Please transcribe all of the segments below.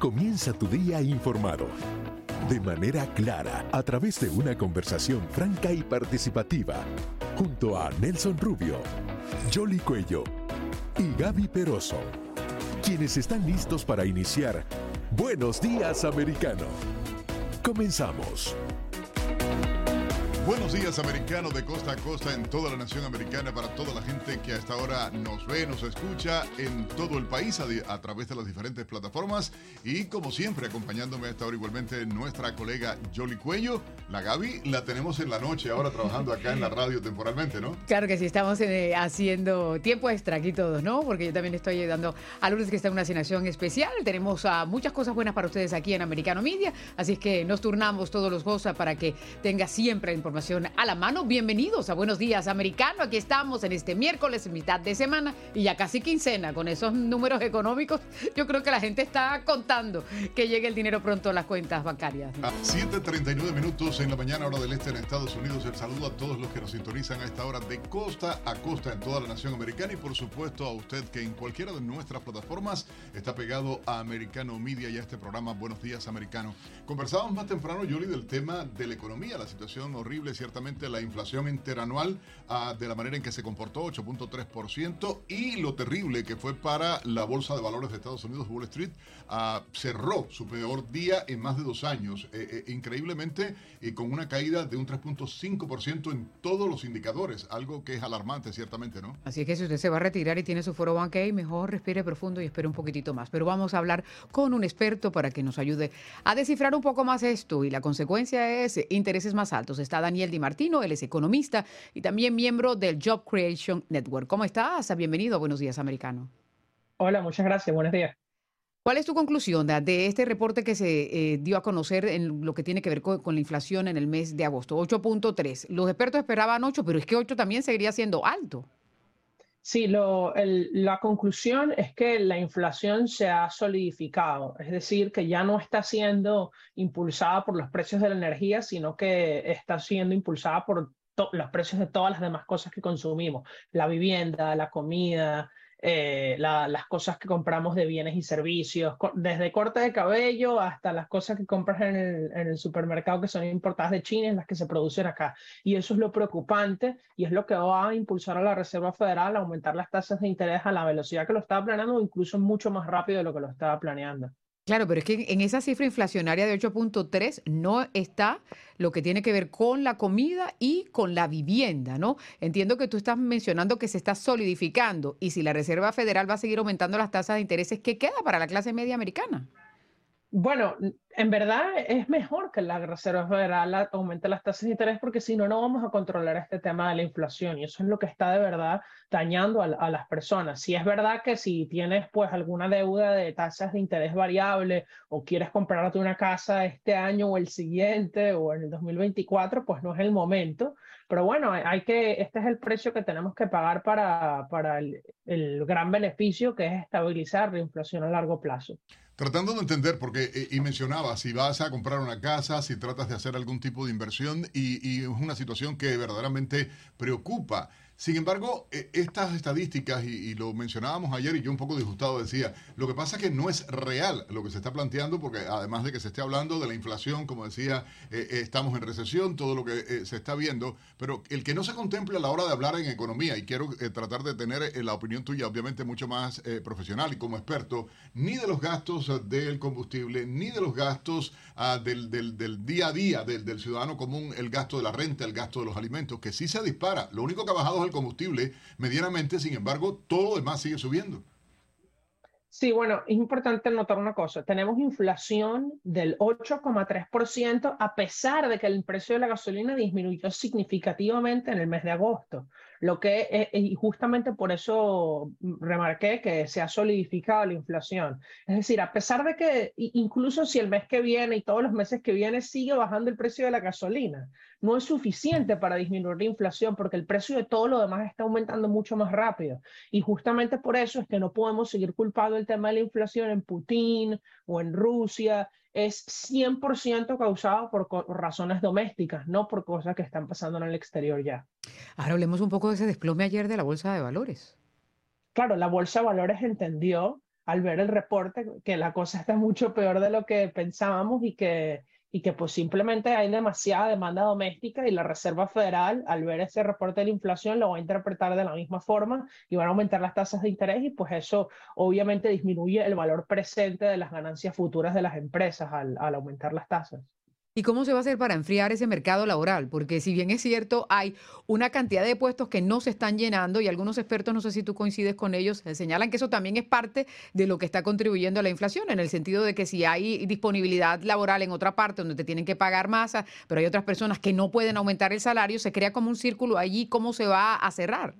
Comienza tu día informado. De manera clara, a través de una conversación franca y participativa. Junto a Nelson Rubio, Jolly Cuello y Gaby Peroso. Quienes están listos para iniciar Buenos Días Americano. Comenzamos. Buenos días, americanos de costa a costa en toda la nación americana, para toda la gente que hasta ahora nos ve, nos escucha en todo el país a, través de las diferentes plataformas. Y como siempre, acompañándome a esta hora igualmente nuestra colega Jolly Cuello. La Gaby la tenemos en la noche ahora trabajando acá en la radio temporalmente, ¿no? Claro que sí, estamos eh, haciendo tiempo extra aquí todos, ¿no? Porque yo también estoy ayudando a Lourdes que está en una asignación especial. Tenemos uh, muchas cosas buenas para ustedes aquí en Americano Media, así que nos turnamos todos los cosas para que tenga siempre información a la mano. Bienvenidos a Buenos Días Americano. Aquí estamos en este miércoles, mitad de semana y ya casi quincena. Con esos números económicos, yo creo que la gente está contando que llegue el dinero pronto a las cuentas bancarias. A 7:39 minutos en la mañana, hora del este en Estados Unidos. El saludo a todos los que nos sintonizan a esta hora de costa a costa en toda la nación americana y, por supuesto, a usted que en cualquiera de nuestras plataformas está pegado a Americano Media y a este programa Buenos Días Americano. Conversábamos más temprano, Yoli, del tema de la economía, la situación horrible ciertamente la inflación interanual uh, de la manera en que se comportó, 8.3%, y lo terrible que fue para la Bolsa de Valores de Estados Unidos, Wall Street, uh, cerró su peor día en más de dos años, eh, eh, increíblemente, y con una caída de un 3.5% en todos los indicadores, algo que es alarmante, ciertamente, ¿no? Así es que si usted se va a retirar y tiene su foro banque, mejor respire profundo y espere un poquitito más. Pero vamos a hablar con un experto para que nos ayude a descifrar un poco más esto, y la consecuencia es intereses más altos. Está Daniel Di Martino, él es economista y también miembro del Job Creation Network. ¿Cómo estás? Bienvenido a Buenos Días, Americano. Hola, muchas gracias. Buenos días. ¿Cuál es tu conclusión de este reporte que se eh, dio a conocer en lo que tiene que ver con, con la inflación en el mes de agosto? 8.3. Los expertos esperaban 8, pero es que 8 también seguiría siendo alto. Sí, lo, el, la conclusión es que la inflación se ha solidificado, es decir, que ya no está siendo impulsada por los precios de la energía, sino que está siendo impulsada por los precios de todas las demás cosas que consumimos, la vivienda, la comida, eh, las cosas que compramos de bienes y servicios, desde corte de cabello hasta las cosas que compras en el, supermercado que son importadas de China, en las que se producen acá. Y eso es lo preocupante y es lo que va a impulsar a la Reserva Federal a aumentar las tasas de interés a la velocidad que lo estaba planeando incluso mucho más rápido de lo que lo estaba planeando. Claro, pero es que en esa cifra inflacionaria de 8.3 no está lo que tiene que ver con la comida y con la vivienda, ¿no? Entiendo que tú estás mencionando que se está solidificando y si la Reserva Federal va a seguir aumentando las tasas de intereses, ¿qué queda para la clase media americana? Bueno, en verdad es mejor que la Reserva Federal aumente las tasas de interés porque si no, no vamos a controlar este tema de la inflación y eso es lo que está de verdad dañando a, las personas. Si es verdad que si tienes pues alguna deuda de tasas de interés variable o quieres comprarte una casa este año o el siguiente o en el 2024, pues no es el momento. Pero bueno, hay que, este es el precio que tenemos que pagar para, para el gran beneficio que es estabilizar la inflación a largo plazo. Tratando de entender, porque eh, y mencionaba, si vas a comprar una casa, si tratas de hacer algún tipo de inversión y, y es una situación que verdaderamente preocupa. Sin embargo, e, estas estadísticas, y, lo mencionábamos ayer y yo un poco disgustado decía, lo que pasa es que no es real lo que se está planteando, porque además de que se esté hablando de la inflación, como decía, eh, eh, estamos en recesión, todo lo que eh, se está viendo, pero el que no se contempla a la hora de hablar en economía, y quiero tratar de tener la opinión tuya obviamente mucho más profesional y como experto, ni de los gastos del combustible, ni de los gastos del, del, del, día a día del, del ciudadano común, el gasto de la renta, el gasto de los alimentos, que sí se dispara. Lo único que ha bajado es el combustible medianamente, sin embargo, todo lo demás sigue subiendo. Sí, bueno, es importante notar una cosa. Tenemos inflación del 8,3% a pesar de que el precio de la gasolina disminuyó significativamente en el mes de agosto. Lo que, eh, eh, y justamente por eso remarqué que se ha solidificado la inflación. Es decir, a pesar de que incluso si el mes que viene y todos los meses que viene sigue bajando el precio de la gasolina, no es suficiente para disminuir la inflación porque el precio de todo lo demás está aumentando mucho más rápido. Y justamente por eso es que no podemos seguir culpando el tema de la inflación en Putin o en Rusia es 100% causado por razones domésticas, no por cosas que están pasando en el exterior ya. Ahora hablemos un poco de ese desplome ayer de la Bolsa de Valores. Claro, la Bolsa de Valores entendió al ver el reporte que la cosa está mucho peor de lo que pensábamos y que, y que pues simplemente hay demasiada demanda doméstica y la Reserva Federal al ver ese reporte de la inflación lo va a interpretar de la misma forma y van a aumentar las tasas de interés y pues eso obviamente disminuye el valor presente de las ganancias futuras de las empresas al, al aumentar las tasas. ¿Y cómo se va a hacer para enfriar ese mercado laboral? Porque si bien es cierto, hay una cantidad de puestos que no se están llenando y algunos expertos, no sé si tú coincides con ellos, señalan que eso también es parte de lo que está contribuyendo a la inflación, en el sentido de que si hay disponibilidad laboral en otra parte donde te tienen que pagar más, pero hay otras personas que no pueden aumentar el salario, se crea como un círculo allí, ¿cómo se va a cerrar?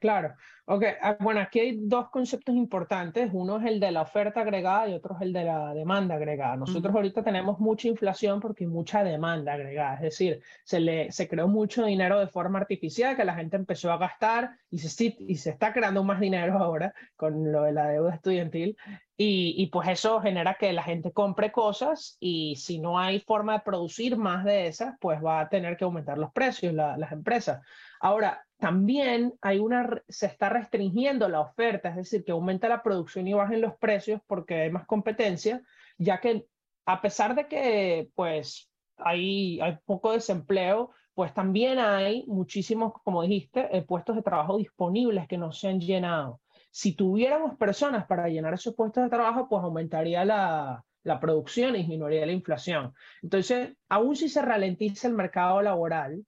Claro, ok. Ah, bueno, aquí hay dos conceptos importantes. Uno es el de la oferta agregada y otro es el de la demanda agregada. Nosotros ahorita tenemos mucha inflación porque hay mucha demanda agregada. Es decir, se, le, se creó mucho dinero de forma artificial que la gente empezó a gastar y se, y se está creando más dinero ahora con lo de la deuda estudiantil. Y, y, pues eso genera que la gente compre cosas y si no hay forma de producir más de esas, pues va a tener que aumentar los precios las empresas. Ahora, también hay una, se está restringiendo la oferta, es decir, que aumenta la producción y bajen los precios porque hay más competencia, ya que a pesar de que pues hay, hay poco desempleo, pues también hay muchísimos, como dijiste, eh, puestos de trabajo disponibles que no se han llenado. Si tuviéramos personas para llenar esos puestos de trabajo, pues aumentaría la, la producción y disminuiría la inflación. Entonces, aún si se ralentiza el mercado laboral,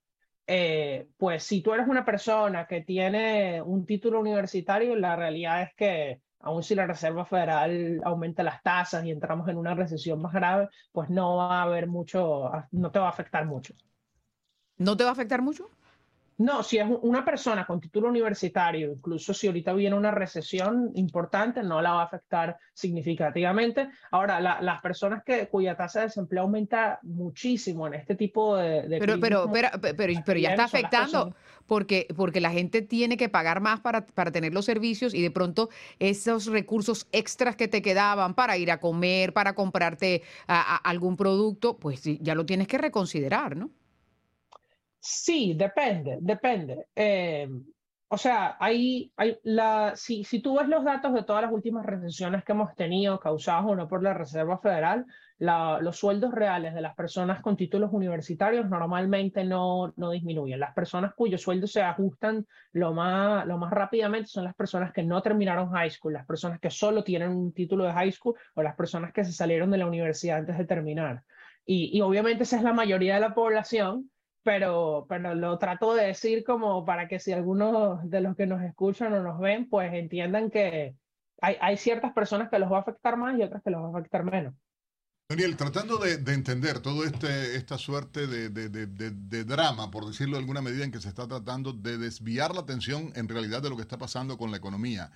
eh, pues si tú eres una persona que tiene un título universitario, la realidad es que aun si la Reserva Federal aumenta las tasas y entramos en una recesión más grave, pues no va a haber mucho, no te va a afectar mucho. ¿No te va a afectar mucho? No, si es una persona con título universitario, incluso si ahorita viene una recesión importante, no la va a afectar significativamente. Ahora, las personas que, cuya tasa de desempleo aumenta muchísimo en este tipo de... pero, pero, pero, pero, pero, ya está afectando porque, porque la gente tiene que pagar más para, para tener los servicios y de pronto esos recursos extras que te quedaban para ir a comer, para comprarte algún producto, pues ya lo tienes que reconsiderar, ¿no? Sí, depende, depende. Eh, o sea, hay, hay la, si, si tú ves los datos de todas las últimas recesiones que hemos tenido, causadas o no por la Reserva Federal, los sueldos reales de las personas con títulos universitarios normalmente no, no disminuyen. Las personas cuyos sueldos se ajustan lo más, lo más rápidamente son las personas que no terminaron high school, las personas que solo tienen un título de high school o las personas que se salieron de la universidad antes de terminar. Y, y obviamente esa es la mayoría de la población pero, pero lo trato de decir como para que si algunos de los que nos escuchan o nos ven, pues entiendan que hay, hay ciertas personas que los va a afectar más y otras que los va a afectar menos. Daniel, tratando de, de entender todo este, esta suerte de, de, de, drama, por decirlo de alguna medida, en que se está tratando de desviar la atención en realidad de lo que está pasando con la economía.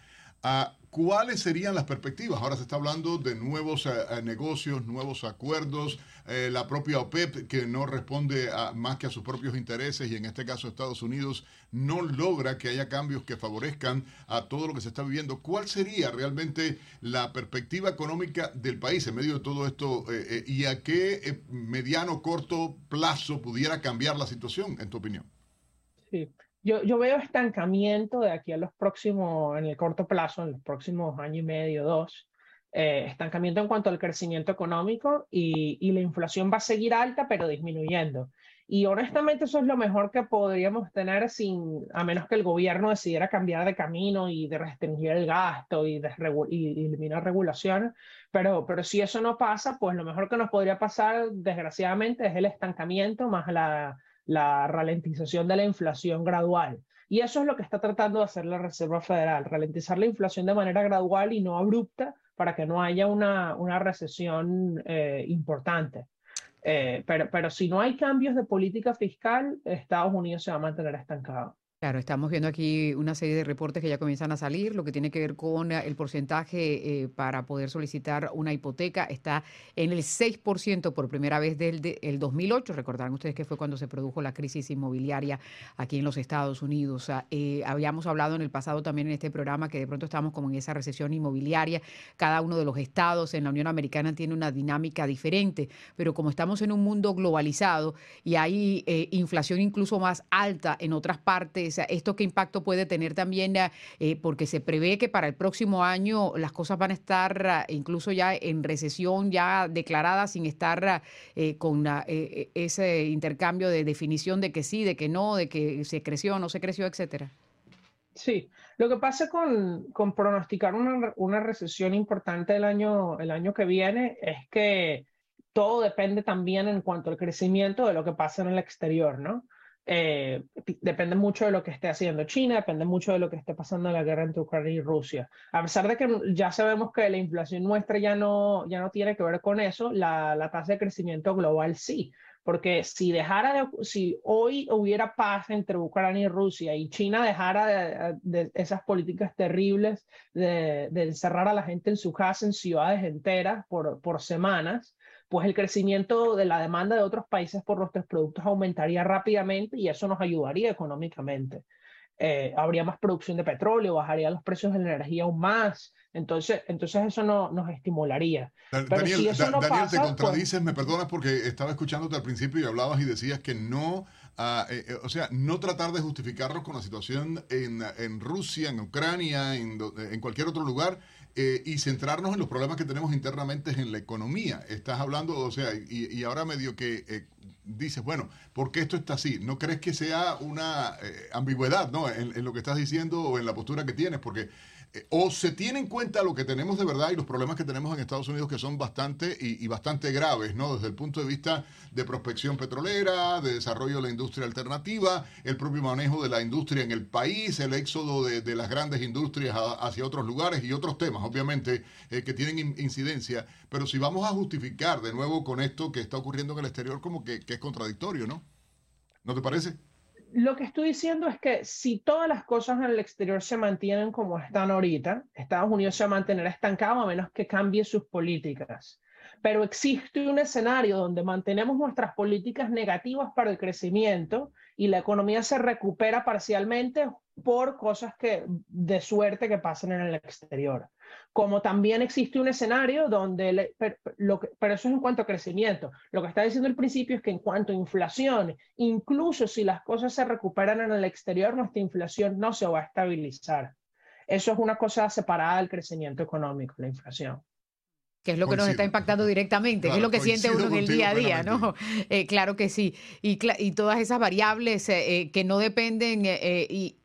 ¿Cuáles serían las perspectivas? Ahora se está hablando de nuevos eh, eh, negocios, nuevos acuerdos, eh, la propia OPEP que no responde a, más que a sus propios intereses y en este caso Estados Unidos no logra que haya cambios que favorezcan a todo lo que se está viviendo. ¿Cuál sería realmente la perspectiva económica del país en medio de todo esto y a qué mediano, corto plazo pudiera cambiar la situación, en tu opinión? Sí. Yo, yo, veo estancamiento de aquí a los próximos, en el corto plazo, en los próximos año y medio, dos, eh, estancamiento en cuanto al crecimiento económico y, y, la inflación va a seguir alta, pero disminuyendo. Y honestamente eso es lo mejor que podríamos tener sin, a menos que el gobierno decidiera cambiar de camino y de restringir el gasto y, de y eliminar regulaciones. Pero, pero si eso no pasa, pues lo mejor que nos podría pasar, desgraciadamente, es el estancamiento más la, la ralentización de la inflación gradual. Y eso es lo que está tratando de hacer la Reserva Federal, ralentizar la inflación de manera gradual y no abrupta para que no haya una, una recesión eh, importante. Eh, pero, pero si no hay cambios de política fiscal, Estados Unidos se va a mantener estancado. Claro, estamos viendo aquí una serie de reportes que ya comienzan a salir. Lo que tiene que ver con eh, el porcentaje eh, para poder solicitar una hipoteca está en el 6% por primera vez desde el 2008. Recordarán ustedes que fue cuando se produjo la crisis inmobiliaria aquí en los Estados Unidos. Eh, habíamos hablado en el pasado también en este programa que de pronto estamos como en esa recesión inmobiliaria. Cada uno de los estados en la Unión Americana tiene una dinámica diferente, pero como estamos en un mundo globalizado y hay inflación incluso más alta en otras partes, ¿esto qué impacto puede tener también? porque se prevé que para el próximo año las cosas van a estar incluso ya en recesión ya declarada sin estar con ese intercambio de definición de que sí, de que no, de que se creció o no se creció, etcétera. Sí, lo que pasa con, con pronosticar una, una, recesión importante el año, el año que viene es que todo depende también en cuanto al crecimiento de lo que pasa en el exterior, ¿no? Eh, depende mucho de lo que esté haciendo China, depende mucho de lo que esté pasando en la guerra entre Ucrania y Rusia. A pesar de que ya sabemos que la inflación nuestra ya no, ya no tiene que ver con eso, la, la tasa de crecimiento global sí. Porque si dejara de, si hoy hubiera paz entre Ucrania y Rusia y China dejara de, esas políticas terribles de, de, encerrar a la gente en su casa en ciudades enteras por, por semanas, pues el crecimiento de la demanda de otros países por nuestros productos aumentaría rápidamente y eso nos ayudaría económicamente. Eh, habría más producción de petróleo, bajaría los precios de la energía aún más. Entonces, entonces eso no, nos estimularía. Daniel, Daniel te contradices, me perdonas porque estaba escuchándote al principio y hablabas y decías que no, ah, eh, eh, o sea, no tratar de justificarnos con la situación en, en Rusia, en Ucrania, en, en cualquier otro lugar, y centrarnos en los problemas que tenemos internamente en la economía. Estás hablando, o sea, y, y ahora medio que dices, bueno, ¿por qué esto está así? ¿No crees que sea una eh, ambigüedad ¿no? En, lo que estás diciendo o en la postura que tienes? Porque eh, o se tiene en cuenta lo que tenemos de verdad y los problemas que tenemos en Estados Unidos que son bastante y, bastante graves, ¿no? Desde el punto de vista de prospección petrolera, de desarrollo de la industria alternativa, el propio manejo de la industria en el país, el éxodo de, las grandes industrias hacia otros lugares y otros temas, obviamente, eh, que tienen incidencia. Pero si vamos a justificar de nuevo con esto que está ocurriendo en el exterior, como que es contradictorio, ¿no? ¿No te parece? Lo que estoy diciendo es que si todas las cosas en el exterior se mantienen como están ahorita, Estados Unidos se va a mantener estancado a menos que cambie sus políticas. Pero existe un escenario donde mantenemos nuestras políticas negativas para el crecimiento y la economía se recupera parcialmente por cosas que de suerte que pasen en el exterior como también existe un escenario donde, lo pero eso es en cuanto a crecimiento. Lo que está diciendo el principio es que en cuanto a inflación, incluso si las cosas se recuperan en el exterior, nuestra inflación no se va a estabilizar. Eso es una cosa separada del crecimiento económico, la inflación que es lo que nos está impactando directamente, que es lo que siente uno en el día a día, ¿no? Eh, claro que sí. Y, y todas esas variables eh, eh, que no dependen y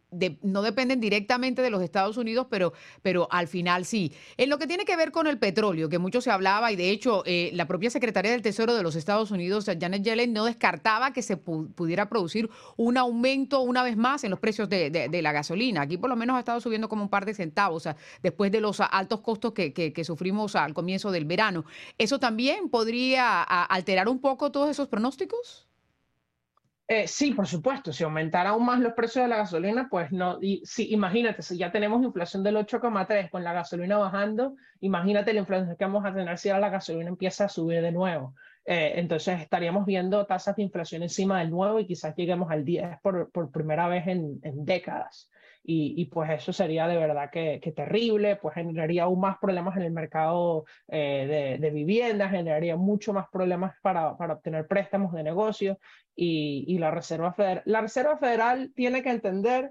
no dependen directamente de los Estados Unidos, pero, pero al final sí. En lo que tiene que ver con el petróleo, que mucho se hablaba, y de hecho eh, la propia secretaria del Tesoro de los Estados Unidos, Janet Yellen, no descartaba que se pudiera producir un aumento una vez más en los precios de, la gasolina. Aquí por lo menos ha estado subiendo como un par de centavos después de los altos costos que, que sufrimos al comienzo del verano. ¿Eso también podría alterar un poco todos esos pronósticos? Eh, sí, por supuesto, si aumentara aún más los precios de la gasolina, pues no, y, sí, imagínate, si ya tenemos inflación del 8,3 con la gasolina bajando, imagínate la inflación que vamos a tener si ahora la gasolina empieza a subir de nuevo. Eh, entonces estaríamos viendo tasas de inflación encima del nuevo y quizás lleguemos al 10 por, primera vez en décadas. Y, pues eso sería de verdad que, terrible, pues generaría aún más problemas en el mercado eh, de, viviendas, generaría mucho más problemas para, obtener préstamos de negocio y, la, Reserva Federal, la Reserva Federal tiene que entender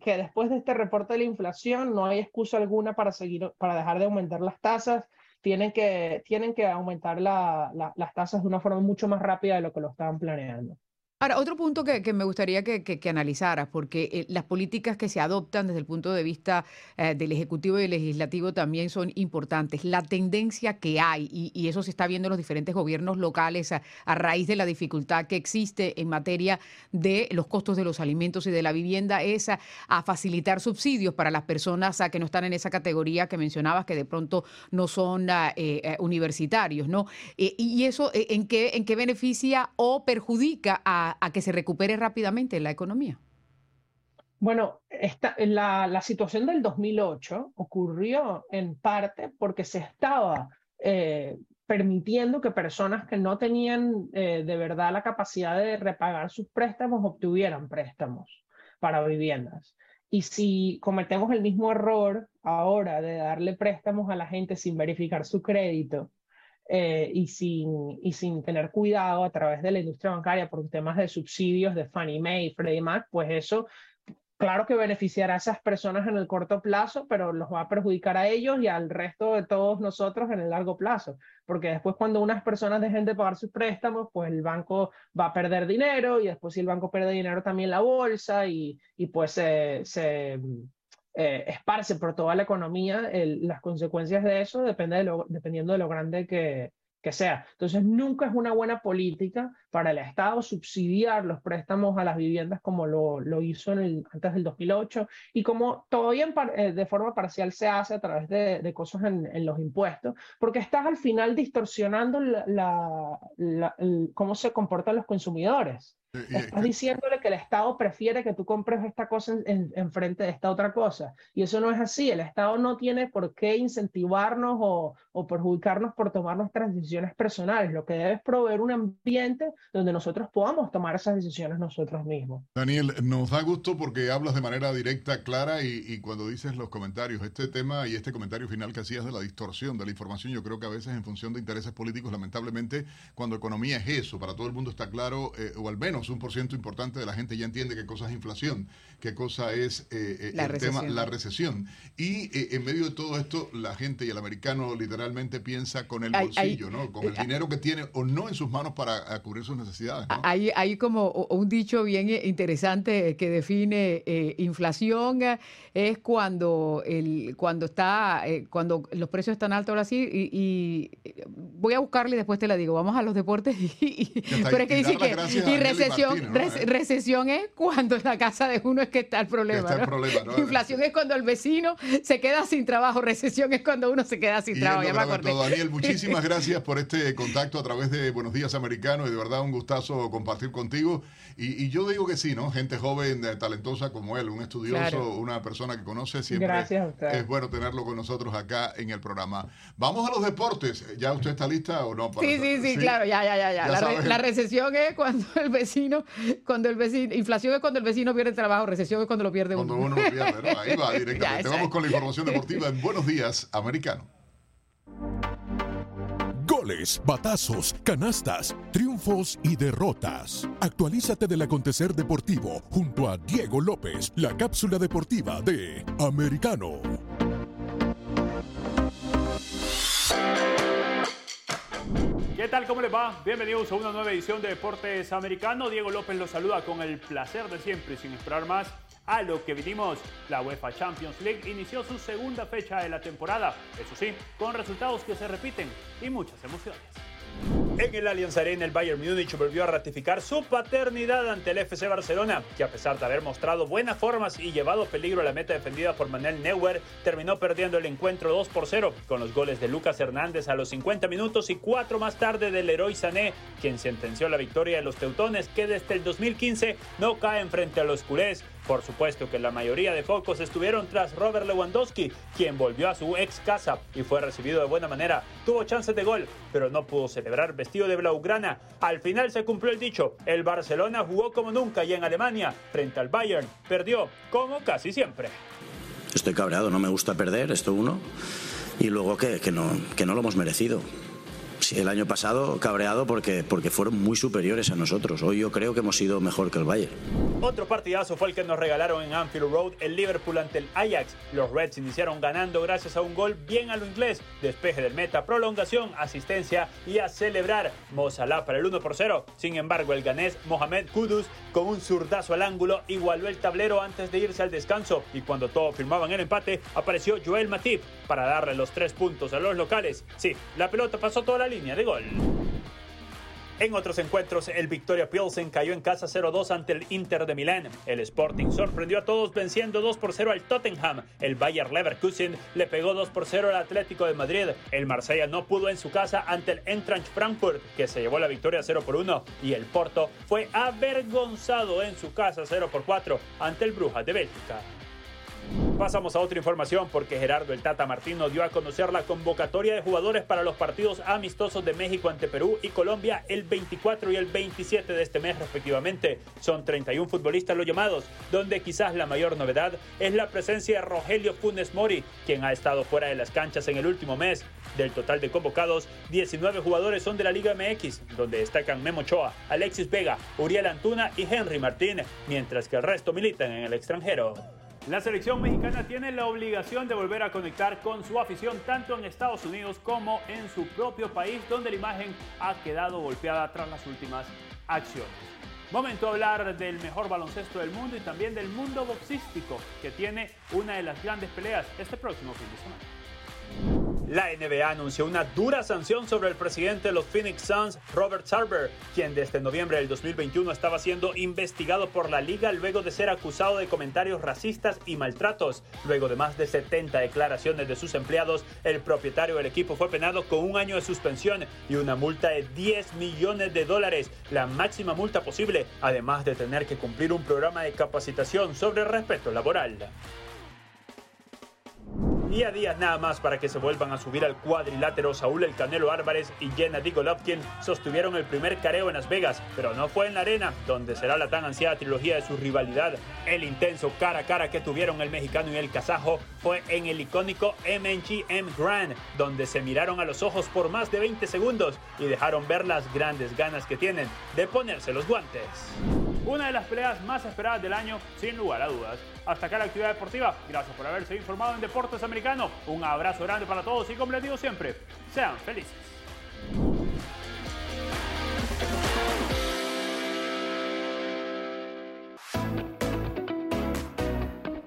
que después de este reporte de la inflación no hay excusa alguna para, seguir, para dejar de aumentar las tasas, tienen que, tienen que aumentar las tasas de una forma mucho más rápida de lo que lo estaban planeando. Ahora, otro punto que, me gustaría que, analizaras, porque eh, las políticas que se adoptan desde el punto de vista eh, del Ejecutivo y del Legislativo también son importantes. La tendencia que hay, y, eso se está viendo en los diferentes gobiernos locales a, raíz de la dificultad que existe en materia de los costos de los alimentos y de la vivienda, es a, facilitar subsidios para las personas que no están en esa categoría que mencionabas, que de pronto no son eh, universitarios, ¿no? y eso, ¿en qué, ¿en qué beneficia o perjudica a a, que se recupere rápidamente la economía? Bueno, esta, la, situación del 2008 ocurrió en parte porque se estaba eh, permitiendo que personas que no tenían eh, de verdad la capacidad de repagar sus préstamos obtuvieran préstamos para viviendas. Y si cometemos el mismo error ahora de darle préstamos a la gente sin verificar su crédito eh, y, sin, y sin tener cuidado a través de la industria bancaria por temas de subsidios de Fannie Mae y Freddie Mac, pues eso claro que beneficiará a esas personas en el corto plazo, pero los va a perjudicar a ellos y al resto de todos nosotros en el largo plazo, porque después cuando unas personas dejen de pagar sus préstamos, pues el banco va a perder dinero y después si el banco pierde dinero también la bolsa y, y pues se, se eh, esparce por toda la economía, las consecuencias de eso depende de lo, dependiendo de lo grande que, que sea. Entonces, nunca es una buena política para el Estado subsidiar los préstamos a las viviendas como lo, lo hizo en el, antes del 2008 y como todavía eh, de forma parcial se hace a través de, de cosas en, en, los impuestos, porque estás al final distorsionando la, cómo se comportan los consumidores. Estás diciéndole que el Estado prefiere que tú compres esta cosa en, en, frente de esta otra cosa. Y eso no es así. El Estado no tiene por qué incentivarnos o, o perjudicarnos por tomar nuestras decisiones personales. Lo que debe es proveer un ambiente donde nosotros podamos tomar esas decisiones nosotros mismos. Daniel, nos da gusto porque hablas de manera directa, clara y, y cuando dices los comentarios, este tema y este comentario final que hacías de la distorsión de la información, yo creo que a veces en función de intereses políticos, lamentablemente, cuando economía es eso, para todo el mundo está claro, eh, o al menos un por ciento importante de la gente ya entiende qué cosa es inflación, qué cosa es eh, eh, La el recesión. tema, la recesión. Y eh, en medio de todo esto, la gente y el americano literalmente piensa con el Hay- bolsillo, hay- ¿no? Con el eh, dinero que tiene o no en sus manos para cubrir sus necesidades. ¿no? Hay, hay como un dicho bien interesante que define eh, inflación eh, es cuando el cuando está eh, cuando los precios están altos ahora sí y, y, eh, voy a buscarle y después te la digo vamos a los deportes y, pero es que dice que y recesión Martínez, ¿no? rec- Eh. recesión es cuando la casa de uno es que está el problema, está el ¿no? problema, ¿no? inflación es cuando el vecino se queda sin trabajo recesión es cuando uno se queda sin Y trabajo ya me todo. Daniel, muchísimas gracias por este contacto a través de Buenos Días Americano y de verdad un gustazo compartir contigo. Y, y yo digo que sí, ¿no? Gente joven, eh, talentosa como él, un estudioso, Claro. una persona que conoce, siempre Gracias a usted. es bueno tenerlo con nosotros acá en el programa. Vamos a los deportes. ¿Ya usted está lista o no? para- Sí, sí, sí, claro, ya, ya, ya, ya. Ya La, re- la recesión es cuando el vecino, cuando el vecino, inflación es cuando el vecino pierde el trabajo, recesión es cuando lo pierde Cuando uno. uno lo pierde, ¿no? Ahí va directamente. Vamos con la información deportiva en Buenos Días Americano. Goles, batazos, canastas, triunfos y derrotas. Actualízate del acontecer deportivo junto a Diego López, la cápsula deportiva de Americano. ¿Qué tal? ¿Cómo les va? Bienvenidos a una nueva edición de Deportes Americano. Diego López los saluda con el placer de siempre y sin esperar más a lo que vinimos. La UEFA Champions League inició su segunda fecha de la temporada, eso sí, con resultados que se repiten y muchas emociones. En el Allianz Arena, el Bayern Múnich volvió a ratificar su paternidad ante el FC Barcelona, que a pesar de haber mostrado buenas formas y llevado peligro a la meta defendida por Manuel Neuer, terminó perdiendo el encuentro 2 por 0, con los goles de Lucas Hernández a los 50 minutos y 4 más tarde del Leroy Sané, quien sentenció la victoria de los teutones, que desde el 2015 no caen frente a los culés. Por supuesto que la mayoría de focos estuvieron tras Robert Lewandowski, quien volvió a su ex casa y fue recibido de buena manera. Tuvo chances de gol, pero no pudo celebrar vestido de blaugrana. Al final se cumplió el dicho, el Barcelona jugó como nunca y en Alemania, frente al Bayern, perdió como casi siempre. Estoy cabreado, no me gusta perder, esto uno. Y luego que, que no, que no lo hemos merecido. El año pasado cabreado porque, porque fueron muy superiores a nosotros. Hoy yo creo que hemos sido mejor que el Bayern. Otro partidazo fue el que nos regalaron en Anfield Road el Liverpool ante el Ajax. Los Reds iniciaron ganando gracias a un gol bien a lo inglés, despeje del meta, prolongación, asistencia y a celebrar Mo Salah para el 1 por 0. Sin embargo, el ganés Mohamed Kudus con un zurdazo al ángulo igualó el tablero antes de irse al descanso y cuando todos firmaban el empate apareció Joel Matip para darle los tres puntos a los locales. Sí, la pelota pasó toda la línea de gol. En otros encuentros, el Victoria Pilsen cayó en casa 0-2 ante el Inter de Milán. El Sporting sorprendió a todos venciendo 2 por 0 al Tottenham. El Bayer Leverkusen le pegó 2 por 0 al Atlético de Madrid. El Marsella no pudo en su casa ante el Eintracht Frankfurt, que se llevó la victoria 0 por 1. Y el Porto fue avergonzado en su casa 0 por 4 ante el Brujas de Bélgica. Pasamos a otra información porque Gerardo el Tata Martino dio a conocer la convocatoria de jugadores para los partidos amistosos de México ante Perú y Colombia el 24 y el 27 de este mes respectivamente. Son 31 futbolistas los llamados, donde quizás la mayor novedad es la presencia de Rogelio Funes Mori, quien ha estado fuera de las canchas en el último mes. Del total de convocados, 19 jugadores son de la Liga MX, donde destacan Memo Ochoa, Alexis Vega, Uriel Antuna y Henry Martín, mientras que el resto militan en el extranjero. La selección mexicana tiene la obligación de volver a conectar con su afición tanto en Estados Unidos como en su propio país, donde la imagen ha quedado golpeada tras las últimas acciones. Momento de hablar del mejor baloncesto del mundo y también del mundo boxístico, que tiene una de las grandes peleas este próximo fin de semana. La NBA anunció una dura sanción sobre el presidente de los Phoenix Suns, Robert Sarver, quien desde noviembre del 2021 estaba siendo investigado por la liga luego de ser acusado de comentarios racistas y maltratos. Luego de más de 70 declaraciones de sus empleados, el propietario del equipo fue penado con un año de suspensión y una multa de 10 millones de dólares, la máxima multa posible, además de tener que cumplir un programa de capacitación sobre respeto laboral. Y a días nada más para que se vuelvan a subir al cuadrilátero, Saúl El Canelo Álvarez y Gennady Golovkin sostuvieron el primer careo en Las Vegas, pero no fue en la arena, donde será la tan ansiada trilogía de su rivalidad. El intenso cara a cara que tuvieron el mexicano y el kazajo fue en el icónico MGM Grand, donde se miraron a los ojos por más de 20 segundos y dejaron ver las grandes ganas que tienen de ponerse los guantes. Una de las peleas más esperadas del año, sin lugar a dudas. Hasta acá la actividad deportiva. Gracias por haberse informado en Deportes Americano. Un abrazo grande para todos y como les digo siempre, sean felices.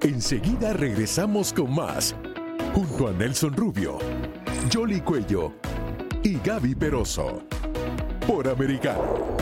Enseguida regresamos con más, junto a Nelson Rubio, Jolly Cuello y Gaby Peroso, por Americano.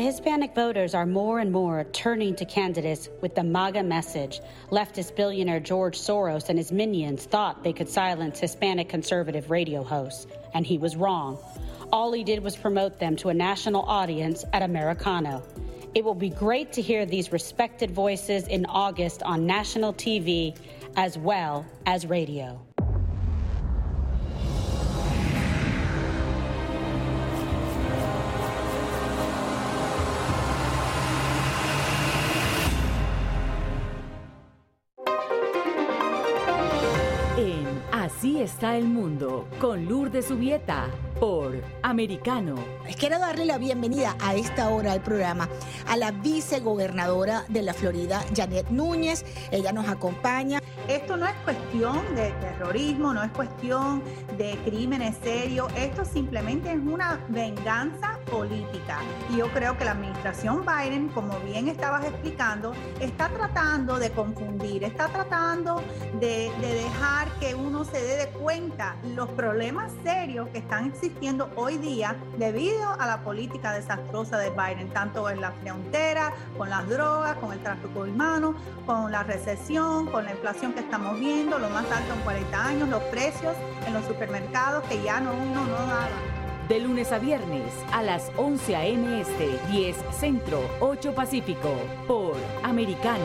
The Hispanic voters are more and more turning to candidates with the MAGA message. Leftist billionaire George Soros and his minions thought they could silence Hispanic conservative radio hosts, and he was wrong. All he did was promote them to a national audience at Americano. It will be great to hear these respected voices in August on national TV as well as radio. Está el mundo, con Lourdes Subieta, por Americano. Quiero darle la bienvenida a esta hora al programa a la vicegobernadora de la Florida, Janet Núñez. Ella nos acompaña. Esto no es cuestión de terrorismo, no es cuestión de crímenes serios, esto simplemente es una venganza política. Y yo creo que la administración Biden, como bien estabas explicando, está tratando de confundir, está tratando de, de dejar que uno se dé de cuenta los problemas serios que están existiendo hoy día debido a la política desastrosa de Biden, tanto en la frontera, con las drogas, con el tráfico humano, con la recesión, con la inflación que estamos viendo, lo más alto en 40 años, los precios en los supermercados que ya no uno no daba. De lunes a viernes a las 11 a.m. Este, 10 Centro, 8 Pacífico, por Americano.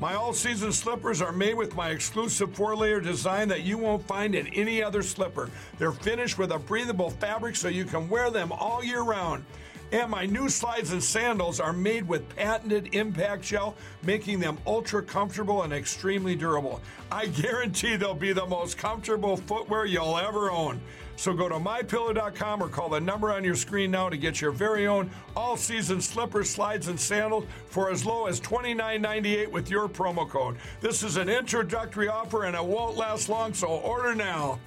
My all season slippers are made with my exclusive four layer design that you won't find in any other slipper. They're finished with a breathable fabric so you can wear them all year round. And my new slides and sandals are made with patented impact gel, making them ultra comfortable and extremely durable. I guarantee they'll be the most comfortable footwear you'll ever own. So go to mypillow.com or call the number on your screen now to get your very own all season slippers, slides, and sandals for as low as $29.98 with your promo code. This is an introductory offer and it won't last long, so order now.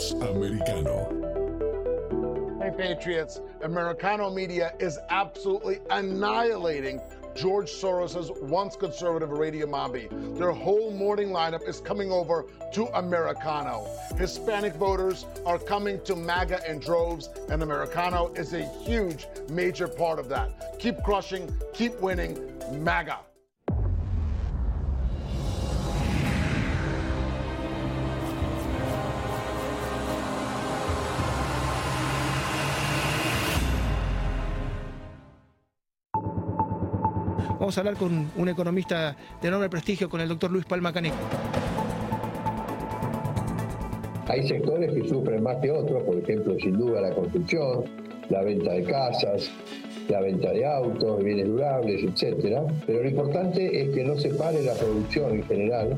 Patriots Americano. Hey, Patriots. Americano Media is absolutely annihilating George Soros's once conservative Radio Mambi. Their whole morning lineup is coming over to Americano. Hispanic voters are coming to MAGA in droves, and Americano is a huge, major part of that. Keep crushing, keep winning, MAGA. Vamos a hablar con un economista de enorme prestigio, con el doctor Luis Palma Caneco. Hay sectores que sufren más que otros, por ejemplo, sin duda la construcción, la venta de casas, la venta de autos, bienes durables, etcétera. Pero lo importante es que no se pare la producción en general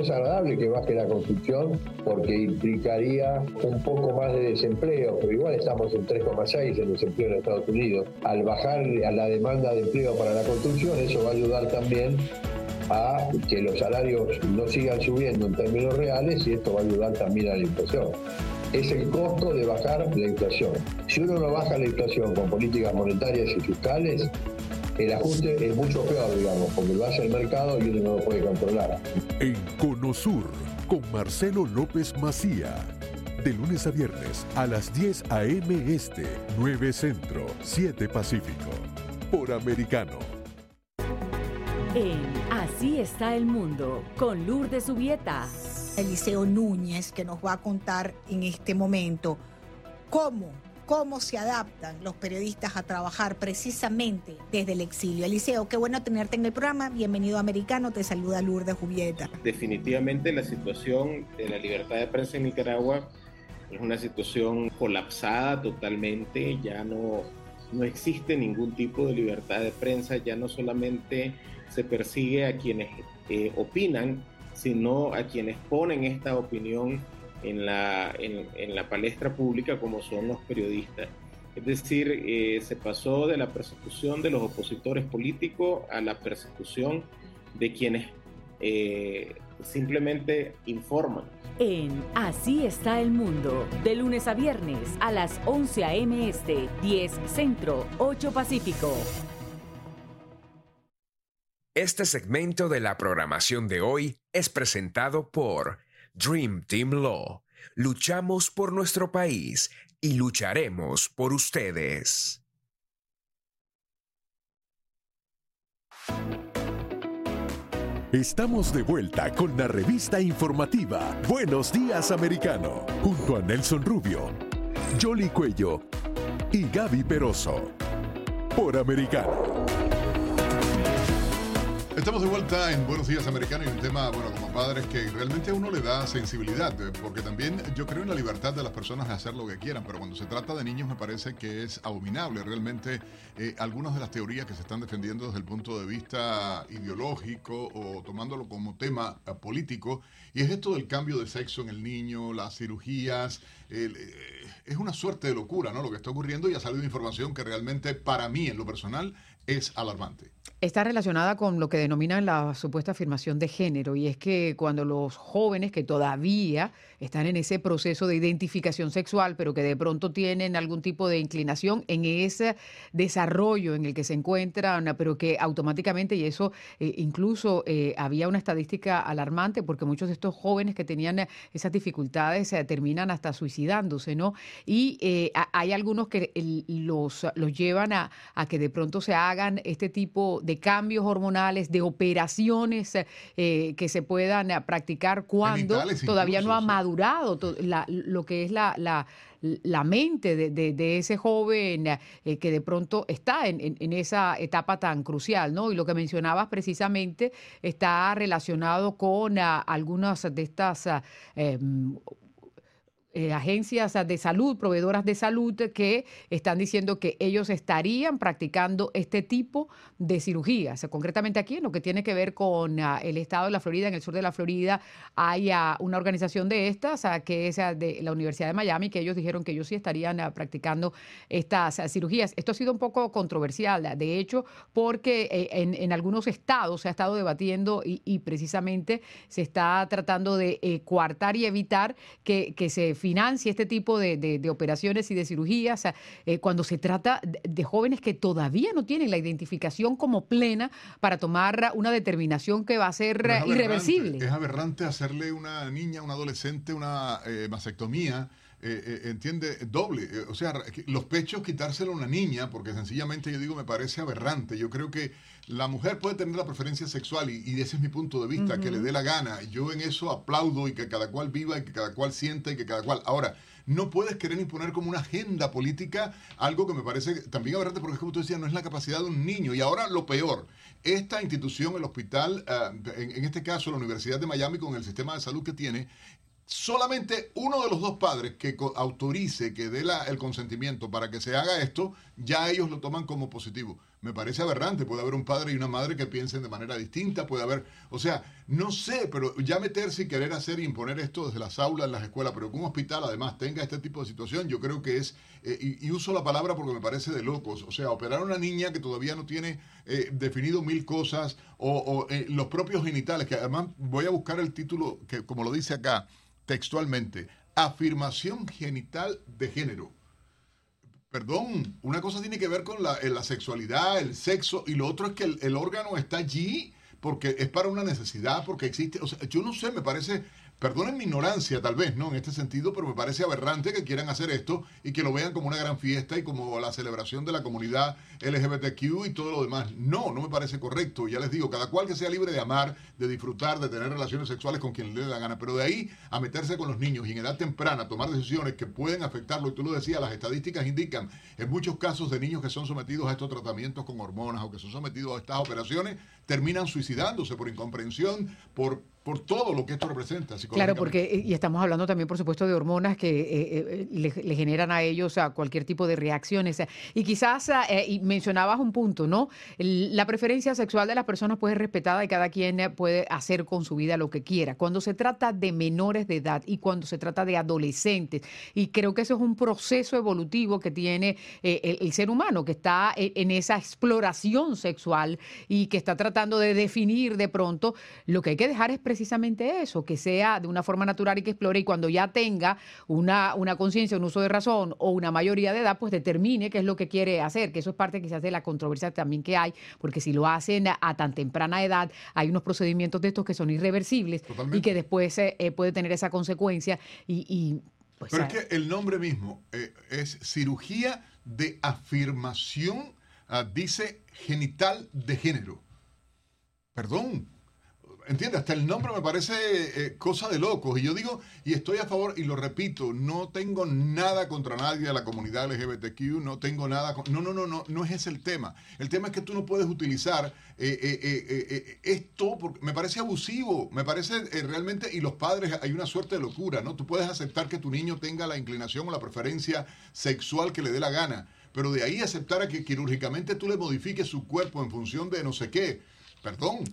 es agradable que baje la construcción porque implicaría un poco más de desempleo, pero igual estamos en 3,6 en desempleo en Estados Unidos. Al bajar a la demanda de empleo para la construcción, eso va a ayudar también a que los salarios no sigan subiendo en términos reales y esto va a ayudar también a la inflación. Es el costo de bajar la inflación. Si uno no baja la inflación con políticas monetarias y fiscales, el ajuste es mucho peor, digamos, porque lo hace el mercado y uno no lo puede controlar. En Conosur, con Marcelo López Macía. De lunes a viernes a las 10 a.m. Este, 9 Centro, 7 Pacífico. Por Americano. En Así está el mundo, con Lourdes Subieta. Eliseo Núñez, que nos va a contar en este momento cómo cómo se adaptan los periodistas a trabajar precisamente desde el exilio. Eliseo, qué bueno tenerte en el programa. Bienvenido Americano, te saluda Lourdes Jubieta. Definitivamente la situación de la libertad de prensa en Nicaragua es una situación colapsada totalmente, ya no, no existe ningún tipo de libertad de prensa, ya no solamente se persigue a quienes eh, opinan, sino a quienes ponen esta opinión en la, en, la palestra pública como son los periodistas. Es decir, eh, se pasó de la persecución de los opositores políticos a la persecución de quienes eh, simplemente informan. En Así está el mundo, de lunes a viernes a las 11 a.m. Este, 10 Centro, 8 Pacífico. Este segmento de la programación de hoy es presentado por Dream Team Law. Luchamos por nuestro país y lucharemos por ustedes. Estamos de vuelta con la revista informativa Buenos Días Americano, junto a Nelson Rubio, Jolly Cuello y Gaby Peroso, por Americano. Estamos de vuelta en Buenos Días Americano y un tema, bueno, como padres que realmente a uno le da sensibilidad, eh, porque también yo creo en la libertad de las personas de hacer lo que quieran, pero cuando se trata de niños me parece que es abominable realmente eh, algunas de las teorías que se están defendiendo desde el punto de vista ideológico o tomándolo como tema eh, político, y es esto del cambio de sexo en el niño, las cirugías, es una suerte de locura, ¿no? Lo que está ocurriendo y ha salido información que realmente para mí en lo personal es alarmante. Está relacionada con lo que denominan la supuesta afirmación de género, y es que cuando los jóvenes que todavía están en ese proceso de identificación sexual, pero que de pronto tienen algún tipo de inclinación en ese desarrollo en el que se encuentran, pero que automáticamente, y eso eh, incluso eh, había una estadística alarmante, porque muchos de estos jóvenes que tenían esas dificultades eh, terminan hasta suicidándose, ¿no? Y hay algunos que los, los llevan a, a que de pronto se hagan este tipo de cambios hormonales, de operaciones eh, que se puedan practicar cuando todavía no ha madurado lo que es la, la, mente de, ese joven eh, que de pronto está en, esa etapa tan crucial, ¿no? Y lo que mencionabas precisamente está relacionado con ah, algunas de estas ah, em, eh, agencias de salud, proveedoras de salud, que están diciendo que ellos estarían practicando este tipo de cirugías. Concretamente aquí, en lo que tiene que ver con ah, el estado de la Florida, en el sur de la Florida, hay ah, una organización de estas, ah, que es de la Universidad de Miami, que ellos dijeron que ellos sí estarían practicando estas cirugías. Esto ha sido un poco controversial, de hecho, porque eh, en, algunos estados se ha estado debatiendo y, precisamente se está tratando de eh, coartar y evitar que, que se financie este tipo de, de- de operaciones y de cirugías eh, cuando se trata de, jóvenes que todavía no tienen la identificación como plena para tomar una determinación que va a ser es irreversible? Es aberrante hacerle una niña, una adolescente, una eh, mastectomía. Eh, eh, entiende doble. Eh, o sea los pechos quitárselo a una niña porque sencillamente yo digo me parece aberrante. Yo creo que la mujer puede tener la preferencia sexual y, y ese es mi punto de vista que le dé la gana. Yo en eso aplaudo y que cada cual viva y que cada cual sienta y que cada cual. Ahora no puedes querer imponer como una agenda política algo que me parece también aberrante porque como tú decías no es la capacidad de un niño. Y ahora lo peor esta institución el hospital ah, en, en este caso la Universidad de Miami con el sistema de salud que tiene solamente uno de los dos padres que autorice, que dé el consentimiento para que se haga esto, ya ellos lo toman como positivo. Me parece aberrante. Puede haber un padre y una madre que piensen de manera distinta, puede haber, o sea, no sé, pero ya meterse y querer hacer e imponer esto desde las aulas, en las escuelas, pero que un hospital además tenga este tipo de situación, yo creo que es, eh, y, y uso la palabra porque me parece de locos, o sea, operar a una niña que todavía no tiene eh, definido mil cosas, o, o, eh, los propios genitales, que además voy a buscar el título, que como lo dice acá, textualmente, afirmación genital de género. Perdón, una cosa tiene que ver con la, eh, la sexualidad, el sexo, y lo otro es que el, el órgano está allí porque es para una necesidad, porque existe, o sea, yo no sé, me parece, perdonen mi ignorancia tal vez, ¿no? En este sentido, pero me parece aberrante que quieran hacer esto y que lo vean como una gran fiesta y como la celebración de la comunidad LGBTQ y todo lo demás. No, no me parece correcto. Ya les digo, cada cual que sea libre de amar, de disfrutar, de tener relaciones sexuales con quien le dé la gana, pero de ahí a meterse con los niños y en edad temprana tomar decisiones que pueden afectarlo, y tú lo decías, las estadísticas indican en muchos casos de niños que son sometidos a estos tratamientos con hormonas o que son sometidos a estas operaciones, terminan suicidándose por incomprensión, por, por todo lo que esto representa. Claro, porque, eh, y estamos hablando también, por supuesto, de hormonas que eh, eh, le, generan a ellos a cualquier tipo de reacciones. Y quizás, y mencionabas un punto, ¿no? La preferencia sexual de las personas puede ser respetada y cada quien puede hacer con su vida lo que quiera. Cuando se trata de menores de edad y cuando se trata de adolescentes, y creo que eso es un proceso evolutivo que tiene el, el ser humano, que está en esa exploración sexual y que está tratando de definir de pronto, lo que hay que dejar es precisamente eso, que sea de una forma natural y que explore y cuando ya tenga una, una conciencia, un uso de razón o una mayoría de edad, pues determine qué es lo que quiere hacer, que eso es parte quizás de la controversia también que hay, porque si lo hacen a, a tan temprana edad, hay unos procedimientos de estos que son irreversibles y que después eh, eh, puede tener esa consecuencia y... y, pues, Pero es que el nombre mismo eh, es cirugía de afirmación, ah, dice genital de género. Perdón. ¿Entiendes? Hasta el nombre me parece eh, cosa de locos. Y yo digo, y estoy a favor, y lo repito, no tengo nada contra nadie de la comunidad LGBTQ, no tengo nada con- No, no, no, no, no es ese el tema. El tema es que tú no puedes utilizar eh, eh, esto, porque me parece abusivo, me parece realmente, y los padres, hay una suerte de locura, ¿no? Tú puedes aceptar que tu niño tenga la inclinación o la preferencia sexual que le dé la gana, pero de ahí aceptar a que quirúrgicamente tú le modifiques su cuerpo en función de no sé qué. Perdón.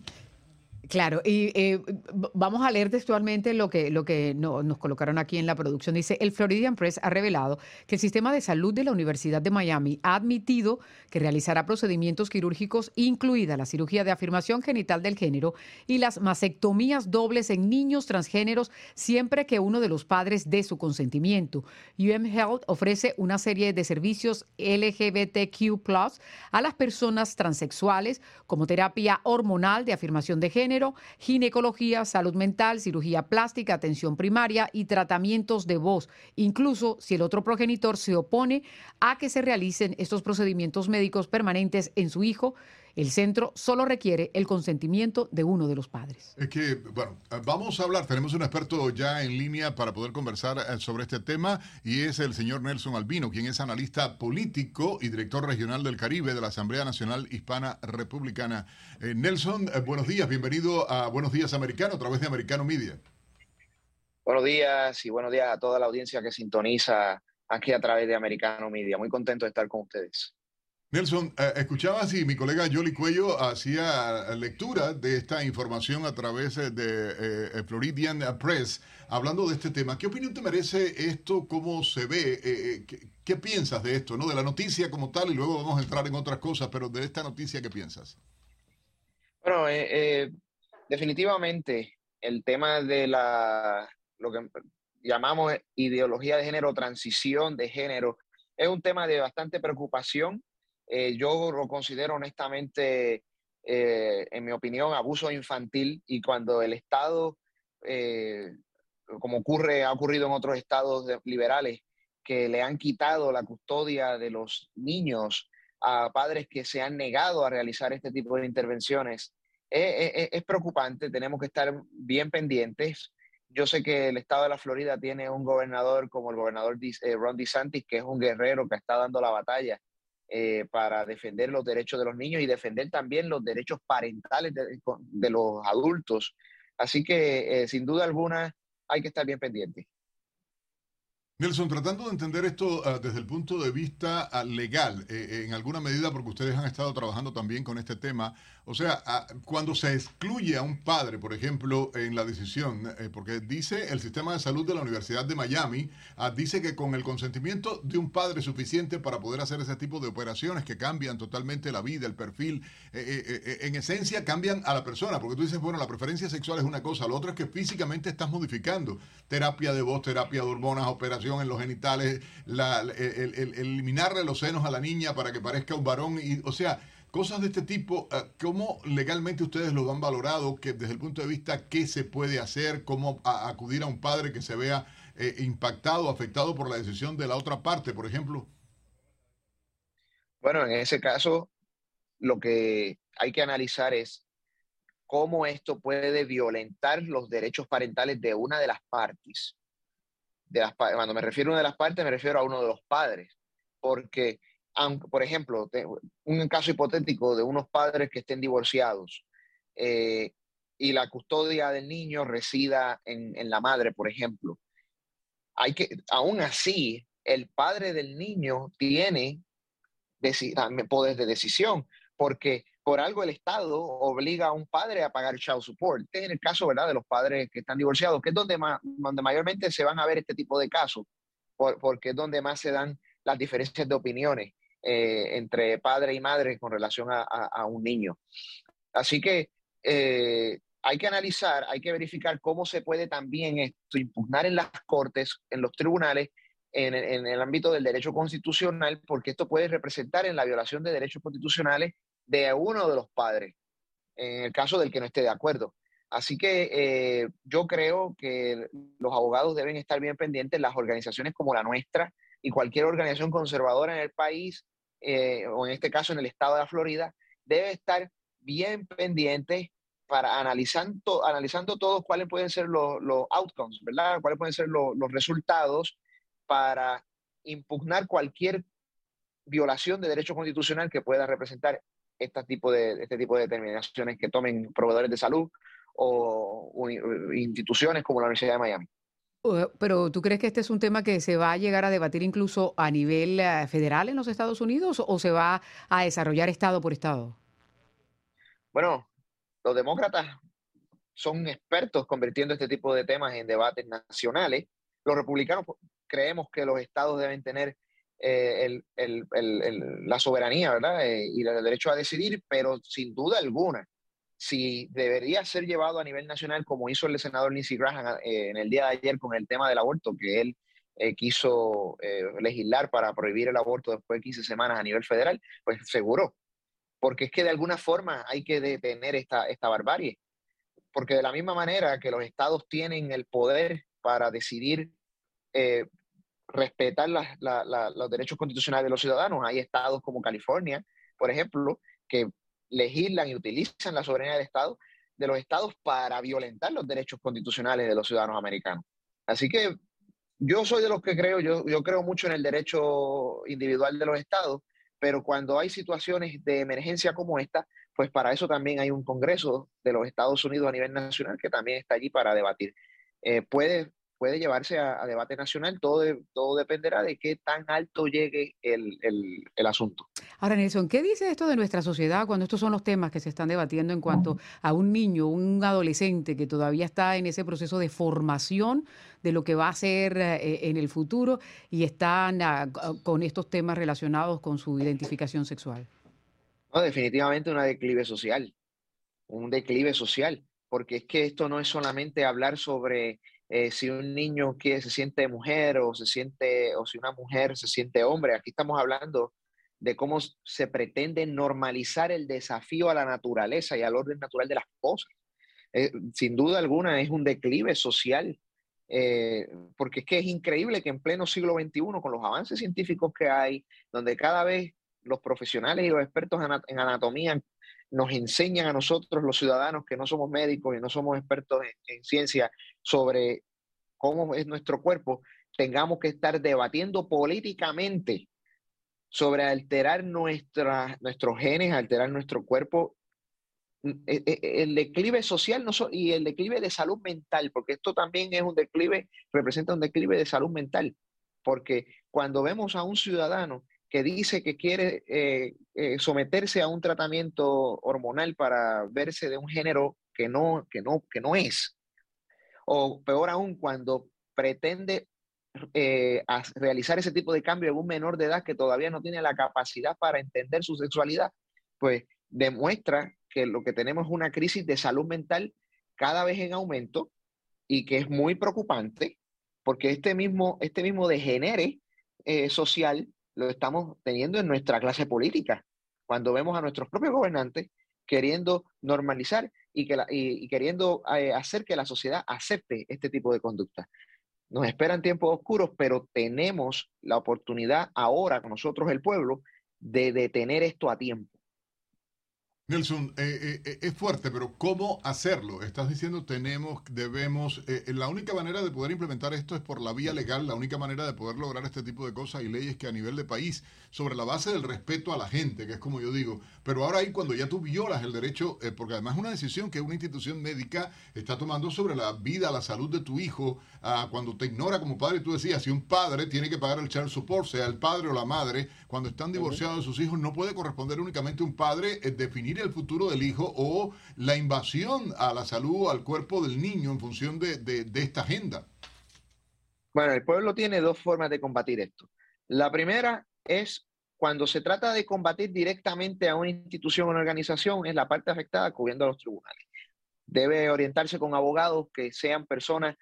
Claro, y eh, vamos a leer textualmente lo que, lo que no- nos colocaron aquí en la producción. Dice, el Floridian Press ha revelado que el sistema de salud de la Universidad de Miami ha admitido que realizará procedimientos quirúrgicos, incluida la cirugía de afirmación genital del género y las mastectomías dobles en niños transgéneros, siempre que uno de los padres dé su consentimiento. UM Health ofrece una serie de servicios LGBTQ a las personas transexuales, como terapia hormonal de afirmación de género, ginecología, salud mental, cirugía plástica, atención primaria y tratamientos de voz, incluso si el otro progenitor se opone a que se realicen estos procedimientos médicos permanentes en su hijo. El centro solo requiere el consentimiento de uno de los padres. Es que, bueno, vamos a hablar, tenemos un experto ya en línea para poder conversar eh, sobre este tema y es el señor Nelson Albino, quien es analista político y director regional del Caribe de la Asamblea Nacional Hispana Republicana. Eh, Nelson, eh, buenos días, bienvenido a Buenos Días Americano a través de Americano Media. Buenos días y buenos días a toda la audiencia que sintoniza aquí a través de Americano Media. Muy contento de estar con ustedes. Nelson, eh, escuchabas y mi colega Jolly Cuello hacía lectura de esta información a través eh, de eh, Floridian Press hablando de este tema. ¿Qué opinión te merece esto? ¿Cómo se ve? ¿qué, piensas de esto? ¿no? De la noticia como tal y luego vamos a entrar en otras cosas, pero de esta noticia, ¿qué piensas? Bueno, definitivamente el tema de la, lo que llamamos ideología de género, transición de género, es un tema de bastante preocupación. Eh, yo lo considero honestamente, eh, en mi opinión, abuso infantil y cuando el Estado, eh, como ocurre, ha ocurrido en otros estados liberales, que le han quitado la custodia de los niños a padres que se han negado a realizar este tipo de intervenciones, es preocupante, tenemos que estar bien pendientes. Yo sé que el estado de la Florida tiene un gobernador como el gobernador eh, Ron DeSantis, que es un guerrero que está dando la batalla eh, para defender los derechos de los niños y defender también los derechos parentales de, los adultos. Así que, eh, sin duda alguna, hay que estar bien pendiente. Nelson, tratando de entender esto ah, desde el punto de vista ah, legal, en alguna medida, porque ustedes han estado trabajando también con este tema, o sea, cuando se excluye a un padre, por ejemplo, en la decisión, eh, porque dice el sistema de salud de la Universidad de Miami, ah, dice que con el consentimiento de un padre suficiente para poder hacer ese tipo de operaciones que cambian totalmente la vida, el perfil, eh, eh, en esencia cambian a la persona, porque tú dices, bueno, la preferencia sexual es una cosa, lo otro es que físicamente estás modificando. Terapia de voz, terapia de hormonas, en los genitales, el, eliminarle los senos a la niña para que parezca un varón, y, o sea, Cosas de este tipo, eh, ¿cómo legalmente ustedes lo han valorado? Que desde el punto de vista, ¿qué se puede hacer? ¿Cómo acudir a un padre que se vea eh, impactado, afectado por la decisión de la otra parte, por ejemplo? Bueno, en ese caso, lo que hay que analizar es cómo esto puede violentar los derechos parentales de una de las partes. De las, cuando me refiero a una de las partes, me refiero a uno de los padres, porque por ejemplo, un caso hipotético de unos padres que estén divorciados eh, y la custodia del niño resida en, la madre, por ejemplo, hay que, aún así, el padre del niño tiene poder de decisión, porque por algo el Estado obliga a un padre a pagar child support. Este es en el caso, ¿verdad?, de los padres que están divorciados, que es donde, más, donde mayormente se van a ver este tipo de casos, porque es donde más se dan las diferencias de opiniones. Eh, entre padre y madre con relación a, un niño. Así que eh, hay que analizar, hay que verificar cómo se puede también esto impugnar en las cortes, en los tribunales, en, el ámbito del derecho constitucional, porque esto puede representar en la violación de derechos constitucionales de uno de los padres, en el caso del que no esté de acuerdo. Así que eh, yo creo que los abogados deben estar bien pendientes, las organizaciones como la nuestra y cualquier organización conservadora en el país eh, o en este caso en el estado de la Florida, debe estar bien pendiente para analizando, analizando todos cuáles pueden ser los, los outcomes, ¿verdad? Cuáles pueden ser los, los resultados para impugnar cualquier violación de derecho constitucional que pueda representar este tipo de, este tipo de determinaciones que tomen proveedores de salud o instituciones como la Universidad de Miami. Pero ¿tú crees que este es un tema que se va a llegar a debatir incluso a nivel eh, federal en los Estados Unidos o se va a desarrollar estado por estado? Bueno, los demócratas son expertos convirtiendo este tipo de temas en debates nacionales. Los republicanos creemos que los estados deben tener eh, la soberanía, ¿verdad? Eh, y el derecho a decidir, pero sin duda alguna, si debería ser llevado a nivel nacional, como hizo el senador Lindsey Graham eh, en el día de ayer con el tema del aborto, que él eh, quiso legislar para prohibir el aborto después de 15 semanas a nivel federal, pues seguro, porque es que de alguna forma hay que detener esta, esta barbarie, porque de la misma manera que los estados tienen el poder para decidir respetar los derechos constitucionales de los ciudadanos, hay estados como California, por ejemplo, que legislan y utilizan la soberanía del Estado, de los estados para violentar los derechos constitucionales de los ciudadanos americanos. Así que yo soy de los que creo, yo, yo creo mucho en el derecho individual de los estados, pero cuando hay situaciones de emergencia como esta, pues para eso también hay un Congreso de los Estados Unidos a nivel nacional que también está allí para debatir. Eh, puede puede llevarse a, debate nacional, todo, todo dependerá de qué tan alto llegue el, asunto. Ahora, Nelson, ¿qué dice esto de nuestra sociedad cuando estos son los temas que se están debatiendo en cuanto a un niño, un adolescente que todavía está en ese proceso de formación de lo que va a ser eh, en el futuro y están ah, con estos temas relacionados con su identificación sexual? No, definitivamente una declive social, un declive social, porque es que esto no es solamente hablar sobre eh, si un niño que se siente mujer o se siente, o si una mujer se siente hombre. Aquí estamos hablando de cómo se pretende normalizar el desafío a la naturaleza y al orden natural de las cosas. Eh, sin duda alguna es un declive social, eh, porque es que es increíble que en pleno siglo XXI, con los avances científicos que hay, donde cada vez los profesionales y los expertos en anatomía nos enseñan a nosotros, los ciudadanos que no somos médicos y no somos expertos en, ciencia, sobre cómo es nuestro cuerpo, tengamos que estar debatiendo políticamente sobre alterar nuestra, nuestros genes, alterar nuestro cuerpo, mm, e, e, el declive social no y el declive de salud mental, porque esto también es un declive, representa un declive de salud mental, porque cuando vemos a un ciudadano que dice que quiere eh, eh, someterse a un tratamiento hormonal para verse de un género que no, que no, que no es, o peor aún, cuando pretende eh, realizar ese tipo de cambio en un menor de edad que todavía no tiene la capacidad para entender su sexualidad, pues demuestra que lo que tenemos es una crisis de salud mental cada vez en aumento y que es muy preocupante porque este mismo, este mismo degenere eh, social lo estamos teniendo en nuestra clase política, cuando vemos a nuestros propios gobernantes queriendo normalizar y, que y, queriendo eh, hacer que la sociedad acepte este tipo de conducta. Nos esperan tiempos oscuros, pero tenemos la oportunidad ahora con nosotros el pueblo de detener esto a tiempo. Nelson, eh, eh, eh, es fuerte, pero ¿cómo hacerlo? Estás diciendo tenemos, debemos, la única manera de poder implementar esto es por la vía legal, la única manera de poder lograr este tipo de cosas y leyes que a nivel de país, sobre la base del respeto a la gente, que es como yo digo, pero ahora ahí cuando ya tú violas el derecho, porque además es una decisión que una institución médica está tomando sobre la vida, la salud de tu hijo, ah, cuando te ignora como padre, tú decías, si un padre tiene que pagar el child support, sea el padre o la madre, cuando están divorciados de sus hijos, no puede corresponder únicamente un padre definir el futuro del hijo o la invasión a la salud, al cuerpo del niño en función de, de, esta agenda. Bueno, el pueblo tiene dos formas de combatir esto. La primera es cuando se trata de combatir directamente a una institución o una organización, es la parte afectada acudiendo a los tribunales. Debe orientarse con abogados que sean personas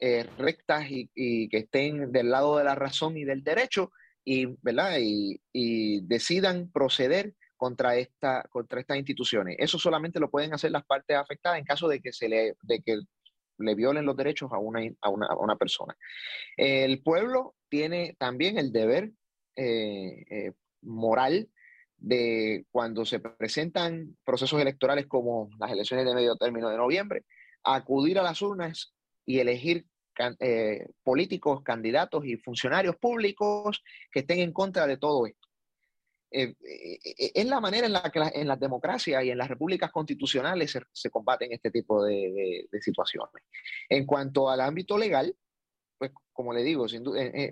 eh, rectas y, que estén del lado de la razón y del derecho y, ¿verdad? y decidan proceder contra, esta, contra estas instituciones. Eso solamente lo pueden hacer las partes afectadas en caso de que, se le, de que le violen los derechos a una, a una, a una persona. El pueblo tiene también el deber eh, eh, moral de cuando se presentan procesos electorales como las elecciones de medio término de noviembre, acudir a las urnas y elegir eh, políticos, candidatos y funcionarios públicos que estén en contra de todo esto. Eh, eh, es la manera en la que en las democracias y en las repúblicas constitucionales se, combaten este tipo de, situaciones. En cuanto al ámbito legal, pues como le digo,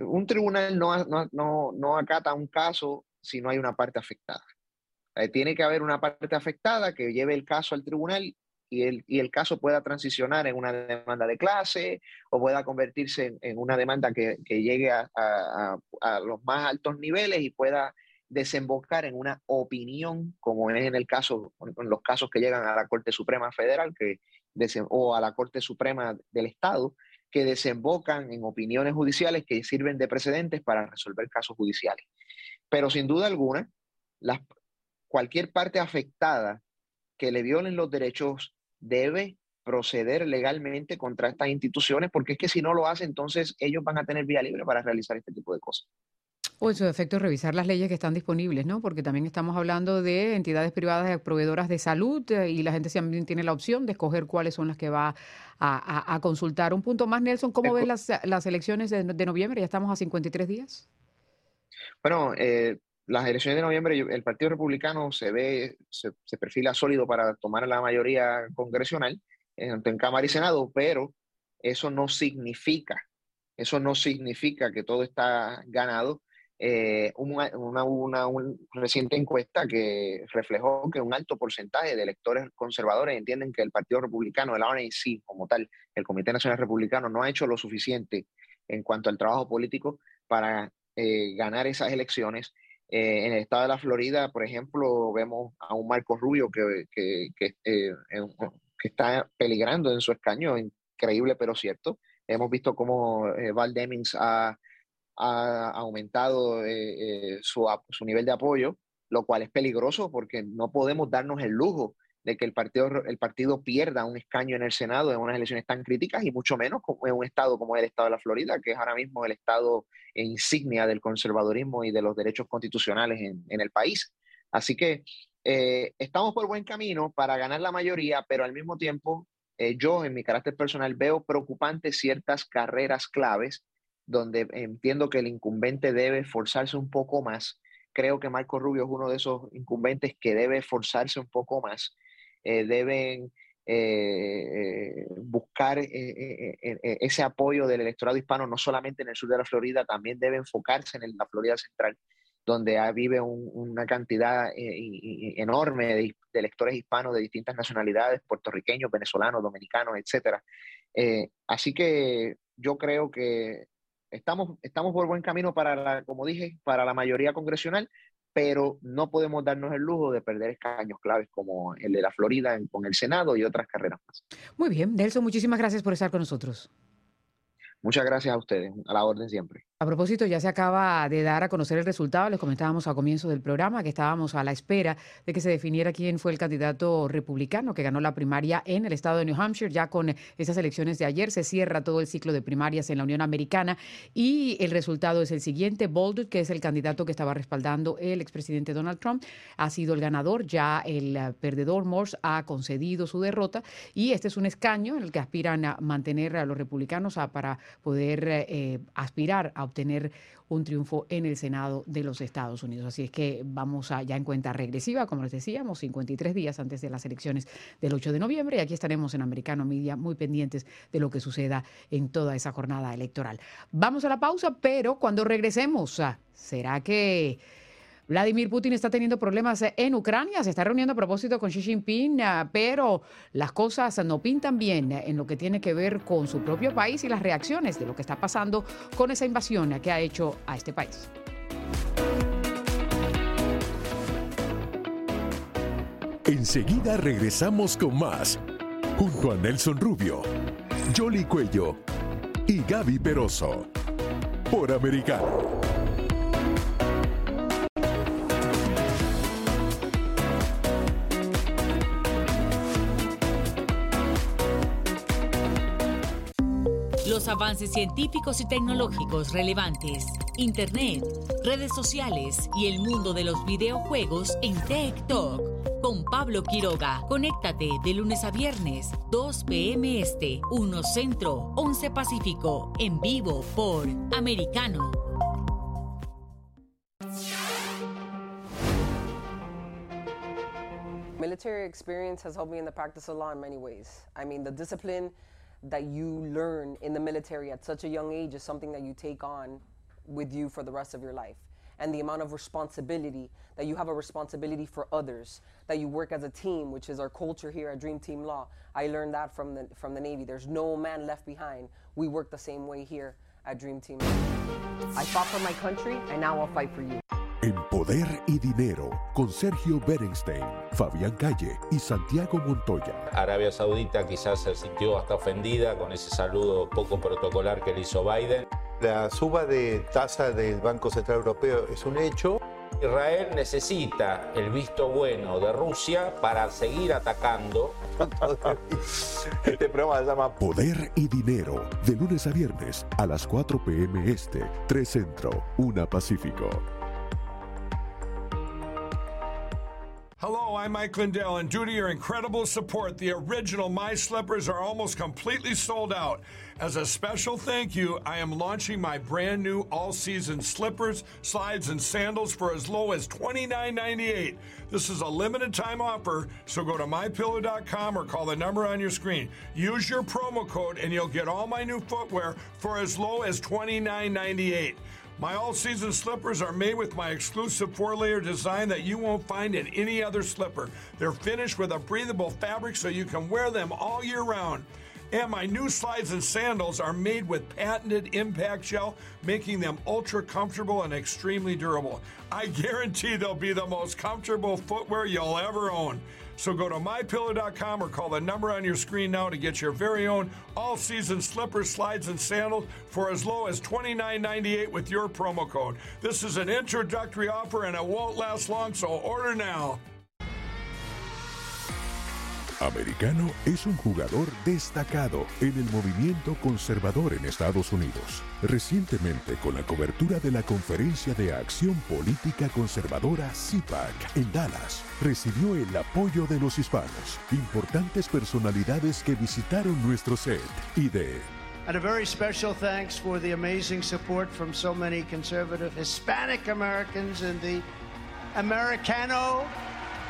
un tribunal no, no, no, acata un caso si no hay una parte afectada. tiene que haber una parte afectada que lleve el caso al tribunal y el, y el caso pueda transicionar en una demanda de clase o pueda convertirse en, una demanda que, que llegue a, a, a, los más altos niveles y pueda desembocar en una opinión, como es en el caso, en los casos que llegan a la Corte Suprema Federal que o a la Corte Suprema del Estado, que desembocan en opiniones judiciales que sirven de precedentes para resolver casos judiciales. Pero sin duda alguna, cualquier parte afectada que le violen los derechos debe proceder legalmente contra estas instituciones, porque es que si no lo hace, entonces ellos van a tener vía libre para realizar este tipo de cosas. O en su defecto revisar las leyes que están disponibles, ¿no? Porque también estamos hablando de entidades privadas proveedoras de salud eh, y la gente también tiene la opción de escoger cuáles son las que va a, consultar. Un punto más, Nelson, ¿cómo ves las, elecciones de, noviembre? Ya estamos a 53 días. Bueno, eh, las elecciones de noviembre, el Partido Republicano se ve, se, perfila sólido para tomar la mayoría congresional, en, en Cámara y Senado, pero eso no significa, eso no significa que todo está ganado eh, una, reciente encuesta que reflejó que un alto porcentaje de electores conservadores entienden que el Partido Republicano, el RNC como tal, el Comité Nacional Republicano, no ha hecho lo suficiente en cuanto al trabajo político para eh, ganar esas elecciones. Eh, en el estado de la Florida, por ejemplo, vemos a un Marco Rubio que, que, que, que está peligrando en su escaño, increíble pero cierto, Hemos visto cómo Val Demings ha, ha aumentado su, su nivel de apoyo, lo cual es peligroso porque no podemos darnos el lujo de que el partido, el partido pierda un escaño en el Senado en unas elecciones tan críticas y mucho menos en un estado como el estado de la Florida, que es ahora mismo el estado insignia del conservadurismo y de los derechos constitucionales en, en el país. Así que eh, estamos por buen camino para ganar la mayoría, pero al mismo tiempo eh, yo en mi carácter personal veo preocupantes ciertas carreras claves donde entiendo que el incumbente debe esforzarse un poco más. Creo que Marco Rubio es uno de esos incumbentes que debe esforzarse un poco más eh, deben eh, buscar eh, ese apoyo del electorado hispano, no solamente en el sur de la Florida, también debe enfocarse en la Florida Central, donde vive una cantidad enorme de, electores hispanos de distintas nacionalidades, puertorriqueños, venezolanos, dominicanos, etc. así que yo creo que estamos, estamos por buen camino para, como dije, para la mayoría congresional, pero no podemos darnos el lujo de perder escaños claves como el de la Florida con el Senado y otras carreras más. Muy bien, Nelson, muchísimas gracias por estar con nosotros. Muchas gracias a ustedes, a la orden siempre. A propósito, ya se acaba de dar a conocer el resultado. Les comentábamos al comienzo del programa que estábamos a la espera de que se definiera quién fue el candidato republicano que ganó la primaria en el estado de New Hampshire. Ya con esas elecciones de ayer se cierra todo el ciclo de primarias en la Unión Americana y el resultado es el siguiente. Bolduc, que es el candidato que estaba respaldando el expresidente Donald Trump, ha sido el ganador. Ya el eh, perdedor Morse ha concedido su derrota y este es un escaño en el que aspiran a mantener a los republicanos para poder eh, aspirar a obtener un triunfo en el Senado de los Estados Unidos. Así es que vamos a, ya en cuenta regresiva, como les decíamos, 53 días antes de las elecciones del 8 de noviembre y aquí estaremos en Americano Media muy pendientes de lo que suceda en toda esa jornada electoral. Vamos a la pausa, pero cuando regresemos, ah, ¿será que Vladimir Putin está teniendo problemas en Ucrania, se está reuniendo a propósito con Xi Jinping, ah, pero las cosas no pintan bien en lo que tiene que ver con su propio país y las reacciones de lo que está pasando con esa invasión que ha hecho a este país. Enseguida regresamos con más, junto a Nelson Rubio, Jolly Cuello y Gaby Peroso, por Americano. Los avances científicos y tecnológicos relevantes, Internet, redes sociales y el mundo de los videojuegos en Tech Talk. Con Pablo Quiroga, conéctate de lunes a viernes, 2 p.m. Este, 1 Centro, 11 Pacífico, en vivo por Americano. Military experience has helped me in the practice of law in many ways. I mean, the discipline that you learn in the military at such a young age is something that you take on with you for the rest of your life. And the amount of responsibility that you have a responsibility for others, that you work as a team, which is our culture here at Dream Team Law. I learned that from the, from the Navy. There's no man left behind. We work the same way here at Dream Team. I fought for my country, and now I'll fight for you. En Poder y Dinero, con Sergio Berenstein, Fabián Calle y Santiago Montoya. Arabia Saudita quizás se sintió hasta ofendida con ese saludo poco protocolar que le hizo Biden. La suba de tasa del Banco Central Europeo es un hecho. Israel necesita el visto bueno de Rusia para seguir atacando. Este programa se llama Poder y Dinero, de lunes a viernes a las 4 p.m. Este, 3 Centro, 1 Pacífico. Hello, I'm Mike Lindell, and due to your incredible support, the original My Slippers are almost completely sold out. As a special thank you, I am launching my brand new all season slippers, slides, and sandals for as low as $29.98. This is a limited time offer, so go to mypillow.com or call the number on your screen. Use your promo code, and you'll get all my new footwear for as low as $29.98. My all season slippers are made with my exclusive four layer design that you won't find in any other slipper. They're finished with a breathable fabric so you can wear them all year round. And my new slides and sandals are made with patented impact gel, making them ultra comfortable and extremely durable. I guarantee they'll be the most comfortable footwear you'll ever own. So go to mypillow.com or call the number on your screen now to get your very own all season slippers, slides, and sandals for as low as $29.98 with your promo code. This is an introductory offer and it won't last long, so order now. Americano es un jugador destacado en el movimiento conservador en Estados Unidos. Recientemente, con la cobertura de la Conferencia de Acción Política Conservadora CIPAC en Dallas, recibió el apoyo de los hispanos, importantes personalidades que visitaron nuestro set y de And a very special thanks for the amazing support from so many conservative Hispanic Americans in the Americano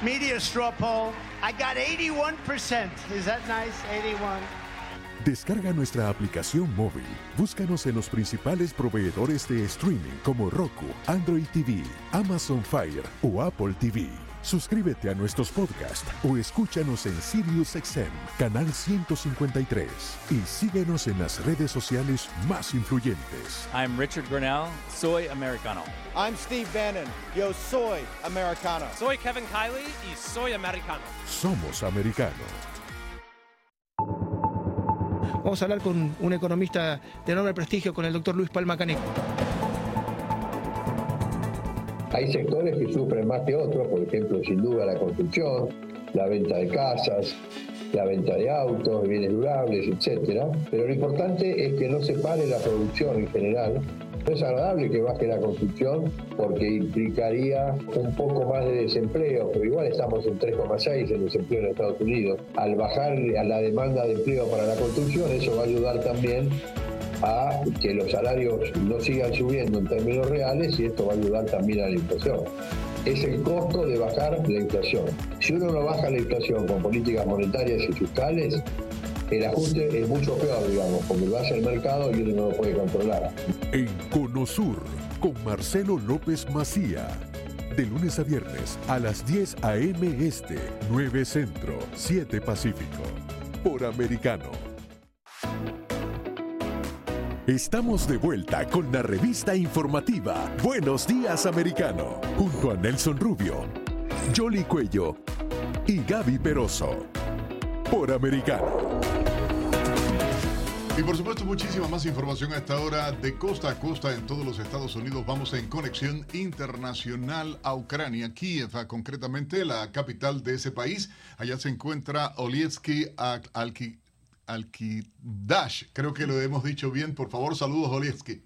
media straw poll. I got 81%. Is that nice? 81. Descarga nuestra aplicación móvil. Búscanos en los principales proveedores de streaming como Roku, Android TV, Amazon Fire o Apple TV. Suscríbete a nuestros podcasts o escúchanos en SiriusXM, canal 153 y síguenos en las redes sociales más influyentes. I'm Richard Grinnell, soy americano. I'm Steve Bannon, yo soy americano. Soy Kevin Kiley y soy americano. Somos americanos. Vamos a hablar con un economista de enorme prestigio, con el doctor Luis Palma Caneco. Hay sectores que sufren más que otros, por ejemplo, sin duda la construcción, la venta de casas, la venta de autos, bienes durables, etcétera. Pero lo importante es que no se pare la producción en general. No es agradable que baje la construcción porque implicaría un poco más de desempleo, pero igual estamos en 3,6 en desempleo en Estados Unidos. Al bajar a la demanda de empleo para la construcción, eso va a ayudar también a que los salarios no sigan subiendo en términos reales y esto va a ayudar también a la inflación. Es el costo de bajar la inflación. Si uno no baja la inflación con políticas monetarias y fiscales, el ajuste es mucho peor, digamos, porque lo hace el mercado y uno no lo puede controlar. En Conosur, con Marcelo López Macía. De lunes a viernes a las 10 a.m. Este, 9 Centro, 7 Pacífico. Por Americano. Estamos de vuelta con la revista informativa Buenos Días Americano, junto a Nelson Rubio, Jolly Cuello y Gaby Peroso. Por Americano. Y por supuesto muchísima más información a esta hora de costa a costa en todos los Estados Unidos. Vamos en conexión internacional a Ucrania, Kiev, concretamente la capital de ese país. Allá se encuentra Olietsky Alki Alkidash. Creo que lo hemos dicho bien. Por favor, saludos, Olievsky.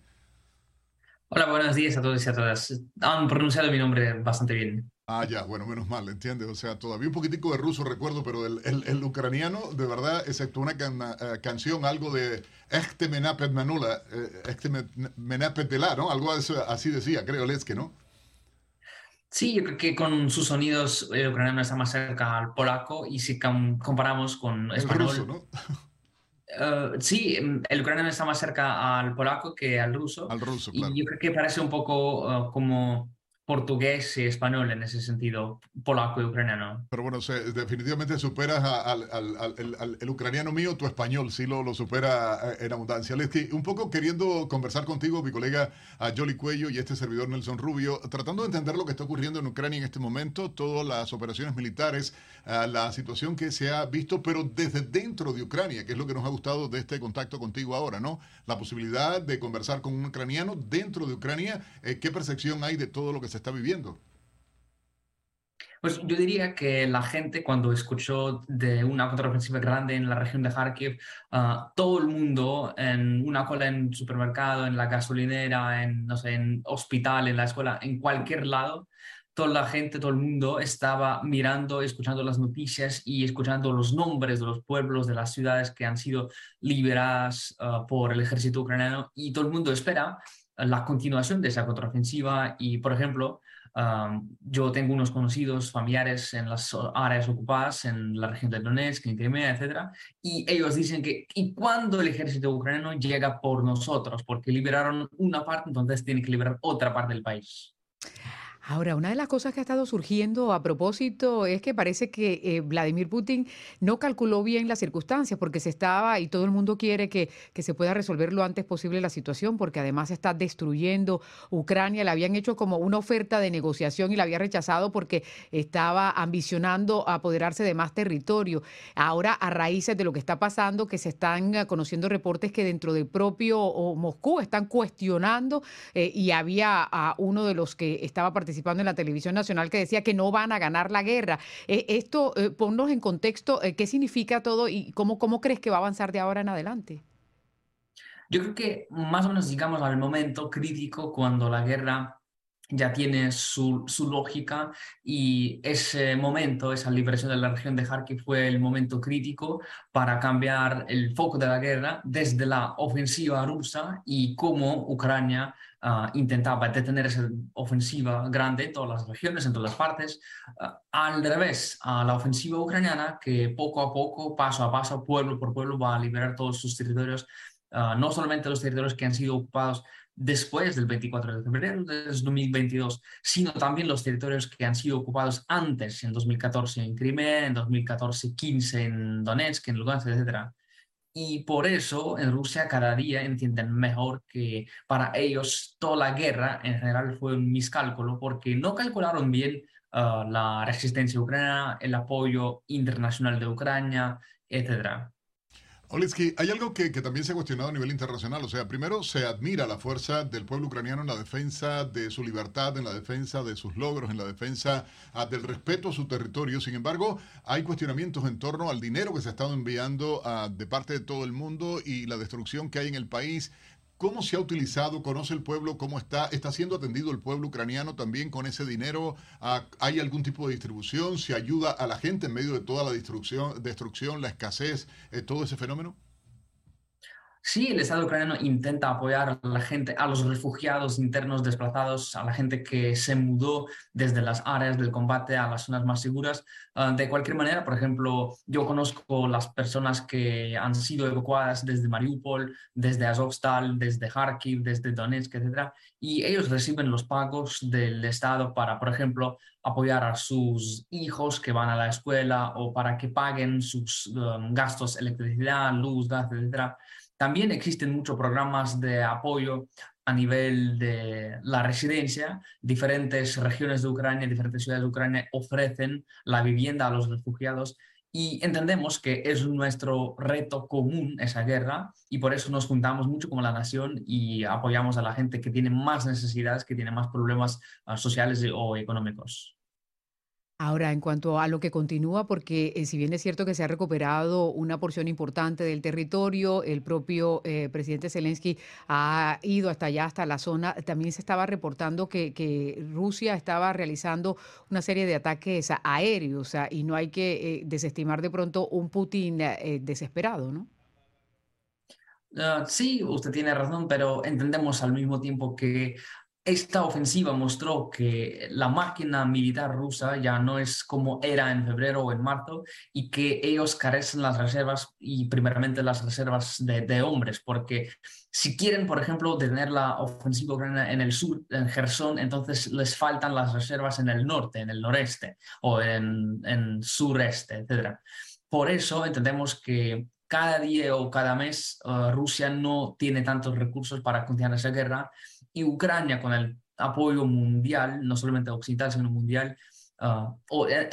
Hola, buenos días a todos y a todas. Han pronunciado mi nombre bastante bien. Ah, ya, bueno, menos mal, ¿entiendes? O sea, todavía un poquitico de ruso recuerdo, pero el, el, ucraniano, de verdad, excepto una eh, canción, algo de Este Menapet Manula, Este Menapet ¿no? Algo así decía, creo, Oleski, ¿no? Sí, yo creo que con sus sonidos el ucraniano está más cerca al polaco y si comparamos con el español... Ruso, ¿no? Eh, sí, mm, el ucraniano está más cerca al polaco que al ruso. Al ruso, claro. Y yo creo que parece un poco eh, como portugués y español en ese sentido, polaco y ucraniano. Pero bueno, definitivamente superas al, al, el ucraniano mío, tu español sí lo, lo supera eh, en abundancia. que un poco queriendo conversar contigo, mi colega Jolly Cuello y este servidor Nelson Rubio, tratando de entender lo que está ocurriendo en Ucrania en este momento, todas las operaciones militares, eh, la situación que se ha visto, pero desde dentro de Ucrania, que es lo que nos ha gustado de este contacto contigo ahora, ¿no? La posibilidad de conversar con un ucraniano dentro de Ucrania, eh, ¿qué percepción hay de todo lo que se está viviendo? Pues yo diría que la gente cuando escuchó de una contraofensiva grande en la región de Kharkiv, ah, todo el mundo en una cola en supermercado, en la gasolinera, en, no sé, en hospital, en la escuela, en cualquier lado, toda la gente, todo el mundo estaba mirando, escuchando las noticias y escuchando los nombres de los pueblos, de las ciudades que han sido liberadas ah, por el ejército ucraniano y todo el mundo espera la continuación de esa contraofensiva y, por ejemplo, yo tengo unos conocidos familiares en las áreas ocupadas, en la región de Donetsk, en Crimea, etc. Y ellos dicen que, ¿y cuando el ejército ucraniano llega por nosotros? Porque liberaron una parte, entonces tienen que liberar otra parte del país. Ahora, una de las cosas que ha estado surgiendo a propósito es que parece que eh, Vladimir Putin no calculó bien las circunstancias porque se estaba, y todo el mundo quiere que, que, se pueda resolver lo antes posible la situación, porque además está destruyendo Ucrania. Le habían hecho como una oferta de negociación y la había rechazado porque estaba ambicionando apoderarse de más territorio. Ahora, a raíces de lo que está pasando, que se están eh, conociendo reportes que dentro del propio Moscú están cuestionando, eh, y había a uno de los que estaba participando participando en la televisión nacional que decía que no van a ganar la guerra. Eh, esto, eh, ponnos en contexto, eh, ¿qué significa todo y cómo, cómo crees que va a avanzar de ahora en adelante? Yo creo que más o menos llegamos al momento crítico cuando la guerra ya tiene su, su, lógica y ese momento, esa liberación de la región de Kharkiv fue el momento crítico para cambiar el foco de la guerra desde la ofensiva rusa y cómo Ucrania uh, intentaba detener esa ofensiva grande en todas las regiones, en todas las partes, uh, al revés a la ofensiva ucraniana que poco a poco, paso a paso, pueblo por pueblo va a liberar todos sus territorios, uh, no solamente los territorios que han sido ocupados después del 24 de febrero de 2022, sino también los territorios que han sido ocupados antes, en 2014 en Crimea, en 2014-15 en Donetsk, en Lugansk, etc. Y por eso en Rusia cada día entienden mejor que para ellos toda la guerra en general fue un miscálculo porque no calcularon bien uh, la resistencia ucraniana, el apoyo internacional de Ucrania, etc. Olitsky, hay algo que, que, también se ha cuestionado a nivel internacional. O sea, primero se admira la fuerza del pueblo ucraniano en la defensa de su libertad, en la defensa de sus logros, en la defensa ah, del respeto a su territorio. Sin embargo, hay cuestionamientos en torno al dinero que se ha estado enviando ah, de parte de todo el mundo y la destrucción que hay en el país. ¿Cómo se ha utilizado? ¿Conoce el pueblo? ¿Cómo está? ¿Está siendo atendido el pueblo ucraniano también con ese dinero? Ah, ¿Hay algún tipo de distribución? ¿Se ayuda a la gente en medio de toda la destrucción, destrucción la escasez, eh, todo ese fenómeno? Sí, el Estado ucraniano intenta apoyar a la gente, a los refugiados internos desplazados, a la gente que se mudó desde las áreas del combate a las zonas más seguras. Uh, de cualquier manera, por ejemplo, yo conozco las personas que han sido evacuadas desde Mariupol, desde Azovstal, desde Kharkiv, desde Donetsk, etc. Y ellos reciben los pagos del Estado para, por ejemplo, apoyar a sus hijos que van a la escuela o para que paguen sus um, gastos, electricidad, luz, gas, etc. También existen muchos programas de apoyo a nivel de la residencia. Diferentes regiones de Ucrania, diferentes ciudades de Ucrania ofrecen la vivienda a los refugiados y entendemos que es nuestro reto común esa guerra y por eso nos juntamos mucho como la nación y apoyamos a la gente que tiene más necesidades, que tiene más problemas uh, sociales o económicos. Ahora, en cuanto a lo que continúa, porque eh, si bien es cierto que se ha recuperado una porción importante del territorio, el propio eh, presidente Zelensky ha ido hasta allá, hasta la zona, también se estaba reportando que, Rusia estaba realizando una serie de ataques aéreos, y no hay que eh, desestimar de pronto un Putin desesperado, ¿no? Uh, sí, usted tiene razón, pero entendemos al mismo tiempo que esta ofensiva mostró que la máquina militar rusa ya no es como era en febrero o en marzo y que ellos carecen las reservas y primeramente las reservas de, hombres, porque si quieren, por ejemplo, detener la ofensiva ucraniana en el sur, en Gerson, entonces les faltan las reservas en el norte, en el noreste o en, en sureste, etc. Por eso entendemos que cada día o cada mes uh, Rusia no tiene tantos recursos para continuar esa guerra y Ucrania con el apoyo mundial, no solamente occidental, sino mundial, uh,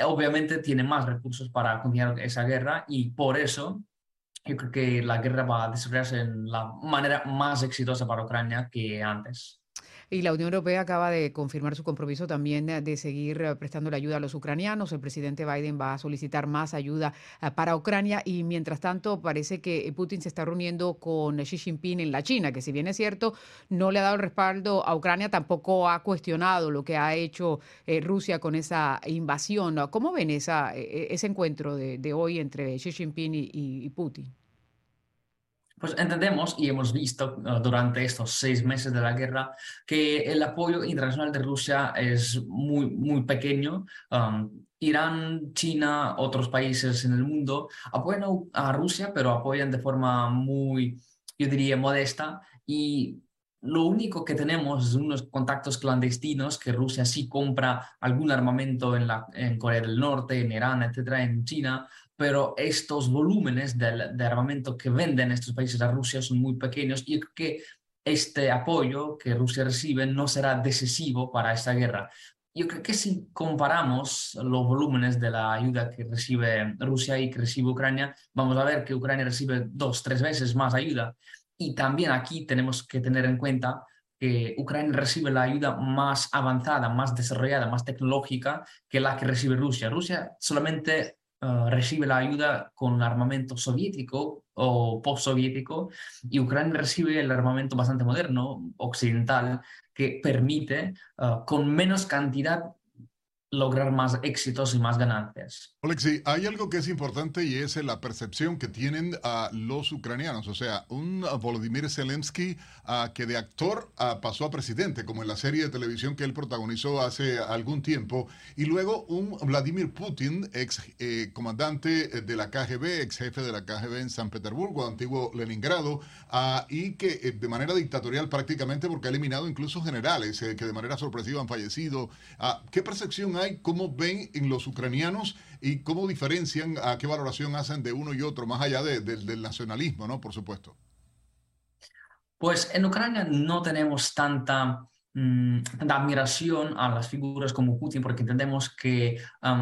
obviamente tiene más recursos para continuar esa guerra y por eso yo creo que la guerra va a desarrollarse en la manera más exitosa para Ucrania que antes. Y la Unión Europea acaba de confirmar su compromiso también de seguir eh, prestando la ayuda a los ucranianos. El presidente Biden va a solicitar más ayuda eh, para Ucrania y mientras tanto parece que Putin se está reuniendo con Xi Jinping en la China, que si bien es cierto no le ha dado el respaldo a Ucrania, tampoco ha cuestionado lo que ha hecho eh, Rusia con esa invasión. ¿Cómo ven esa, ese encuentro de, hoy entre Xi Jinping y Putin? Pues entendemos y hemos visto uh, durante estos seis meses de la guerra que el apoyo internacional de Rusia es muy, muy pequeño. Um, Irán, China, otros países en el mundo apoyan a Rusia, pero apoyan de forma muy, yo diría, modesta. Y lo único que tenemos es unos contactos clandestinos que Rusia sí compra algún armamento en, la, en Corea del Norte, en Irán, etcétera, en China, pero estos volúmenes de, armamento que venden estos países a Rusia son muy pequeños y que este apoyo que Rusia recibe no será decisivo para esta guerra. Yo creo que si comparamos los volúmenes de la ayuda que recibe Rusia y que recibe Ucrania, vamos a ver que Ucrania recibe dos, tres veces más ayuda. Y también aquí tenemos que tener en cuenta que Ucrania recibe la ayuda más avanzada, más desarrollada, más tecnológica que la que recibe Rusia. Rusia solamente uh, recibe la ayuda con armamento soviético o post-soviético y Ucrania recibe el armamento bastante moderno, occidental, que permite uh, con menos cantidad lograr más éxitos y más ganancias. Alexi, hay algo que es importante y es la percepción que tienen a los ucranianos. O sea, un Volodymyr Zelensky que de actor pasó a presidente, como en la serie de televisión que él protagonizó hace algún tiempo, y luego un Vladimir Putin, ex eh, comandante de la KGB, ex jefe de la KGB en San Petersburgo, antiguo Leningrado, y que eh, de manera dictatorial prácticamente, porque ha eliminado incluso generales eh, que de manera sorpresiva han fallecido. ¿Qué percepción hay? Cómo ven en los ucranianos y cómo diferencian, a qué valoración hacen de uno y otro, más allá del nacionalismo, ¿no? Por supuesto. Pues en Ucrania no tenemos tanta, mm, admiración a las figuras como Putin porque entendemos que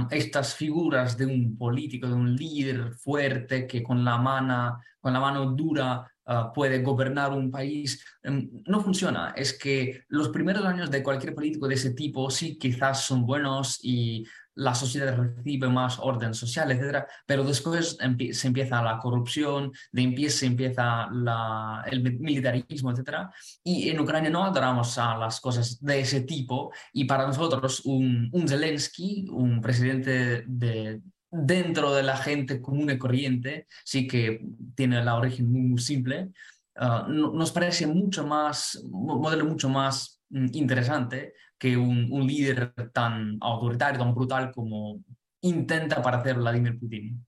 estas figuras de un político, de un líder fuerte que con la mano, con la mano dura Ah, puede gobernar un país, em, no funciona. Es que los primeros años de cualquier político de ese tipo sí quizás son buenos y la sociedad recibe más orden social, etcétera, pero después se empieza la corrupción, de se empieza la, el militarismo, etcétera, y en Ucrania no adoramos a las cosas de ese tipo, y para nosotros un, un Zelensky, un presidente de, dentro de la gente común y corriente, sí que tiene la origen muy, simple, ah, nos parece mucho más, modelo mucho más mm, interesante que un, un, líder tan autoritario, tan brutal como intenta parecer Vladimir Putin.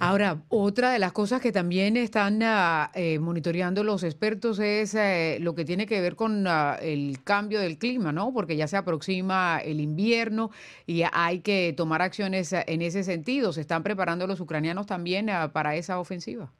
Ahora, otra de las cosas que también están ah, eh, monitoreando los expertos es eh, lo que tiene que ver con ah, el cambio del clima, ¿no? Porque ya se aproxima el invierno y hay que tomar acciones ah, en ese sentido. ¿Se están preparando los ucranianos también para esa ofensiva?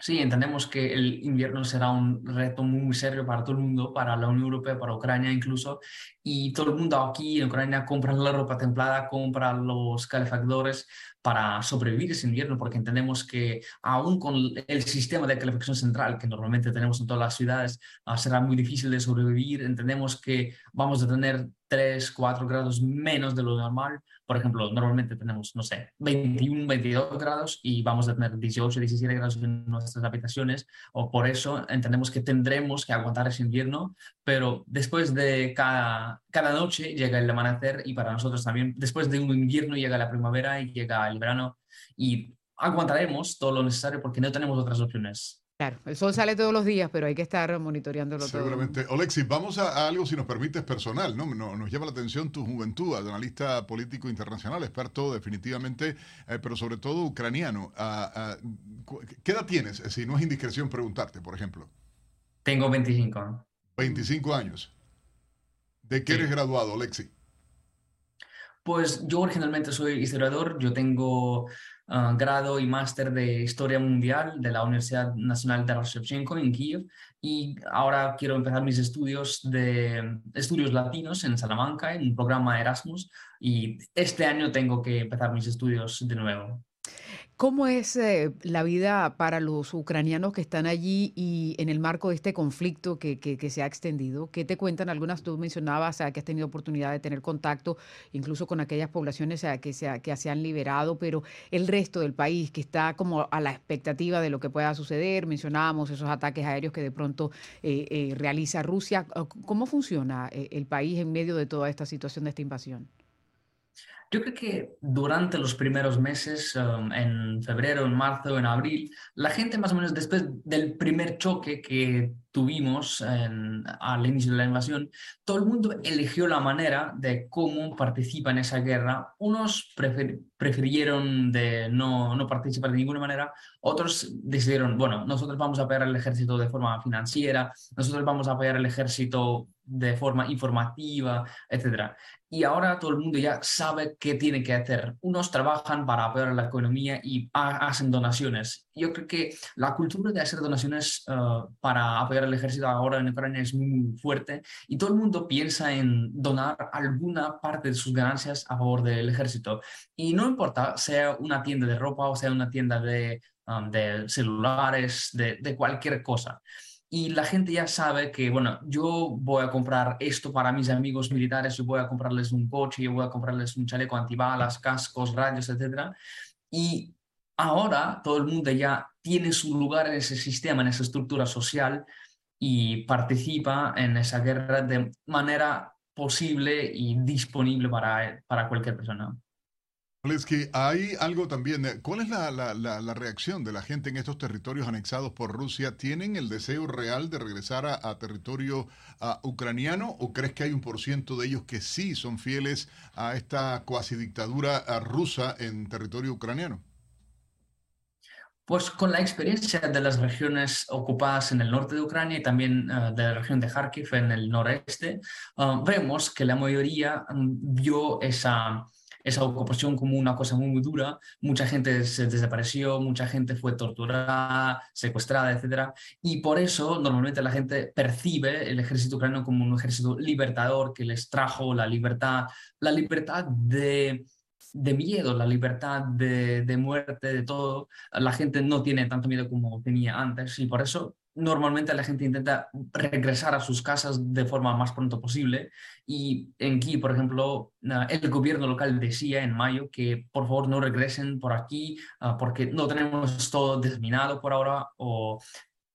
Sí, entendemos que el invierno será un reto muy, serio para todo el mundo, para la Unión Europea, para Ucrania incluso, y todo el mundo aquí en Ucrania compra la ropa templada, compra los calefactores para sobrevivir ese invierno, porque entendemos que aún con el sistema de calefacción central que normalmente tenemos en todas las ciudades, ah, será muy difícil de sobrevivir. Entendemos que vamos a tener 3, 4 grados menos de lo normal. Por ejemplo, normalmente tenemos, no sé, 21, 22 grados y vamos a tener 18, 17 grados en nuestras habitaciones. O por eso entendemos que tendremos que aguantar ese invierno, pero después de cada, cada noche llega el amanecer y para nosotros también, después de un invierno llega la primavera y llega el verano y aguantaremos todo lo necesario porque no tenemos otras opciones. Claro, el sol sale todos los días, pero hay que estar monitoreándolo todo. Seguramente. Olexi, vamos a, algo, si nos permites, personal, ¿no? Nos, llama la atención tu juventud, analista político internacional, experto definitivamente, eh, pero sobre todo ucraniano. Ah, ah, ¿Qué edad tienes? Si no es indiscreción preguntarte, por ejemplo. Tengo 25. 25 años. ¿De qué eres graduado, Olexi? Pues yo originalmente soy historiador, yo tengo Ah, grado y máster de Historia Mundial de la Universidad Nacional de Shevchenko en Kiev y ahora quiero empezar mis estudios de estudios latinos en Salamanca en un programa Erasmus y este año tengo que empezar mis estudios de nuevo. ¿Cómo es eh, la vida para los ucranianos que están allí y en el marco de este conflicto que, se ha extendido? ¿Qué te cuentan algunas? Tú mencionabas que has tenido oportunidad de tener contacto incluso con aquellas poblaciones que, se, que se han liberado, pero el resto del país que está como a la expectativa de lo que pueda suceder. Mencionábamos esos ataques aéreos que de pronto eh, eh, realiza Rusia. ¿Cómo funciona el país en medio de toda esta situación de esta invasión? Yo creo que durante los primeros meses, um, en febrero, en marzo, en abril, la gente más o menos después del primer choque que tuvimos al inicio de la invasión, todo el mundo eligió la manera de cómo participa en esa guerra. Unos prefirieron de no, no participar de ninguna manera, otros decidieron, bueno, nosotros vamos a apoyar al ejército de forma financiera, nosotros vamos a apoyar al ejército de forma informativa, etc. Y ahora todo el mundo ya sabe qué tiene que hacer. Unos trabajan para apoyar la economía y hacen donaciones. Yo creo que la cultura de hacer donaciones eh, para apoyar el ejército ahora en Ucrania es muy fuerte y todo el mundo piensa en donar alguna parte de sus ganancias a favor del ejército. Y no importa sea una tienda de ropa o sea una tienda de, um, de celulares, de, de cualquier cosa y la gente ya sabe que, bueno, yo voy a comprar esto para mis amigos militares, yo voy a comprarles un coche, yo voy a comprarles un chaleco antibalas, cascos, radios, etc. Y ahora todo el mundo ya tiene su lugar en ese sistema, en esa estructura social y participa en esa guerra de manera posible y disponible para, para cualquier persona. Que hay algo también. ¿Cuál es la, la, la, reacción de la gente en estos territorios anexados por Rusia? ¿Tienen el deseo real de regresar a, territorio ucraniano o crees que hay un por ciento de ellos que sí son fieles a esta cuasi dictadura rusa en territorio ucraniano? Pues con la experiencia de las regiones ocupadas en el norte de Ucrania y también eh, de la región de Kharkiv en el noreste, eh, vemos que la mayoría mm, vio esa, esa ocupación como una cosa muy, muy dura. Mucha gente se desapareció, mucha gente fue torturada, secuestrada, etc. Y por eso normalmente la gente percibe el ejército ucraniano como un ejército libertador que les trajo la libertad, la libertad de de miedo, la libertad de, de, muerte, de todo, la gente no tiene tanto miedo como tenía antes y por eso normalmente la gente intenta regresar a sus casas de forma más pronto posible y en aquí, por ejemplo, el gobierno local decía en mayo que por favor no regresen por aquí ah, porque no tenemos todo desminado por ahora o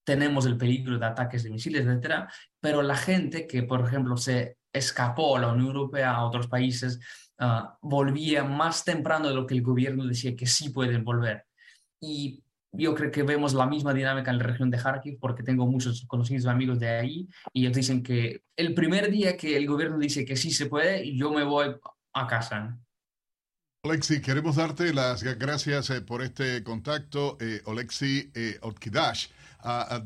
tenemos el peligro de ataques de misiles, etcétera, pero la gente que, por ejemplo, se escapó a la Unión Europea, a otros países, Ah, volvía más temprano de lo que el gobierno decía que sí pueden volver. Y yo creo que vemos la misma dinámica en la región de Kharkiv porque tengo muchos conocidos amigos de ahí y ellos dicen que el primer día que el gobierno dice que sí se puede, yo me voy a casa. Olexi, queremos darte las gracias eh, por este contacto. Eh, Olexi eh, Otkidash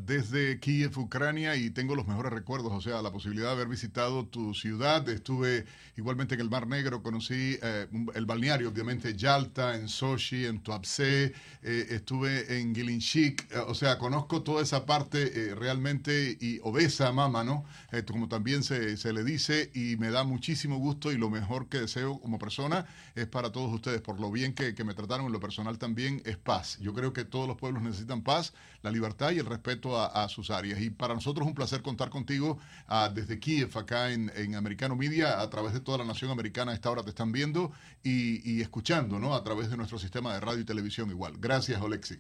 desde Kiev, Ucrania, y tengo los mejores recuerdos, o sea, la posibilidad de haber visitado tu ciudad. Estuve igualmente en el Mar Negro, conocí eh, el balneario, obviamente, Yalta, en Sochi, en Tuapse, eh, estuve en Gilinchik, eh, o sea, conozco toda esa parte realmente y obesa, mama, ¿no? como también se, se, le dice, y me da muchísimo gusto y lo mejor que deseo como persona es para todos ustedes, por lo bien que, que me trataron en lo personal también, es paz. Yo creo que todos los pueblos necesitan paz, la libertad y el respeto a, sus áreas. Y para nosotros es un placer contar contigo ah, desde Kiev, acá en, Americano Media, a través de toda la nación americana. A esta hora te están viendo y, escuchando, ¿no? A través de nuestro sistema de radio y televisión igual. Gracias, Olexi.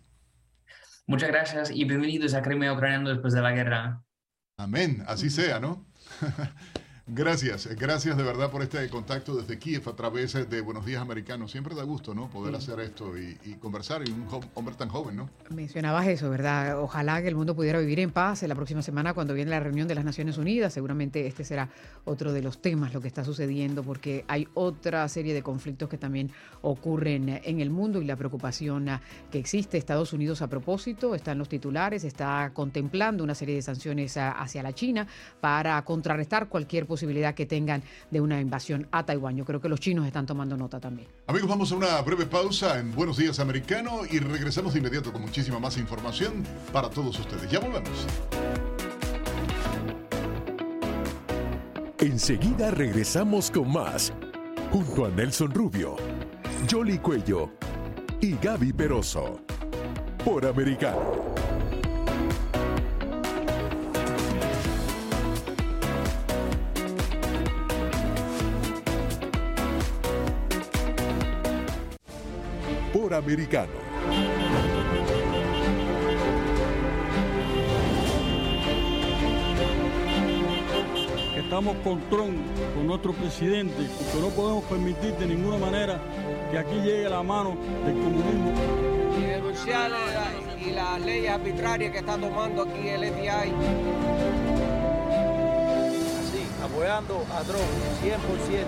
Muchas gracias y bienvenidos a Crimea Ucraniano después de la guerra. Amén, así sea, ¿no? Gracias, gracias de verdad por este contacto desde Kiev a través de Buenos Días Americanos. Siempre da gusto, ¿no? Poder hacer esto y, conversar y un hombre tan joven, ¿no? Mencionabas eso, ¿verdad? Ojalá que el mundo pudiera vivir en paz la próxima semana cuando viene la reunión de las Naciones Unidas. Seguramente este será otro de los temas, lo que está sucediendo, porque hay otra serie de conflictos que también ocurren en el mundo y la preocupación que existe. Estados Unidos a propósito, están los titulares, está contemplando una serie de sanciones hacia la China para contrarrestar cualquier posibilidad posibilidad que tengan de una invasión a Taiwán. Yo creo que los chinos están tomando nota también. Amigos, vamos a una breve pausa en Buenos Días Americano y regresamos de inmediato con muchísima más información para todos ustedes. Ya volvemos. Enseguida regresamos con más, junto a Nelson Rubio, Jolly Cuello y Gaby Peroso, por Americano. Americano. estamos con Trump, con nuestro presidente, porque no podemos permitir de ninguna manera que aquí llegue la mano del comunismo. Y denunciar la- y las leyes arbitrarias que está tomando aquí el FBI. Así, apoyando a Trump 100%.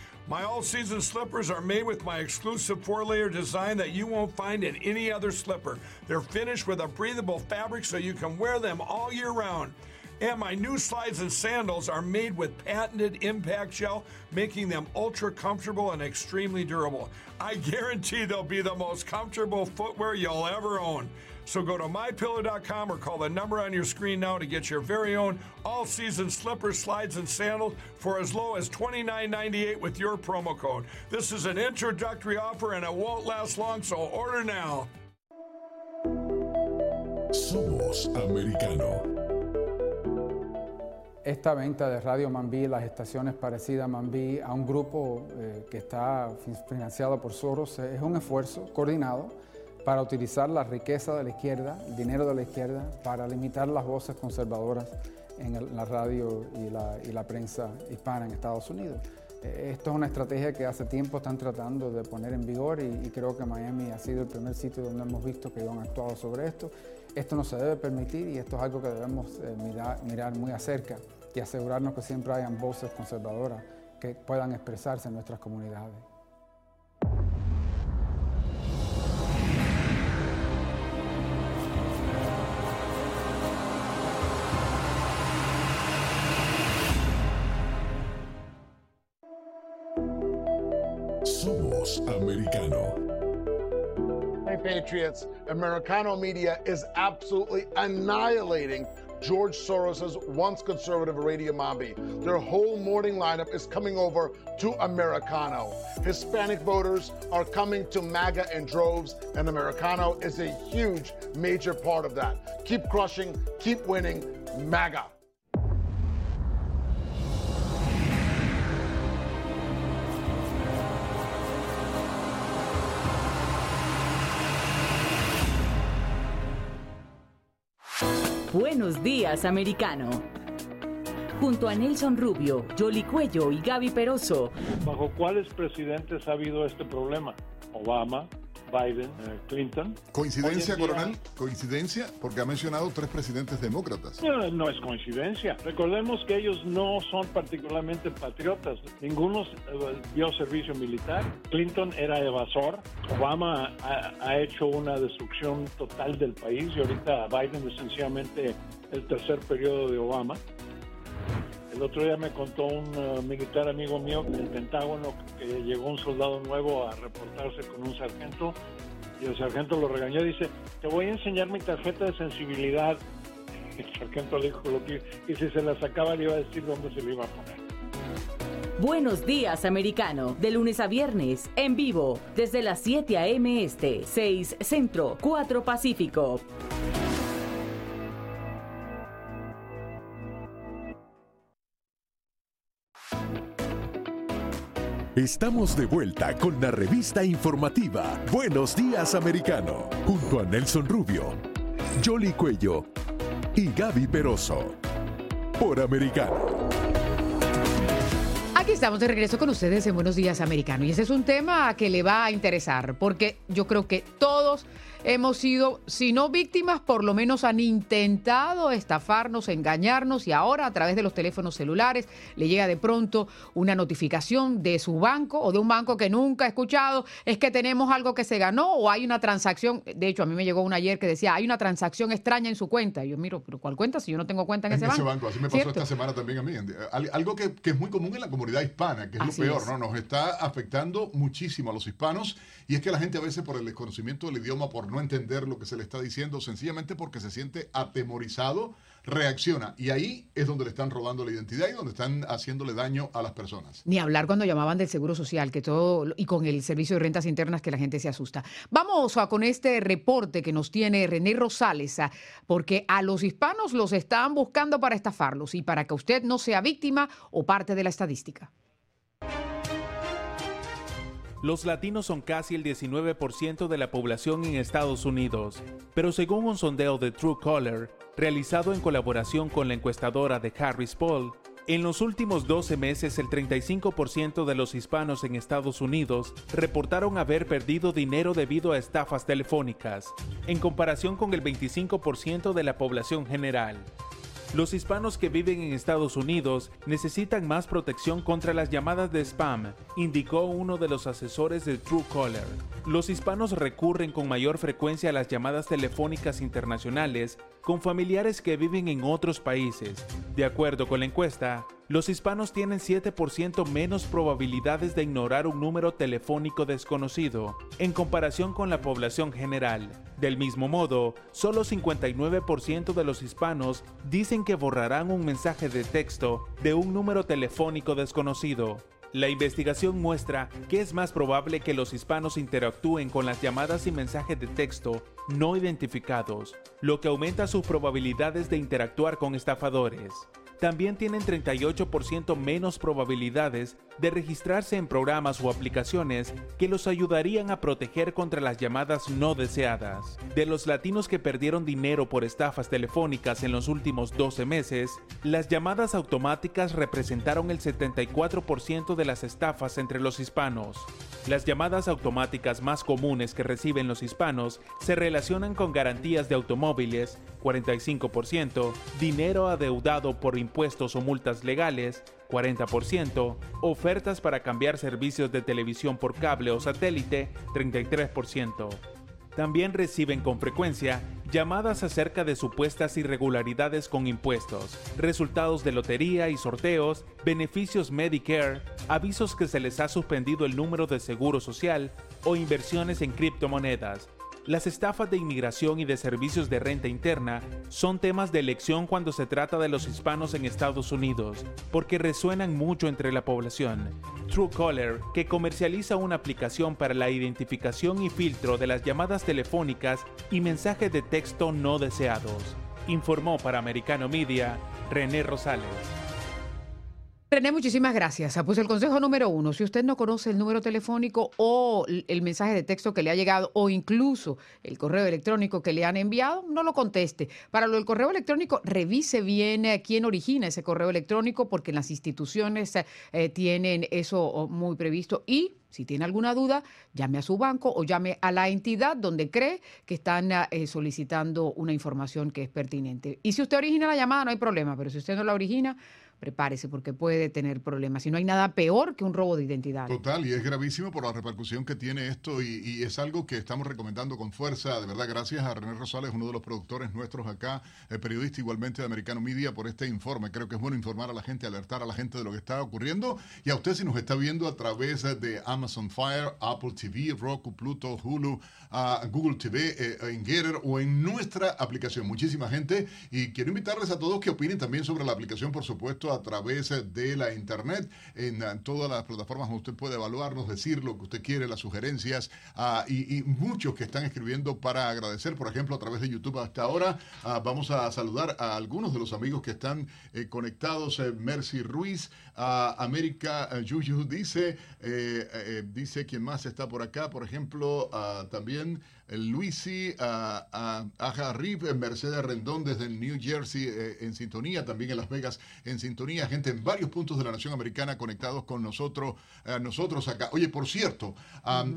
My all season slippers are made with my exclusive four layer design that you won't find in any other slipper. They're finished with a breathable fabric so you can wear them all year round. And my new slides and sandals are made with patented impact gel, making them ultra comfortable and extremely durable. I guarantee they'll be the most comfortable footwear you'll ever own. So go to mypillow.com or call the number on your screen now to get your very own all season slippers, slides, and sandals for as low as $29.98 with your promo code. This is an introductory offer and it won't last long, so order now. Somos americano. Esta venta de Radio Mambí, las estaciones parecidas a Mambí, a un grupo eh, que está financiado por Soros, eh, es un esfuerzo coordinado para utilizar la riqueza de la izquierda, el dinero de la izquierda, para limitar las voces conservadoras en la radio y la, y prensa hispana en Estados Unidos. Eh, Esto es una estrategia que hace tiempo están tratando de poner en vigor y, creo que Miami ha sido el primer sitio donde hemos visto que han actuado sobre esto. Esto no se debe permitir y esto es algo que debemos eh, mirar, mirar muy acerca y asegurarnos que siempre hayan voces conservadoras que puedan expresarse en nuestras comunidades. Patriots, Americano media is absolutely annihilating George Soros's once conservative Radio Mambi. Their whole morning lineup is coming over to Americano. Hispanic voters are coming to MAGA in droves, and Americano is a huge, major part of that. Keep crushing, keep winning, MAGA. Buenos días, americano. Junto a Nelson Rubio, Jolly Cuello y Gaby Peroso, ¿Bajo cuáles presidentes ha habido este problema? Obama, Biden, eh, Clinton. ¿Coincidencia, día- coronel? ¿Coincidencia? Porque ha mencionado tres presidentes demócratas. No, no es coincidencia. Recordemos que ellos no son particularmente patriotas. Ninguno eh, dio servicio militar. Clinton era evasor. Obama ha, ha hecho una destrucción total del país y ahorita Biden es sencillamente el tercer periodo de Obama. El otro día me contó un eh, militar amigo mío del Pentágono que llegó un soldado nuevo a reportarse con un sargento y el sargento lo regañó y dice, te voy a enseñar mi tarjeta de sensibilidad. El sargento le dijo lo que y si se la sacaba le iba a decir dónde se le iba a poner. Buenos días, americano. De lunes a viernes, en vivo, desde las 7 a.m. Este, 6 Centro, 4 Pacífico. Estamos de vuelta con la revista informativa Buenos Días Americano, junto a Nelson Rubio, Jolly Cuello y Gaby Peroso. Por Americano. Aquí estamos de regreso con ustedes en Buenos Días Americano. Y ese es un tema que le va a interesar, porque yo creo que todos hemos sido, si no víctimas, por lo menos han intentado estafarnos, engañarnos y ahora a través de los teléfonos celulares le llega de pronto una notificación de su banco o de un banco que nunca ha escuchado, es que tenemos algo que se ganó o hay una transacción, de hecho a mí me llegó una ayer que decía, hay una transacción extraña en su cuenta. Y yo miro, pero ¿cuál cuenta si yo no tengo cuenta en, ese, banco? Así me pasó esta semana también a mí. Algo que, es muy común en la comunidad hispana, que es lo peor, ¿no? Nos está afectando muchísimo a los hispanos y es que la gente a veces por el desconocimiento del idioma, por no entender lo que se le está diciendo, sencillamente porque se siente atemorizado, reacciona. Y ahí es donde le están robando la identidad y donde están haciéndole daño a las personas. Ni hablar cuando llamaban del Seguro Social, que todo, y con el servicio de rentas internas que la gente se asusta. Vamos a, con este reporte que nos tiene René Rosales, porque a los hispanos los están buscando para estafarlos y para que usted no sea víctima o parte de la estadística. Los latinos son casi el 19% de la población en Estados Unidos, pero según un sondeo de Truecaller, realizado en colaboración con la encuestadora de Harris Poll, en los últimos 12 meses el 35% de los hispanos en Estados Unidos reportaron haber perdido dinero debido a estafas telefónicas, en comparación con el 25% de la población general. Los hispanos que viven en Estados Unidos necesitan más protección contra las llamadas de spam, indicó uno de los asesores de Truecaller. Los hispanos recurren con mayor frecuencia a las llamadas telefónicas internacionales con familiares que viven en otros países. De acuerdo con la encuesta, los hispanos tienen 7% menos probabilidades de ignorar un número telefónico desconocido en comparación con la población general. Del mismo modo, solo 59% de los hispanos dicen que borrarán un mensaje de texto de un número telefónico desconocido. La investigación muestra que es más probable que los hispanos interactúen con las llamadas y mensajes de texto no identificados, lo que aumenta sus probabilidades de interactuar con estafadores. También tienen 38% menos probabilidades de registrarse en programas o aplicaciones que los ayudarían a proteger contra las llamadas no deseadas. De los latinos que perdieron dinero por estafas telefónicas en los últimos 12 meses, las llamadas automáticas representaron el 74% de las estafas entre los hispanos. Las llamadas automáticas más comunes que reciben los hispanos se relacionan con garantías de automóviles, 45%, dinero adeudado por impuestos o multas legales, 40%, ofertas para cambiar servicios de televisión por cable o satélite, 33%. También reciben con frecuencia llamadas acerca de supuestas irregularidades con impuestos, resultados de lotería y sorteos, beneficios Medicare, avisos que se les ha suspendido el número de seguro social o inversiones en criptomonedas, las estafas de inmigración y de servicios de renta interna son temas de elección cuando se trata de los hispanos en Estados Unidos, porque resuenan mucho entre la población. Truecaller, que comercializa una aplicación para la identificación y filtro de las llamadas telefónicas y mensajes de texto no deseados, informó para Americano Media René Rosales. René, muchísimas gracias. Ah, pues el consejo número uno, si usted no conoce el número telefónico o el mensaje de texto que le ha llegado o incluso el correo electrónico que le han enviado, no lo conteste. Para lo del correo electrónico, revise bien eh, quién origina ese correo electrónico porque las instituciones eh, tienen eso oh, muy previsto y si tiene alguna duda, llame a su banco o llame a la entidad donde cree que están eh, solicitando una información que es pertinente. Y si usted origina la llamada, no hay problema, pero si usted no la origina, prepárese porque puede tener problemas. Y no hay nada peor que un robo de identidad. Total, y es gravísimo por la repercusión que tiene esto y, es algo que estamos recomendando con fuerza. De verdad, gracias a René Rosales, uno de los productores nuestros acá, periodista igualmente de Americano Media, por este informe. Creo que es bueno informar a la gente, alertar a la gente de lo que está ocurriendo. Y a usted si nos está viendo a través de Amazon Fire, Apple TV, Roku, Pluto, Hulu, Google TV, eh, en Getter o en nuestra aplicación. Muchísima gente. Y quiero invitarles a todos que opinen también sobre la aplicación, por supuesto, a través de la internet, en, todas las plataformas usted puede evaluarnos, decir lo que usted quiere, las sugerencias, ah, y, muchos que están escribiendo para agradecer, por ejemplo, a través de YouTube hasta ahora. Ah, vamos a saludar a algunos de los amigos que están eh, conectados. Eh, Mercy Ruiz, a América Yuyu dice, eh, dice quién más está por acá, por ejemplo, también Luisi, a, a, a Mercedes Rendón desde New Jersey eh, en sintonía, también en Las Vegas en sintonía, gente en varios puntos de la nación americana conectados con nosotros, eh, nosotros acá. Oye, por cierto,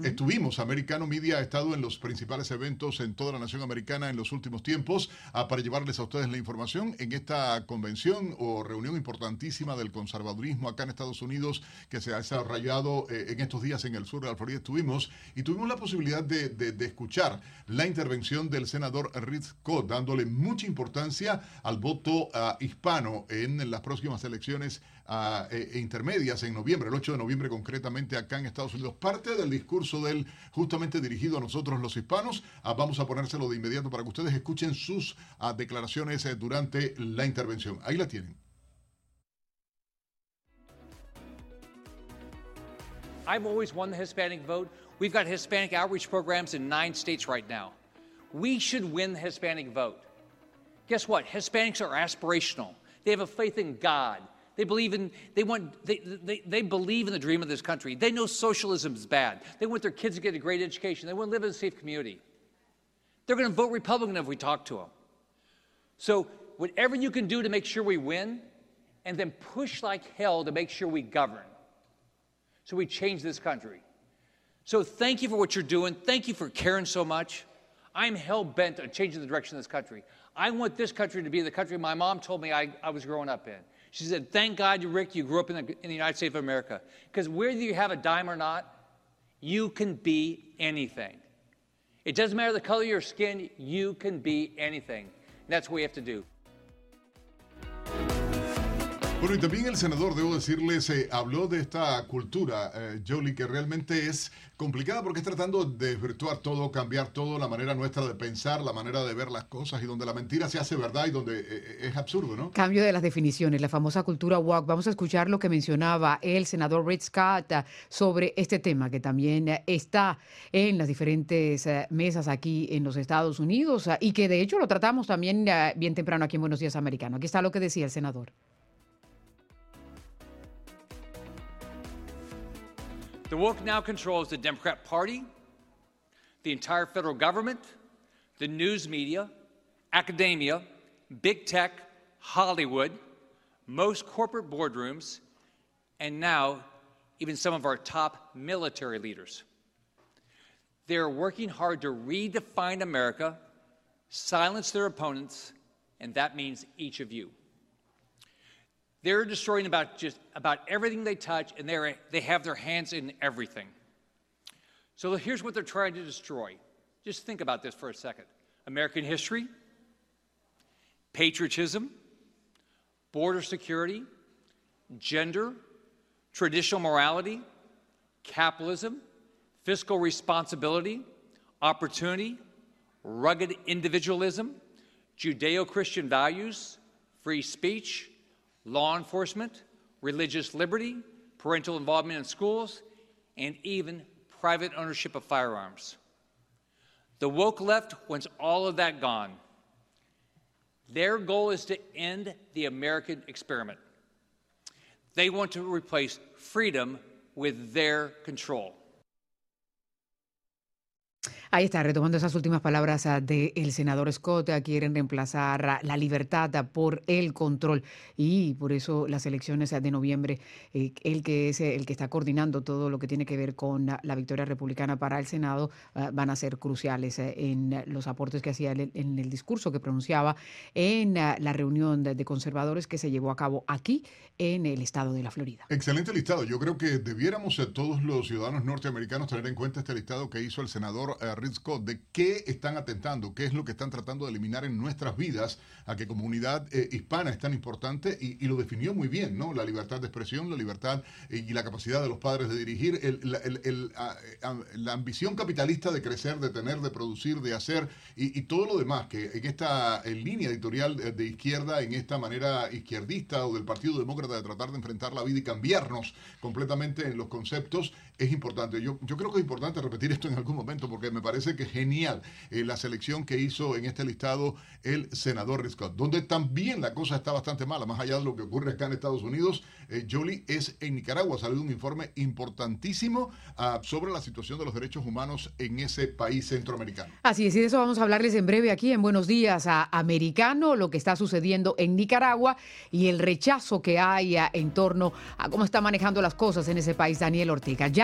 estuvimos, Americano Media ha estado en los principales eventos en toda la nación americana en los últimos tiempos ah, para llevarles a ustedes la información en esta convención o reunión importantísima del conservadurismo acá en Estados Unidos que se ha desarrollado eh, en estos días en el sur de la Florida. Estuvimos y tuvimos la posibilidad de, escuchar la intervención del senador Rick Scott, dándole mucha importancia al voto uh, hispano en las próximas elecciones uh, e, intermedias en noviembre, el 8 de noviembre concretamente acá en Estados Unidos. Parte del discurso de él justamente dirigido a nosotros los hispanos. Uh, vamos a ponérselo de inmediato para que ustedes escuchen sus declaraciones eh, durante la intervención. Ahí la tienen. I've always won the Hispanic vote. We've got Hispanic outreach programs in nine states right now. We should win the Hispanic vote. Guess what? Hispanics are aspirational. They have a faith in God. They believe in they want they, they, they believe in the dream of this country. They know socialism is bad. They want their kids to get a great education. They want to live in a safe community. They're going to vote Republican if we talk to them. So whatever you can do to make sure we win, and then push like hell to make sure we govern. So we change this country. So thank you for what you're doing. Thank you for caring so much. I'm hell bent on changing the direction of this country. I want this country to be the country my mom told me I, I was growing up in. She said, Thank God, Rick, you grew up in the, in the United States of America. Because whether you have a dime or not, you can be anything. It doesn't matter the color of your skin, you can be anything. And that's what we have to do. Bueno, y también el senador, debo decirles, eh, habló de esta cultura, eh, Jolie, que realmente es complicada porque es tratando de desvirtuar todo, cambiar todo, la manera nuestra de pensar, la manera de ver las cosas y donde la mentira se hace verdad y donde eh, es absurdo, ¿no? Cambio de las definiciones, la famosa cultura walk. Vamos a escuchar lo que mencionaba el senador Rick Scott sobre este tema que también está en las diferentes mesas aquí en los Estados Unidos y que de hecho lo tratamos también bien temprano aquí en Buenos Días Americano. Aquí está lo que decía el senador. The woke now controls the Democrat Party, the entire federal government, the news media, academia, big tech, Hollywood, most corporate boardrooms, and now even some of our top military leaders. They're working hard to redefine America, silence their opponents, and that means each of you. They're destroying about just about everything they touch, and they they have their hands in everything. So here's what they're trying to destroy. Just think about this for a second American history, patriotism, border security, gender, traditional morality, capitalism, fiscal responsibility, opportunity, rugged individualism, Judeo Christian values, free speech, law enforcement, religious liberty, parental involvement in schools, and even private ownership of firearms. The woke left wants all of that gone. Their goal is to end the American experiment. They want to replace freedom with their control. Ahí está, retomando esas últimas palabras ah, del senador Scott, ah, quieren reemplazar ah, la libertad por el control y por eso las elecciones de noviembre, eh, el que es el que está coordinando todo lo que tiene que ver con la victoria republicana para el Senado, van a ser cruciales eh, en los aportes que hacía en el discurso que pronunciaba en la reunión de conservadores que se llevó a cabo aquí en el estado de la Florida. Excelente listado. Yo creo que debiéramos a todos los ciudadanos norteamericanos tener en cuenta este listado que hizo el senador eh, de qué están atentando, qué es lo que están tratando de eliminar en nuestras vidas, a qué comunidad eh, hispana es tan importante y, lo definió muy bien, ¿no? La libertad de expresión, la libertad eh, y la capacidad de los padres de dirigir, la, ambición capitalista de crecer, de tener, de producir, de hacer y, todo lo demás, que en esta línea editorial de, izquierda, en esta manera izquierdista o del Partido Demócrata de tratar de enfrentar la vida y cambiarnos completamente en los conceptos, es importante. Yo, yo creo que es importante repetir esto en algún momento porque me parece que genial eh, la selección que hizo en este listado el senador Rick Scott, donde también la cosa está bastante mala, más allá de lo que ocurre acá en Estados Unidos. Eh, Jolie es en Nicaragua. Ha salido un informe importantísimo ah, sobre la situación de los derechos humanos en ese país centroamericano. Así es, y de eso vamos a hablarles en breve aquí en Buenos Días a Americano, lo que está sucediendo en Nicaragua y el rechazo que hay ah, en torno a cómo está manejando las cosas en ese país Daniel Ortega. Ya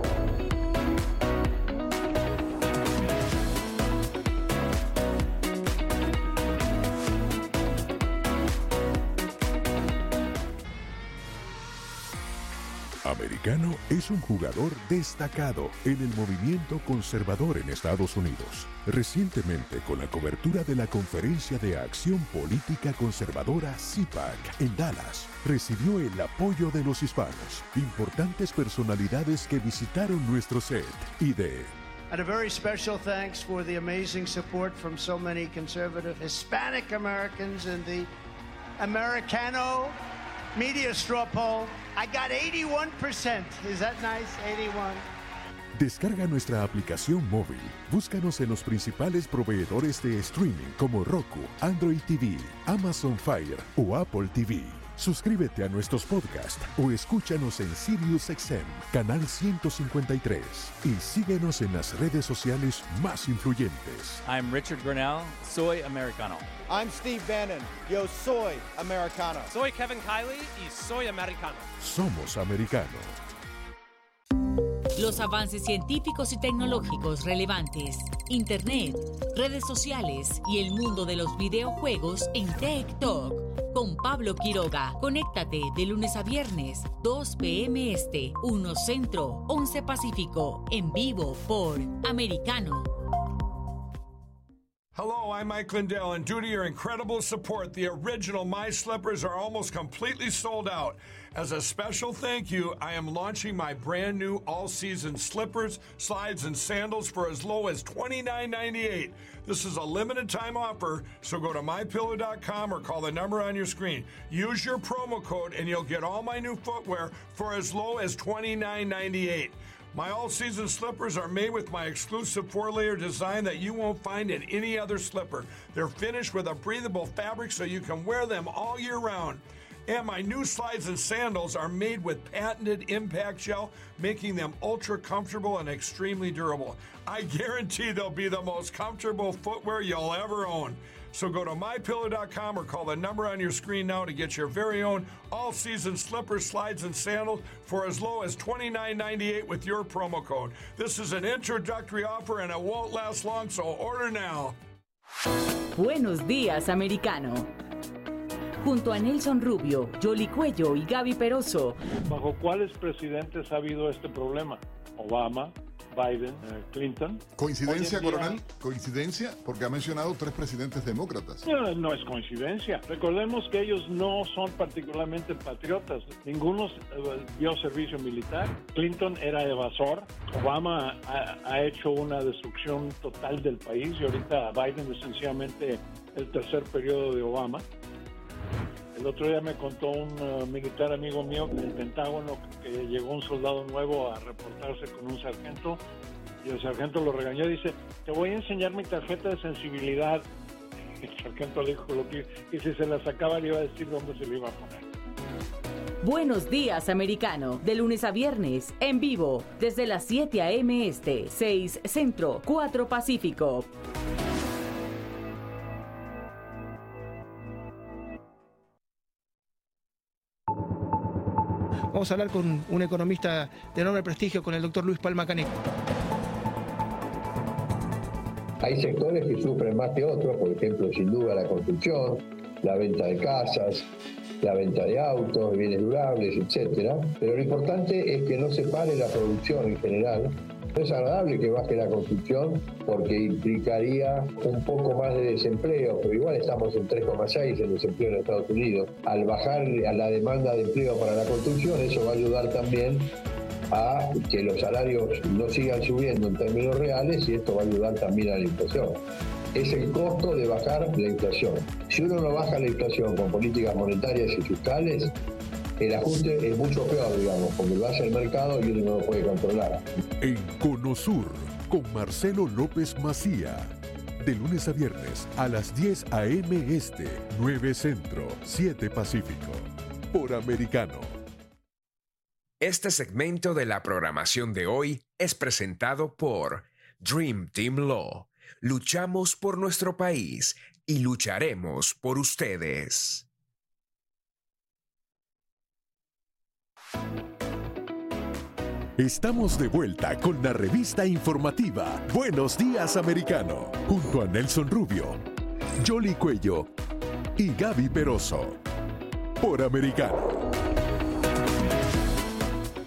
Americano es un jugador destacado en el movimiento conservador en Estados Unidos. Recientemente, con la cobertura de la Conferencia de Acción Política Conservadora CIPAC en Dallas, recibió el apoyo de los hispanos, importantes personalidades que visitaron nuestro set y de And a very special thanks for the amazing support from so many conservative Hispanic Americans in the Americano media straw poll. I got 81%. Is that nice? 81. Descarga nuestra aplicación móvil. Búscanos en los principales proveedores de streaming como Roku, Android TV, Amazon Fire o Apple TV. Suscríbete a nuestros podcasts o escúchanos en SiriusXM, canal 153. Y síguenos en las redes sociales más influyentes. I'm Richard Grinnell. Soy americano. I'm Steve Bannon. Yo soy americano. Soy Kevin Kiley y soy americano. Somos americanos. Los avances científicos y tecnológicos relevantes, Internet, redes sociales y el mundo de los videojuegos en Tech Talk con Pablo Quiroga. Conéctate de lunes a viernes, 2 p.m. Este, 1 Centro, 11 Pacífico, en vivo por Americano. Hello, I'm Mike Lindell, and due to your incredible support, the original My Slippers are almost completely sold out. As a special thank you, I am launching my brand new all season slippers, slides, and sandals for as low as $29.98. This is a limited time offer, so go to mypillow.com or call the number on your screen. Use your promo code, and you'll get all my new footwear for as low as $29.98. My all season slippers are made with my exclusive four layer design that you won't find in any other slipper. They're finished with a breathable fabric so you can wear them all year round. And my new slides and sandals are made with patented impact gel, making them ultra comfortable and extremely durable. I guarantee they'll be the most comfortable footwear you'll ever own. So go to mypillow.com or call the number on your screen now to get your very own all season slippers, slides, and sandals for as low as $29.98 with your promo code. This is an introductory offer and it won't last long, so order now. Buenos días, americano. Junto a Nelson Rubio, Jolly Cuello y Gaby Peroso. ¿Bajo cuáles presidentes ha habido este problema? Obama, Biden, eh, Clinton. ¿Coincidencia, día- coronel? ¿Coincidencia? Porque ha mencionado tres presidentes demócratas. No, no es coincidencia. Recordemos que ellos no son particularmente patriotas. Ninguno eh, dio servicio militar. Clinton era evasor. Obama ha, ha hecho una destrucción total del país y ahorita Biden es sencillamente el tercer periodo de Obama. El otro día me contó un eh, militar amigo mío del Pentágono que llegó un soldado nuevo a reportarse con un sargento y el sargento lo regañó y dice, te voy a enseñar mi tarjeta de sensibilidad. El sargento le dijo lo que y si se la sacaba le iba a decir dónde se le iba a poner. Buenos días, americano. De lunes a viernes, en vivo, desde las 7 a.m. Este, 6 Centro, 4 Pacífico. Vamos a hablar con un economista de enorme prestigio, con el doctor Luis Palma Caneco. Hay sectores que sufren más que otros, por ejemplo, sin duda la construcción, la venta de casas, la venta de autos, bienes durables, etcétera. Pero lo importante es que no se pare la producción en general. Es agradable que baje la construcción porque implicaría un poco más de desempleo, pero igual estamos en 3,6 en desempleo en Estados Unidos. Al bajar a la demanda de empleo para la construcción, eso va a ayudar también a que los salarios no sigan subiendo en términos reales y esto va a ayudar también a la inflación. Es el costo de bajar la inflación. Si uno no baja la inflación con políticas monetarias y fiscales, el ajuste es mucho peor, digamos, porque lo hace el mercado y uno no lo puede controlar. En Conosur, con Marcelo López Macía. De lunes a viernes a las 10 a.m. Este, 9 Centro, 7 Pacífico. Por Americano. Este segmento de la programación de hoy es presentado por Dream Team Law. Luchamos por nuestro país y lucharemos por ustedes. Estamos de vuelta con la revista informativa Buenos Días Americano, junto a Nelson Rubio, Jolly Cuello y Gaby Peroso. Por Americano.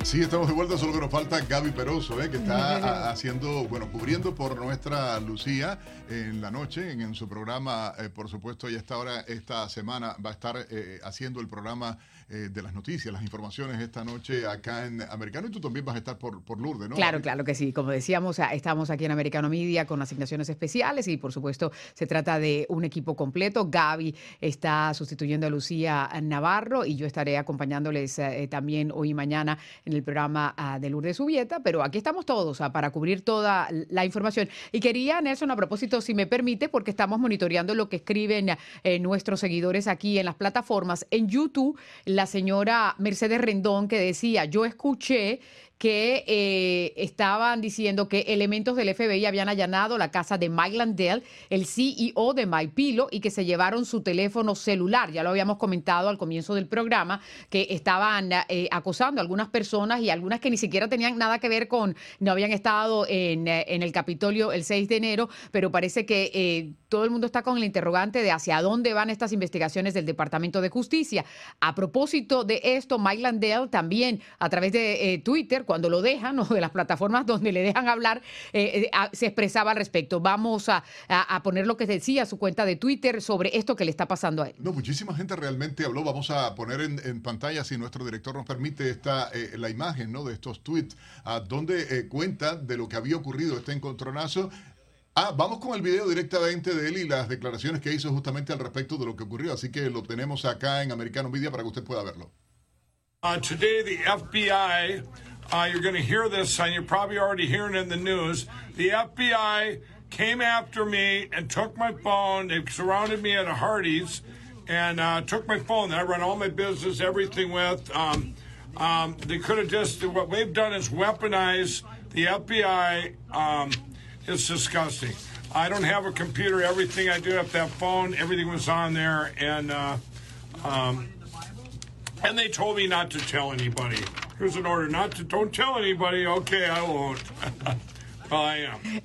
Sí, estamos de vuelta, solo que nos falta Gaby Peroso, ¿eh? que está haciendo, bueno, cubriendo por nuestra Lucía en la noche, en, su programa, eh, por supuesto, y esta hora, esta semana va a estar eh, haciendo el programa eh, de las noticias, las informaciones esta noche acá en Americano y tú también vas a estar por, por Lourdes, ¿no? Claro, claro que sí. Como decíamos, estamos aquí en Americano Media con asignaciones especiales y por supuesto se trata de un equipo completo. Gaby está sustituyendo a Lucía Navarro y yo estaré acompañándoles eh, también hoy y mañana en el programa ah, de Lourdes Subieta, pero aquí estamos todos ah, para cubrir toda la información. Y quería, Nelson, a propósito, si me permite, porque estamos monitoreando lo que escriben eh, nuestros seguidores aquí en las plataformas, en YouTube, la señora Mercedes Rendón que decía, yo escuché que eh, estaban diciendo que elementos del FBI habían allanado la casa de Mike Landell, el CEO de MyPillow, y que se llevaron su teléfono celular. Ya lo habíamos comentado al comienzo del programa, que estaban eh, acosando a algunas personas y algunas que ni siquiera tenían nada que ver con, no habían estado en, eh, en el Capitolio el 6 de enero, pero parece que todo el mundo está con el interrogante de hacia dónde van estas investigaciones del Departamento de Justicia. A propósito de esto, Mike Landell también a través de Twitter, cuando lo dejan o de las plataformas donde le dejan hablar, eh, eh, se expresaba al respecto. Vamos a, poner lo que decía su cuenta de Twitter sobre esto que le está pasando a él. No, muchísima gente realmente habló. Vamos a poner en, pantalla, si nuestro director nos permite, esta, eh, la imagen ¿no? de estos tweets, donde cuenta de lo que había ocurrido este encontronazo. Ah, vamos con el video directamente de él y las declaraciones que hizo justamente al respecto de lo que ocurrió. Así que lo tenemos acá en Americano Media para que usted pueda verlo. Uh, today the FBI Uh, you're going to hear this, and you're probably already hearing in the news. The FBI came after me and took my phone. They surrounded me at a Hardee's and uh, took my phone that I run all my business, everything with. Um, um, they could have just, what they've done is weaponize the FBI. Um, it's disgusting. I don't have a computer. Everything I do have that phone, everything was on there. And, uh, um, and they told me not to tell anybody. Here's an order not to, don't tell anybody. Okay, I won't.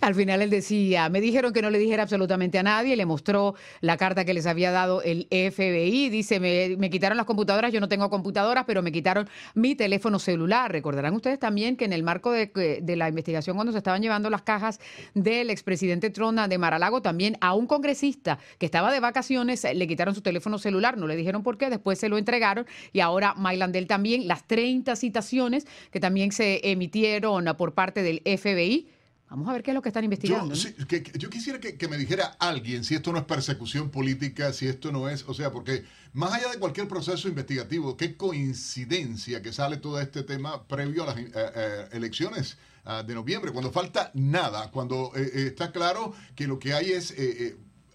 Al final él decía, me dijeron que no le dijera absolutamente a nadie, le mostró la carta que les había dado el FBI, dice, me, quitaron las computadoras, yo no tengo computadoras, pero me quitaron mi teléfono celular. Recordarán ustedes también que en el marco de, la investigación cuando se estaban llevando las cajas del expresidente Trona de Maralago, también a un congresista que estaba de vacaciones le quitaron su teléfono celular, no le dijeron por qué, después se lo entregaron y ahora Mailandel también, las 30 citaciones que también se emitieron por parte del FBI Vamos a ver qué es lo que están investigando. Yo, quisiera que, me dijera alguien si esto no es persecución política, si esto no es, o sea, porque más allá de cualquier proceso investigativo, qué coincidencia que sale todo este tema previo a las eh, eh, elecciones ah, de noviembre, cuando falta nada, cuando eh, está claro que lo que hay es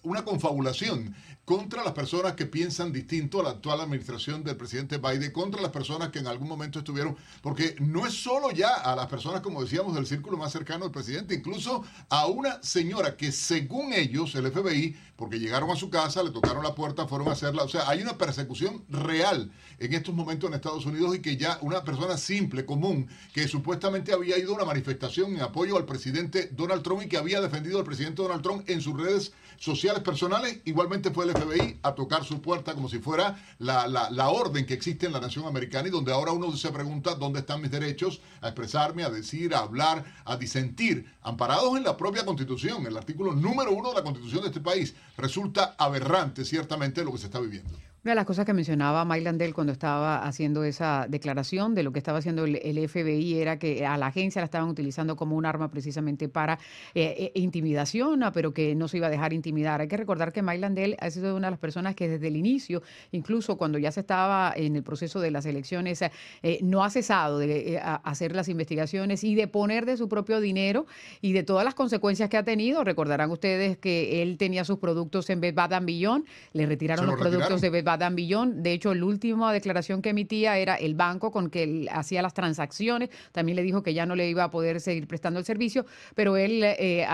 una confabulación contra las personas que piensan distinto a la actual administración del presidente Biden, contra las personas que en algún momento estuvieron, porque no es solo ya a las personas, como decíamos, del círculo más cercano del presidente, incluso a una señora que según ellos, el FBI, porque llegaron a su casa, le tocaron la puerta, fueron a hacerla, o sea, hay una persecución real en estos momentos en Estados Unidos y que ya una persona simple, común, que supuestamente había ido a una manifestación en apoyo al presidente Donald Trump y que había defendido al presidente Donald Trump en sus redes sociales personales, igualmente fue el FBI a tocar su puerta como si fuera la, la, orden que existe en la nación americana y donde ahora uno se pregunta dónde están mis derechos a expresarme, a decir, a hablar, a disentir, amparados en la propia constitución, el artículo número uno de la constitución de este país. Resulta aberrante ciertamente lo que se está viviendo. Una de las cosas que mencionaba Mike Landell cuando estaba haciendo esa declaración de lo que estaba haciendo el, FBI era que a la agencia la estaban utilizando como un arma precisamente para eh, eh, intimidación, ah, pero que no se iba a dejar intimidar. Hay que recordar que Mike Landell ha sido una de las personas que desde el inicio, incluso cuando ya se estaba en el proceso de las elecciones, eh, no ha cesado de hacer las investigaciones y de poner de su propio dinero y de todas las consecuencias que ha tenido. Recordarán ustedes que él tenía sus productos en Bed Bath Beyond, le retiraron los productos de Bed Bath Beyond. De hecho, la última declaración que emitía era el banco con que él hacía las transacciones. También le dijo que ya no le iba a poder seguir prestando el servicio, pero él, eh,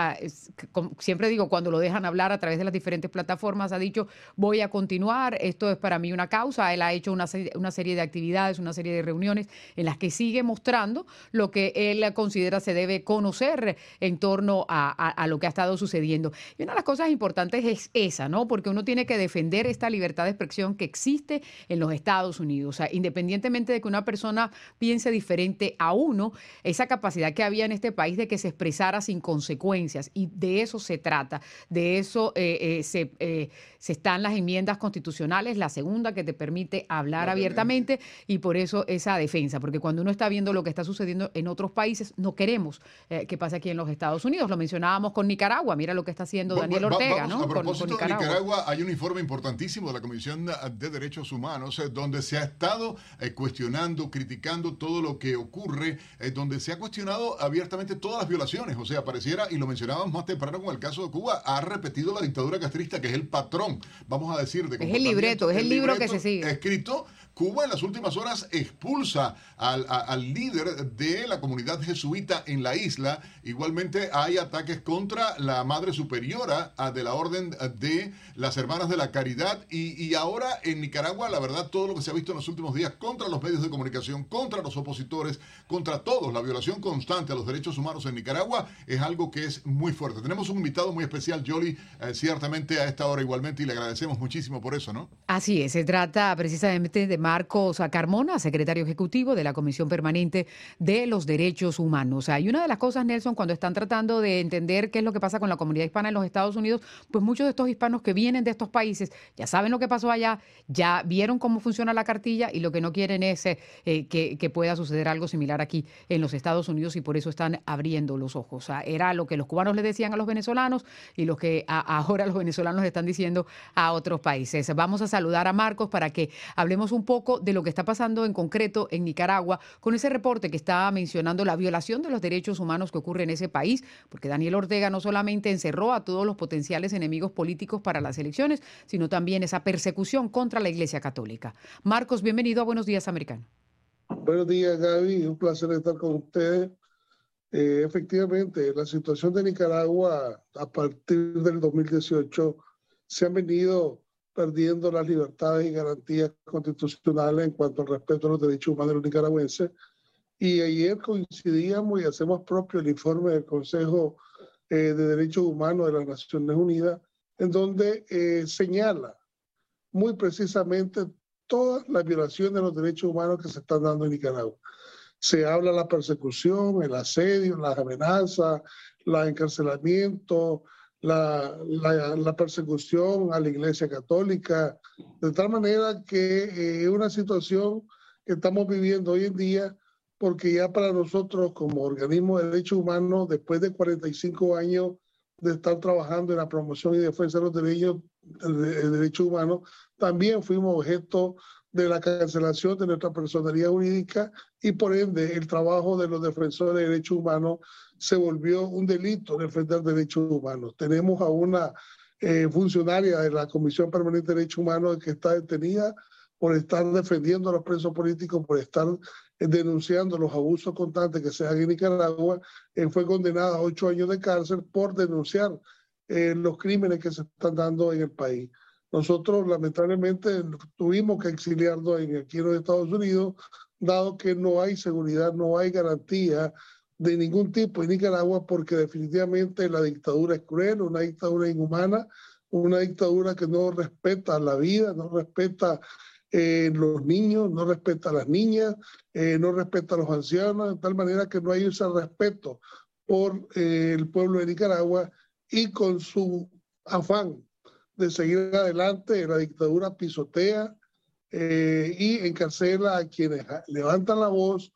siempre digo, cuando lo dejan hablar a través de las diferentes plataformas, ha dicho, voy a continuar, esto es para mí una causa. Él ha hecho una, una serie de actividades, una serie de reuniones en las que sigue mostrando lo que él considera se debe conocer en torno a, a lo que ha estado sucediendo. Y una de las cosas importantes es esa, ¿no? Porque uno tiene que defender esta libertad de expresión que existe en los Estados Unidos. O sea, independientemente de que una persona piense diferente a uno, esa capacidad que había en este país de que se expresara sin consecuencias. Y de eso se trata. De eso eh, eh, se, eh, se, están las enmiendas constitucionales, la segunda que te permite hablar abiertamente y por eso esa defensa. Porque cuando uno está viendo lo que está sucediendo en otros países, no queremos que pase aquí en los Estados Unidos. Lo mencionábamos con Nicaragua. Mira lo que está haciendo Daniel Ortega, ¿no? A propósito de Nicaragua, hay un informe importantísimo de la Comisión de Derechos Humanos, eh, donde se ha estado eh, cuestionando, criticando todo lo que ocurre, eh, donde se ha cuestionado abiertamente todas las violaciones. O sea, pareciera, y lo mencionábamos más temprano con el caso de Cuba, ha repetido la dictadura castrista, que es el patrón, vamos a decir, de Es el libreto, es el, libro que se sigue. Escrito Cuba en las últimas horas expulsa al, líder de la comunidad jesuita en la isla. Igualmente hay ataques contra la madre superiora de la orden de las hermanas de la caridad. Y, y, ahora en Nicaragua, la verdad, todo lo que se ha visto en los últimos días contra los medios de comunicación, contra los opositores, contra todos, la violación constante a los derechos humanos en Nicaragua es algo que es muy fuerte. Tenemos un invitado muy especial, Jolly, eh, ciertamente a esta hora igualmente, y le agradecemos muchísimo por eso, ¿no? Así es, se trata precisamente de Marcos Carmona, secretario ejecutivo de la Comisión Permanente de los Derechos Humanos. Hay una de las cosas, Nelson, cuando están tratando de entender qué es lo que pasa con la comunidad hispana en los Estados Unidos, pues muchos de estos hispanos que vienen de estos países ya saben lo que pasó allá, ya vieron cómo funciona la cartilla y lo que no quieren es eh, que, pueda suceder algo similar aquí en los Estados Unidos y por eso están abriendo los ojos. era lo que los cubanos le decían a los venezolanos y lo que ahora los venezolanos están diciendo a otros países. Vamos a saludar a Marcos para que hablemos un poco de lo que está pasando en concreto en Nicaragua con ese reporte que está mencionando la violación de los derechos humanos que ocurre en ese país, porque Daniel Ortega no solamente encerró a todos los potenciales enemigos políticos para las elecciones, sino también esa persecución contra la Iglesia Católica. Marcos, bienvenido a Buenos Días Americano. Buenos días, Gaby. Un placer estar con ustedes. Eh, efectivamente, la situación de Nicaragua a partir del 2018 se ha venido perdiendo las libertades y garantías constitucionales en cuanto al respeto a los derechos humanos de los nicaragüenses. Y ayer coincidíamos y hacemos propio el informe del Consejo eh, de Derechos Humanos de las Naciones Unidas, en donde eh, señala muy precisamente todas las violaciones de los derechos humanos que se están dando en Nicaragua. Se habla de la persecución, el asedio, las amenazas, el encarcelamiento, la, la, persecución a la Iglesia Católica, de tal manera que eh, es una situación que estamos viviendo hoy en día, porque ya para nosotros como organismo de derechos humanos, después de 45 años de estar trabajando en la promoción y defensa de los derechos, de derechos humanos, también fuimos objeto de la cancelación de nuestra personalidad jurídica y por ende el trabajo de los defensores de derechos humanos se volvió un delito defender derechos humanos. Tenemos a una eh, funcionaria de la Comisión Permanente de Derechos Humanos que está detenida por estar defendiendo a los presos políticos, por estar eh, denunciando los abusos constantes que se dan en Nicaragua, eh, fue condenada a ocho años de cárcel por denunciar los crímenes que se están dando en el país. Nosotros lamentablemente tuvimos que exiliarnos aquí en los Estados Unidos, dado que no hay seguridad, no hay garantía de ningún tipo en Nicaragua, porque definitivamente la dictadura es cruel, una dictadura inhumana, una dictadura que no respeta la vida, no respeta eh, los niños, no respeta a las niñas, eh, no respeta a los ancianos, de tal manera que no hay ese respeto por eh, el pueblo de Nicaragua y con su afán de seguir adelante, la dictadura pisotea, eh, y encarcela a quienes levantan la voz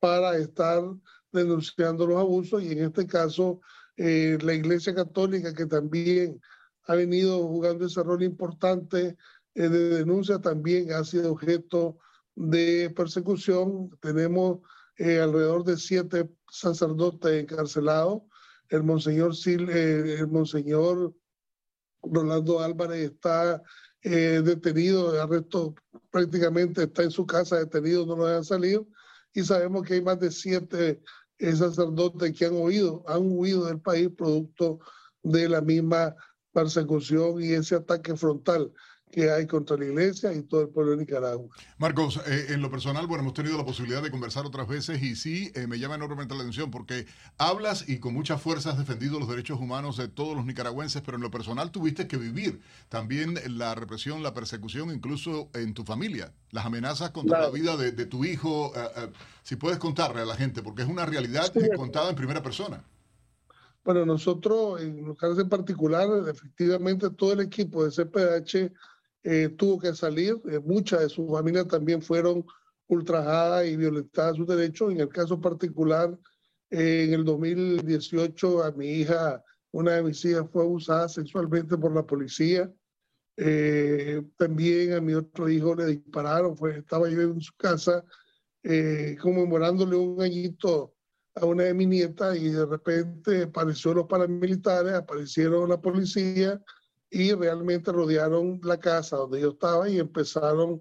para estar denunciando los abusos y en este caso eh, la Iglesia Católica que también ha venido jugando ese rol importante de denuncia también ha sido objeto de persecución. Tenemos alrededor de siete sacerdotes encarcelados. El monseñor, Sil, el monseñor Rolando Álvarez está eh, detenido, de arresto prácticamente está en su casa detenido, no lo han salido. Y sabemos que hay más de siete eh, sacerdotes que han huido, han huido del país producto de la misma persecución y ese ataque frontal que hay contra la iglesia y todo el pueblo de Nicaragua. Marcos, eh, en lo personal, bueno, hemos tenido la posibilidad de conversar otras veces y sí, eh, me llama enormemente la atención porque hablas y con mucha fuerza has defendido los derechos humanos de todos los nicaragüenses, pero en lo personal tuviste que vivir también la represión, la persecución, incluso en tu familia, las amenazas contra la vida de, tu hijo. Eh, si puedes contarle a la gente, porque es una realidad contada en primera persona. Bueno, nosotros, en los casos en particular, efectivamente todo el equipo de CPH eh, tuvo que salir. Eh, muchas de sus familias también fueron ultrajadas y violentadas sus derechos. En el caso particular, eh, en el 2018, a mi hija, una de mis hijas fue abusada sexualmente por la policía. también a mi otro hijo le dispararon, fue, estaba yo en su casa conmemorándole un añito a una de mis nietas y de repente aparecieron los paramilitares, aparecieron la policía, y realmente rodearon la casa donde yo estaba y empezaron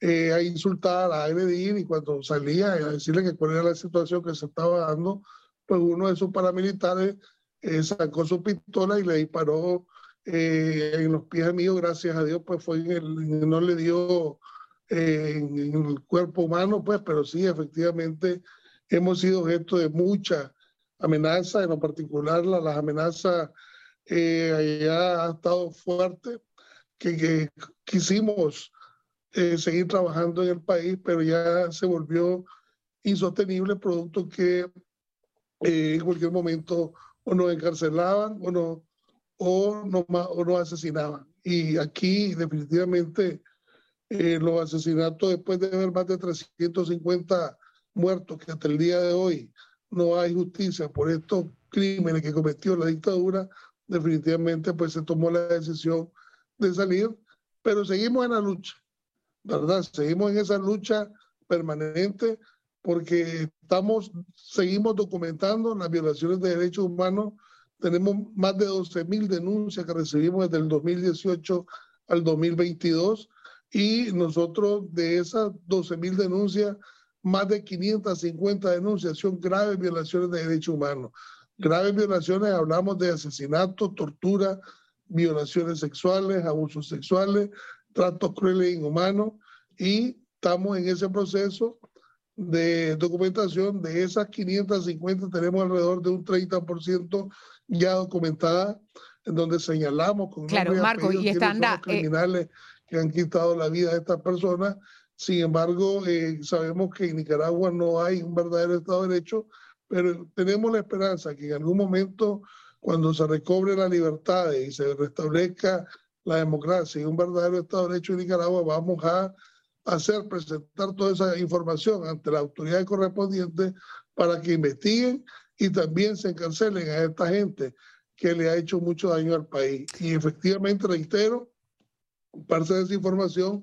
eh, a insultar, a agredir y cuando salía a decirle que cuál era la situación que se estaba dando, pues uno de sus paramilitares eh, sacó su pistola y le disparó eh, en los pies míos, gracias a Dios, pues fue en el, no le dio en, el cuerpo humano, pues, pero sí, efectivamente, hemos sido objeto de mucha amenaza, en lo particular las amenazas eh, ha estado fuerte, que, quisimos eh, seguir trabajando en el país, pero ya se volvió insostenible, producto que eh, en cualquier momento o nos encarcelaban o, no, o, no, o nos asesinaban. Y aquí definitivamente los asesinatos, después de haber más de 350 muertos, que hasta el día de hoy no hay justicia por estos crímenes que cometió la dictadura, definitivamente pues se tomó la decisión de salir, pero seguimos en la lucha, ¿verdad? Seguimos en esa lucha permanente porque estamos, seguimos documentando las violaciones de derechos humanos. Tenemos más de 12 mil denuncias que recibimos desde el 2018 al 2022 y nosotros de esas 12 mil denuncias, más de 550 denuncias son graves violaciones de derechos humanos. Graves violaciones, hablamos de asesinato, tortura, violaciones sexuales, abusos sexuales, tratos crueles e inhumanos y estamos en ese proceso de documentación. De esas 550 tenemos alrededor de un 30% ya documentada, en donde señalamos con claro, Marco, y están los eh, criminales que han quitado la vida de estas personas. Sin embargo, eh, sabemos que en Nicaragua no hay un verdadero Estado de Derecho pero tenemos la esperanza que en algún momento, cuando se recobre la libertad y se restablezca la democracia y un verdadero Estado de Derecho en Nicaragua, vamos a hacer, presentar toda esa información ante las autoridades correspondientes para que investiguen y también se encarcelen a esta gente que le ha hecho mucho daño al país. Y efectivamente, reitero, parte de esa información,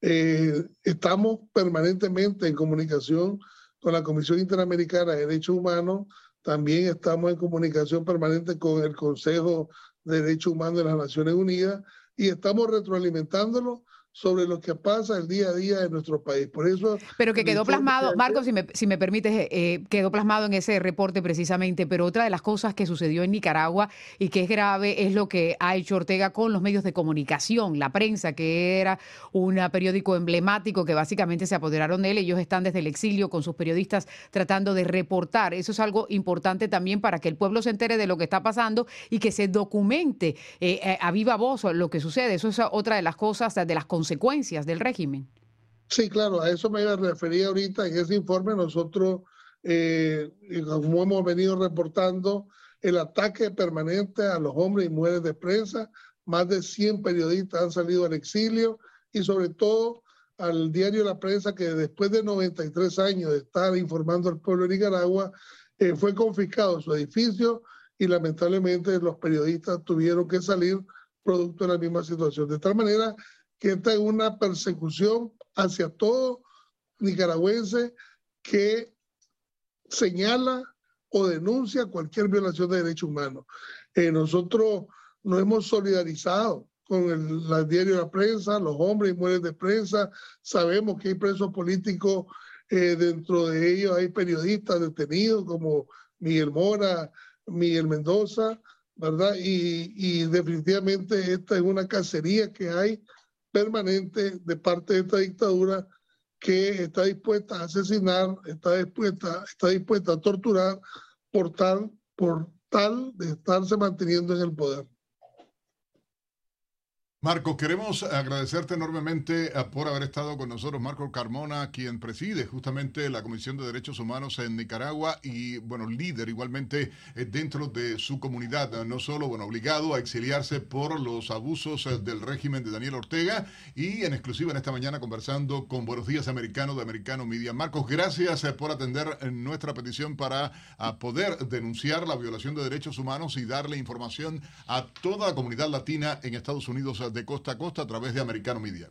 eh, estamos permanentemente en comunicación con la Comisión Interamericana de Derechos Humanos, también estamos en comunicación permanente con el Consejo de Derechos Humanos de las Naciones Unidas y estamos retroalimentándolo sobre lo que pasa el día a día en nuestro país. Por eso. Pero que quedó plasmado, Marco, si me, si me permites, eh, eh, quedó plasmado en ese reporte precisamente. Pero otra de las cosas que sucedió en Nicaragua y que es grave es lo que ha hecho Ortega con los medios de comunicación, la prensa, que era un periódico emblemático que básicamente se apoderaron de él. Ellos están desde el exilio con sus periodistas tratando de reportar. Eso es algo importante también para que el pueblo se entere de lo que está pasando y que se documente eh, a viva voz lo que sucede. Eso es otra de las cosas, de las consecuencias consecuencias del régimen. Sí, claro, a eso me refería ahorita. En ese informe nosotros, eh, como hemos venido reportando, el ataque permanente a los hombres y mujeres de prensa, más de 100 periodistas han salido al exilio y sobre todo al diario La Prensa que después de 93 años de estar informando al pueblo de Nicaragua, eh, fue confiscado su edificio y lamentablemente los periodistas tuvieron que salir producto de la misma situación. De tal manera que esta es una persecución hacia todo nicaragüense que señala o denuncia cualquier violación de derechos humanos. Eh, nosotros nos hemos solidarizado con el, diario de la prensa, los hombres y mujeres de prensa. Sabemos que hay presos políticos, eh, dentro de ellos hay periodistas detenidos como Miguel Mora, Miguel Mendoza, ¿verdad? Y, y definitivamente esta es una cacería que hay permanente de parte de esta dictadura que está dispuesta a asesinar, está dispuesta, está dispuesta a torturar por tal, por tal de estarse manteniendo en el poder. Marco, queremos agradecerte enormemente eh, por haber estado con nosotros, Marco Carmona, quien preside justamente la Comisión de Derechos Humanos en Nicaragua y, bueno, líder igualmente eh, dentro de su comunidad, no solo, bueno, obligado a exiliarse por los abusos eh, del régimen de Daniel Ortega y en exclusiva en esta mañana conversando con Buenos Días Americano de Americano Media. Marcos, gracias por atender nuestra petición para poder denunciar la violación de derechos humanos y darle información a toda la comunidad latina en Estados Unidos de costa a costa a través de Americano Media.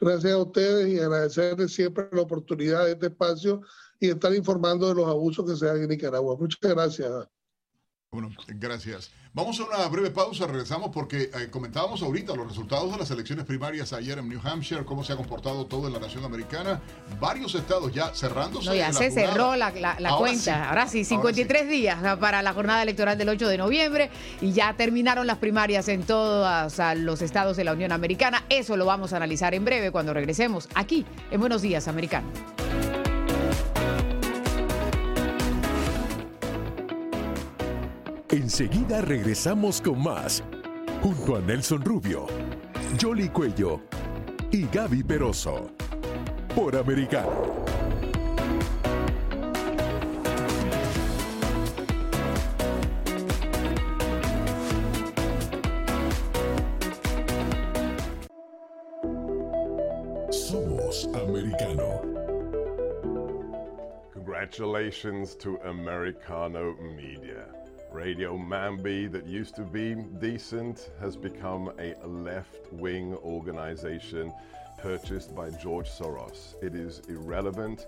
Gracias a ustedes y agradecerles siempre la oportunidad de este espacio y estar informando de los abusos que se dan en Nicaragua. Muchas gracias. Bueno, gracias. Vamos a una breve pausa, regresamos porque eh, comentábamos ahorita los resultados de las elecciones primarias ayer en New Hampshire, cómo se ha comportado todo en la nación americana, varios estados ya cerrándose. No, ya se cerró la, cuenta, ahora sí, 53 días para la jornada electoral del 8 de noviembre y ya terminaron las primarias en todos los estados de la Unión Americana. Eso lo vamos a analizar en breve cuando regresemos aquí en Buenos Días, Americano. Enseguida regresamos con más, junto a Nelson Rubio, Jolly Cuello y Gaby Peroso, por Americano. Somos Americano. Congratulations to Americano Media. Radio Mambi, that used to be decent, has become a left wing organization purchased by George Soros. It is irrelevant,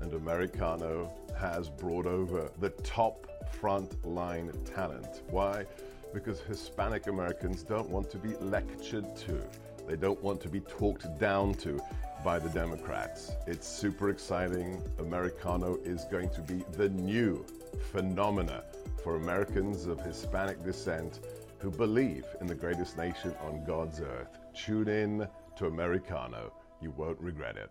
and Americano has brought over the top front-line talent. Why? Because Hispanic Americans don't want to be lectured to. They don't want to be talked down to by the Democrats. It's super exciting. Americano is going to be the new phenomena for Americans of Hispanic descent who believe in the greatest nation on God's earth. Tune in to Americano. You won't regret it.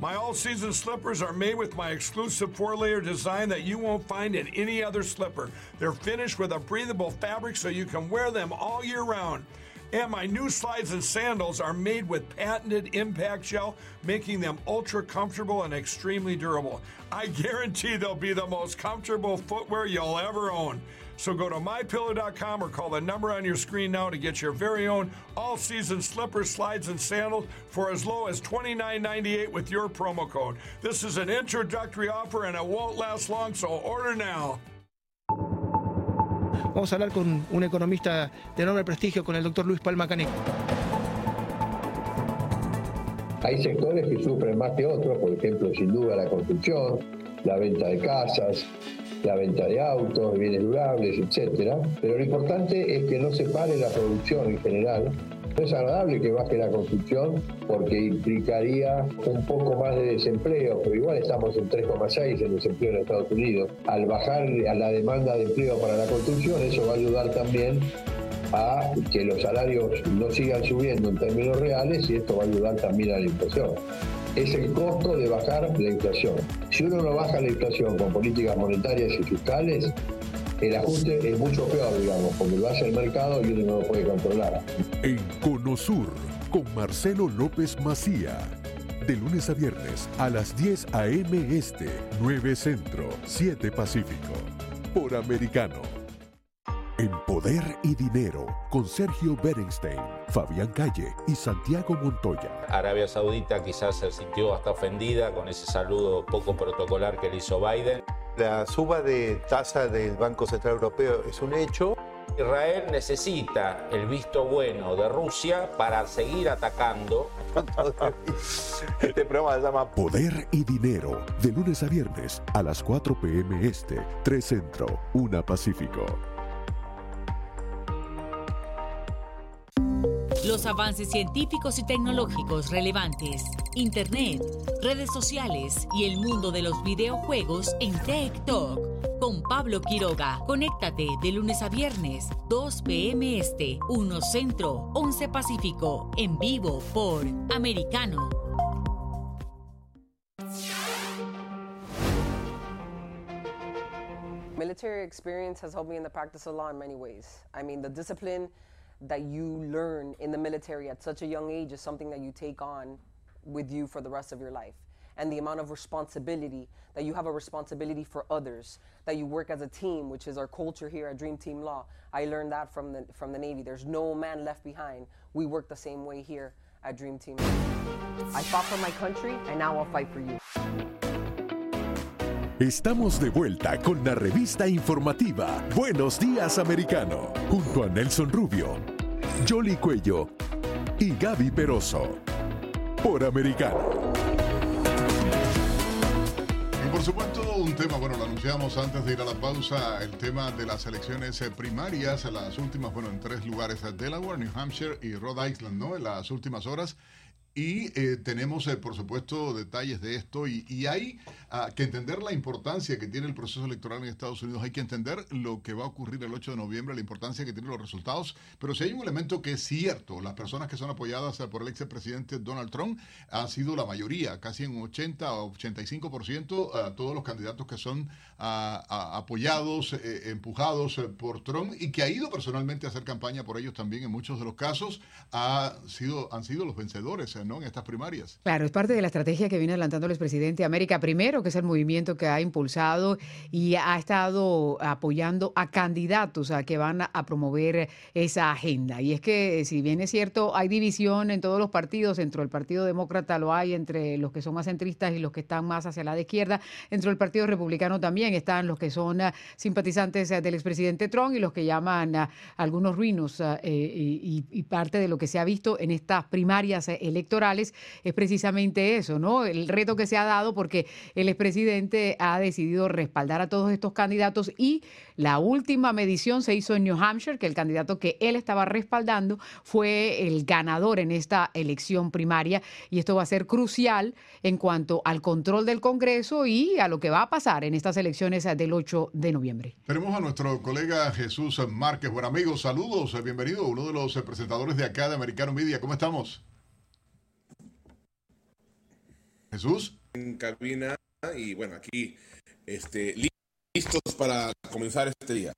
My all season slippers are made with my exclusive four layer design that you won't find in any other slipper. They're finished with a breathable fabric so you can wear them all year round. And my new slides and sandals are made with patented impact gel, making them ultra comfortable and extremely durable. I guarantee they'll be the most comfortable footwear you'll ever own. So go to mypillow.com or call the number on your screen now to get your very own all season slippers, slides, and sandals for as low as $29.98 with your promo code. This is an introductory offer and it won't last long, so order now. Vamos a hablar con un economista de enorme prestigio, con el doctor Luis Palma Caneco. Hay sectores que sufren más que otros, por ejemplo, sin duda la construcción, la venta de casas, la venta de autos, de bienes durables, etcétera. Pero lo importante es que no se pare la producción en general. No es agradable que baje la construcción porque implicaría un poco más de desempleo, pero igual estamos en 3,6 en desempleo en Estados Unidos. Al bajar a la demanda de empleo para la construcción, eso va a ayudar también a que los salarios no sigan subiendo en términos reales y esto va a ayudar también a la inflación. Es el costo de bajar la inflación. Si uno no baja la inflación con políticas monetarias y fiscales, el ajuste es mucho peor, digamos, porque lo hace el mercado y uno no lo puede controlar. En Conosur, con Marcelo López Macía. De lunes a viernes a las 10 a.m. Este, 9 Centro, 7 Pacífico. Por Americano. En Poder y Dinero, con Sergio Berenstein, Fabián Calle y Santiago Montoya. Arabia Saudita quizás se sintió hasta ofendida con ese saludo poco protocolar que le hizo Biden. La suba de tasa del Banco Central Europeo es un hecho. Israel necesita el visto bueno de Rusia para seguir atacando. Este programa se llama Poder y Dinero, de lunes a viernes a las 4 p.m. Este, 3 Centro, 1 Pacífico. Los avances científicos y tecnológicos relevantes, Internet, redes sociales y el mundo de los videojuegos en Tech Talk. Con Pablo Quiroga, conéctate de lunes a viernes, 2 p.m. Este, 1 Centro, 11 Pacífico, en vivo por Americano. Military experience has helped me in the practice of law in many ways. I mean, the discipline that you learn in the military at such a young age is something that you take on with you for the rest of your life. And the amount of responsibility that you have a responsibility for others, that you work as a team, which is our culture here at Dream Team Law. I learned that from the, from the Navy. There's no man left behind. We work the same way here at Dream Team I fought for my country, and now I'll fight for you. Estamos de vuelta con la revista informativa Buenos Días Americano, junto a Nelson Rubio, Jolly Cuello y Gaby Peroso. Por Americano. Y por supuesto, un tema, bueno, lo anunciamos antes de ir a la pausa, el tema de las elecciones eh, primarias, las últimas, bueno, en tres lugares, eh, Delaware, New Hampshire y Rhode Island, ¿no? En las últimas horas. Y eh, tenemos, por supuesto, detalles de esto y, y hay que entender la importancia que tiene el proceso electoral en Estados Unidos. Hay que entender lo que va a ocurrir el 8 de noviembre, la importancia que tienen los resultados. Pero si hay un elemento que es cierto, las personas que son apoyadas por el expresidente Donald Trump han sido la mayoría, casi en 80 o 85%, ah, todos los candidatos que son ah, ah, apoyados, eh, empujados eh, por Trump y que ha ido personalmente a hacer campaña por ellos también en muchos de los casos, ha sido, han sido los vencedores eh, ¿no? en estas primarias. Claro, es parte de la estrategia que viene adelantando el expresidente América Primero, que es el movimiento que ha impulsado y ha estado apoyando a candidatos a que van a promover esa agenda. Y es que, si bien es cierto, hay división en todos los partidos, dentro del Partido Demócrata lo hay entre los que son más centristas y los que están más hacia la de izquierda, dentro del Partido Republicano también están los que son ah, simpatizantes ah, del expresidente Trump y los que llaman a algunos ruinos eh, y, y parte de lo que se ha visto en estas primarias eh, electorales es precisamente eso, ¿no? El reto que se ha dado porque el expresidente ha decidido respaldar a todos estos candidatos y la última medición se hizo en New Hampshire, que el candidato que él estaba respaldando fue el ganador en esta elección primaria y esto va a ser crucial en cuanto al control del Congreso y a lo que va a pasar en estas elecciones del 8 de noviembre. Tenemos a nuestro colega Jesús Márquez. Buen amigo, saludos, bienvenido, uno de los presentadores de acá de Americano Media. ¿Cómo estamos? Jesús. En cabina y bueno, aquí este, listos para comenzar este día.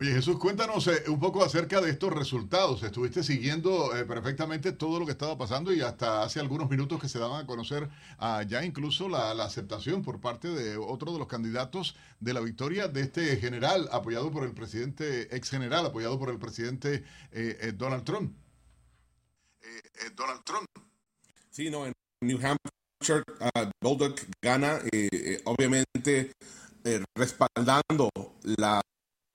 Oye Jesús, cuéntanos eh, un poco acerca de estos resultados. Estuviste siguiendo eh, perfectamente todo lo que estaba pasando y hasta hace algunos minutos que se daban a conocer ah, ya incluso la, la, aceptación por parte de otro de los candidatos de la victoria de este general apoyado por el presidente, ex general apoyado por el presidente eh, Donald Trump. Donald Trump. Sí, no, en New Hampshire, uh, gana, obviamente respaldando la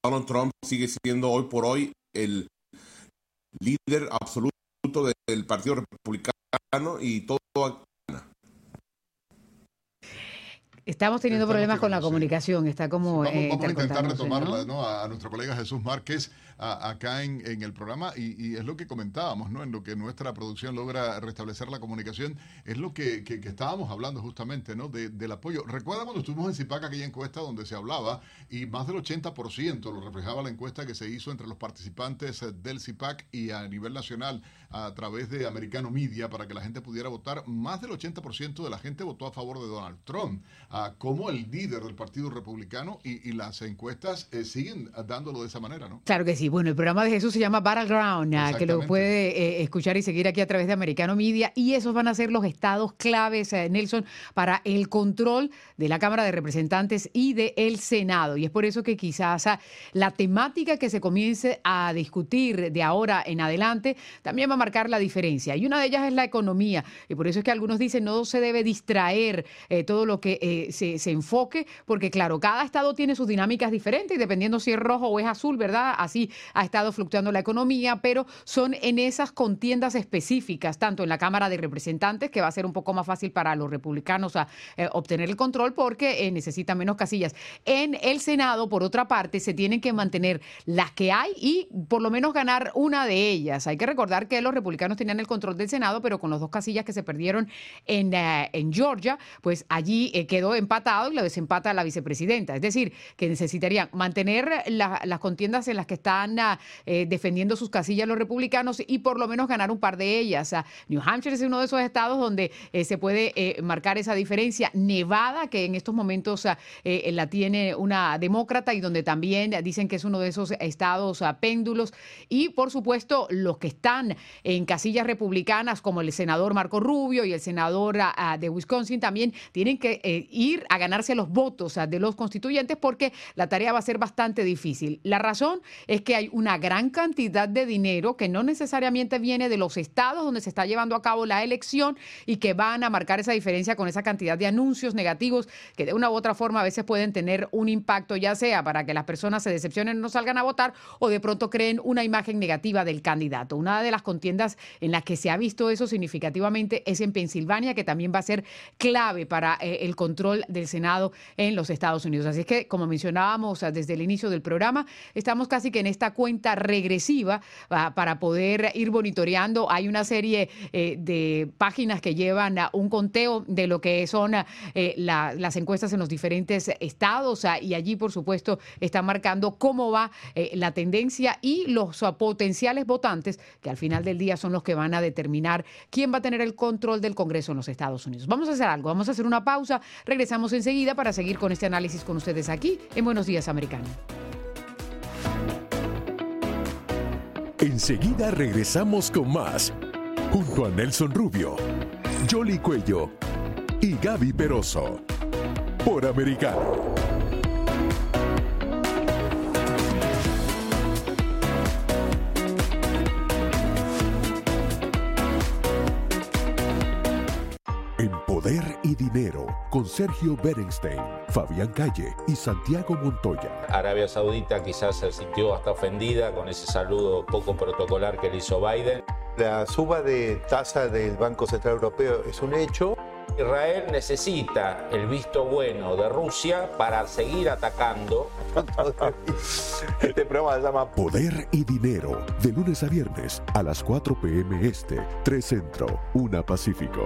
Donald Trump sigue siendo hoy por hoy el líder absoluto del Partido Republicano y todo Estamos teniendo problemas con la comunicación, está como Vamos, eh, vamos a intentar retomarla ¿no? ¿no? a, nuestro colega Jesús Márquez a- acá en, en el programa y, y es lo que comentábamos, ¿no? En lo que nuestra producción logra restablecer la comunicación, es lo que, que- que estábamos hablando justamente, ¿no? De- del apoyo. Recuerda cuando estuvimos en CIPAC aquella encuesta donde se hablaba y más del 80% lo reflejaba la encuesta que se hizo entre los participantes eh, del CIPAC y a nivel nacional a través de Americano Media para que la gente pudiera votar. Más del 80% de la gente votó a favor de Donald Trump ah, como el líder del Partido Republicano y, y las encuestas eh, siguen dándolo de esa manera, ¿no? Claro que sí. Bueno, el programa de Jesús se llama Battleground, ah, que lo puede eh, escuchar y seguir aquí a través de Americano Media. Y esos van a ser los estados claves, eh, Nelson, para el control de la Cámara de Representantes y del Senado. Y es por eso que quizás ah, la temática que se comience a discutir de ahora en adelante también va marcar la diferencia. Y una de ellas es la economía. Y por eso es que algunos dicen no se debe distraer eh, todo lo que eh, se, se enfoque, porque claro, cada estado tiene sus dinámicas diferentes y dependiendo si es rojo o es azul, ¿verdad? Así ha estado fluctuando la economía, pero son en esas contiendas específicas, tanto en la Cámara de Representantes, que va a ser un poco más fácil para los republicanos a, eh, obtener el control porque necesitan menos casillas. En el Senado, por otra parte, se tienen que mantener las que hay y por lo menos ganar una de ellas. Hay que recordar que los republicanos tenían el control del Senado, pero con las dos casillas que se perdieron en, eh, en Georgia, pues allí eh, quedó empatado y lo desempata la vicepresidenta. Es decir, que necesitarían mantener la- las contiendas en las que están ah, eh, defendiendo sus casillas los republicanos y por lo menos ganar un par de ellas. Ah, New Hampshire es uno de esos estados donde se puede marcar esa diferencia. Nevada, que en estos momentos ah, la tiene una demócrata y donde también dicen que es uno de esos estados péndulos. Y por supuesto, los que están en casillas republicanas, como el senador Marco Rubio y el senador ah, ah, de Wisconsin, también tienen que eh, ir a ganarse los votos ah, de los constituyentes porque la tarea va a ser bastante difícil. La razón es que hay una gran cantidad de dinero que no necesariamente viene de los estados donde se está llevando a cabo la elección y que van a marcar esa diferencia con esa cantidad de anuncios negativos que de una u otra forma a veces pueden tener un impacto, ya sea para que las personas se decepcionen no salgan a votar o de pronto creen una imagen negativa del candidato. Una de las contiendas en las que se ha visto eso significativamente es en Pensilvania, que también va a ser clave para eh, el control del Senado en los Estados Unidos. Así es que, como mencionábamos desde el inicio del programa, estamos casi que en esta cuenta regresiva ah, para poder ir monitoreando. Hay una serie eh, de páginas que llevan a un conteo de lo que son eh, la- las encuestas en los diferentes estados ah, y allí, por supuesto, están marcando cómo va la tendencia y los ah, potenciales votantes, que al final del día son los que van a determinar quién va a tener el control del Congreso en los Estados Unidos. Vamos a hacer algo, vamos a hacer una pausa, regresamos enseguida para seguir con este análisis con ustedes aquí en Buenos Días, Americano. Enseguida regresamos con más, junto a Nelson Rubio, Jolly Cuello y Gaby Peroso, por Americano. Y Dinero, con Sergio Berenstein, Fabián Calle y Santiago Montoya. Arabia Saudita quizás se sintió hasta ofendida con ese saludo poco protocolar que le hizo Biden. La suba de tasa del Banco Central Europeo es un hecho. Israel necesita el visto bueno de Rusia para seguir atacando. Este programa se llama Poder y Dinero, de lunes a viernes a las 4 p.m. Este, 3 Centro, 1 Pacífico.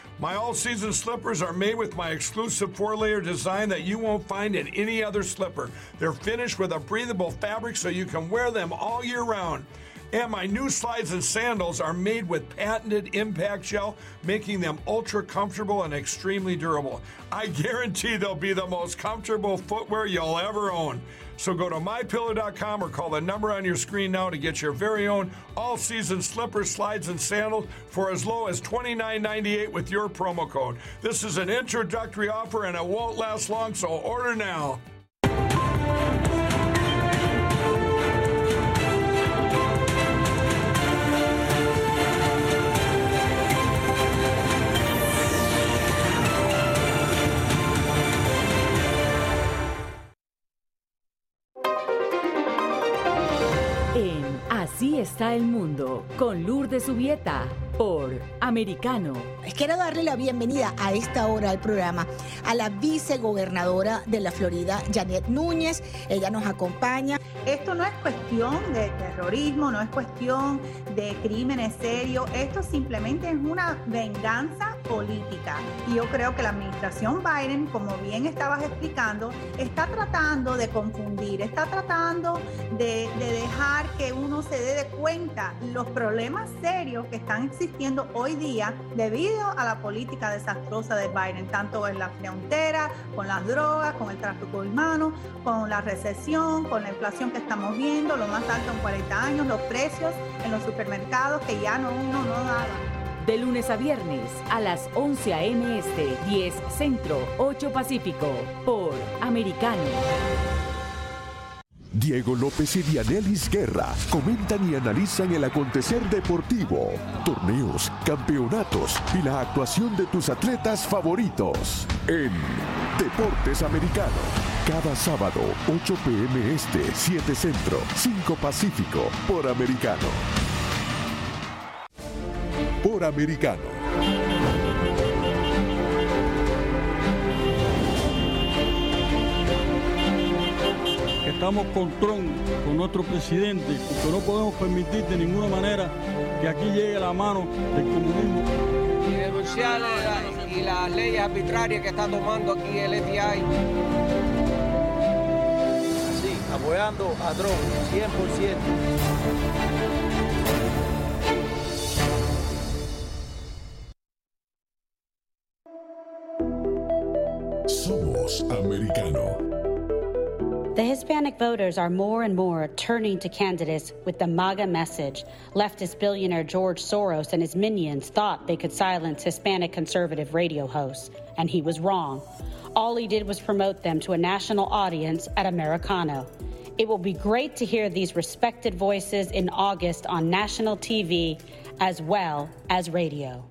My all season slippers are made with my exclusive four layer design that you won't find in any other slipper. They're finished with a breathable fabric so you can wear them all year round. And my new slides and sandals are made with patented impact gel, making them ultra comfortable and extremely durable. I guarantee they'll be the most comfortable footwear you'll ever own. So go to mypillow.com or call the number on your screen now to get your very own all season slippers, slides, and sandals for as low as $29.98 with your promo code. This is an introductory offer and it won't last long, so order now. Está el mundo con Lourdes Subieta por Americano. Quiero darle la bienvenida a esta hora al programa a la vicegobernadora de la Florida, Janet Núñez. Ella nos acompaña. Esto no es cuestión de terrorismo, no es cuestión de crímenes serios, esto simplemente es una venganza política. Y yo creo que la administración Biden, como bien estabas explicando, está tratando de confundir, está tratando de, de dejar que uno se dé de cuenta los problemas serios que están existiendo hoy día debido a la política desastrosa de Biden, tanto en la frontera, con las drogas, con el tráfico humano, con la recesión, con la inflación que estamos viendo, lo más alto en 40 años, los precios en los supermercados que ya no uno no daba. De lunes a viernes a las 11 a.m. Este, 10 Centro, 8 Pacífico, por Americano. Diego López y Dianelis Guerra comentan y analizan el acontecer deportivo, torneos, campeonatos y la actuación de tus atletas favoritos en Deportes Americano. Cada sábado, 8 pm este, 7 centro, 5 pacífico, por Americano. Por Americano. Estamos con Trump, con nuestro presidente, porque no podemos permitir de ninguna manera que aquí llegue la mano del comunismo. Y denunciar la- y las leyes arbitrarias que está tomando aquí el FBI. Sí, apoyando a Trump, 100%. Hispanic voters are more and more turning to candidates with the MAGA message. Leftist billionaire George Soros and his minions thought they could silence Hispanic conservative radio hosts, and he was wrong. All he did was promote them to a national audience at Americano. It will be great to hear these respected voices in August on national TV as well as radio.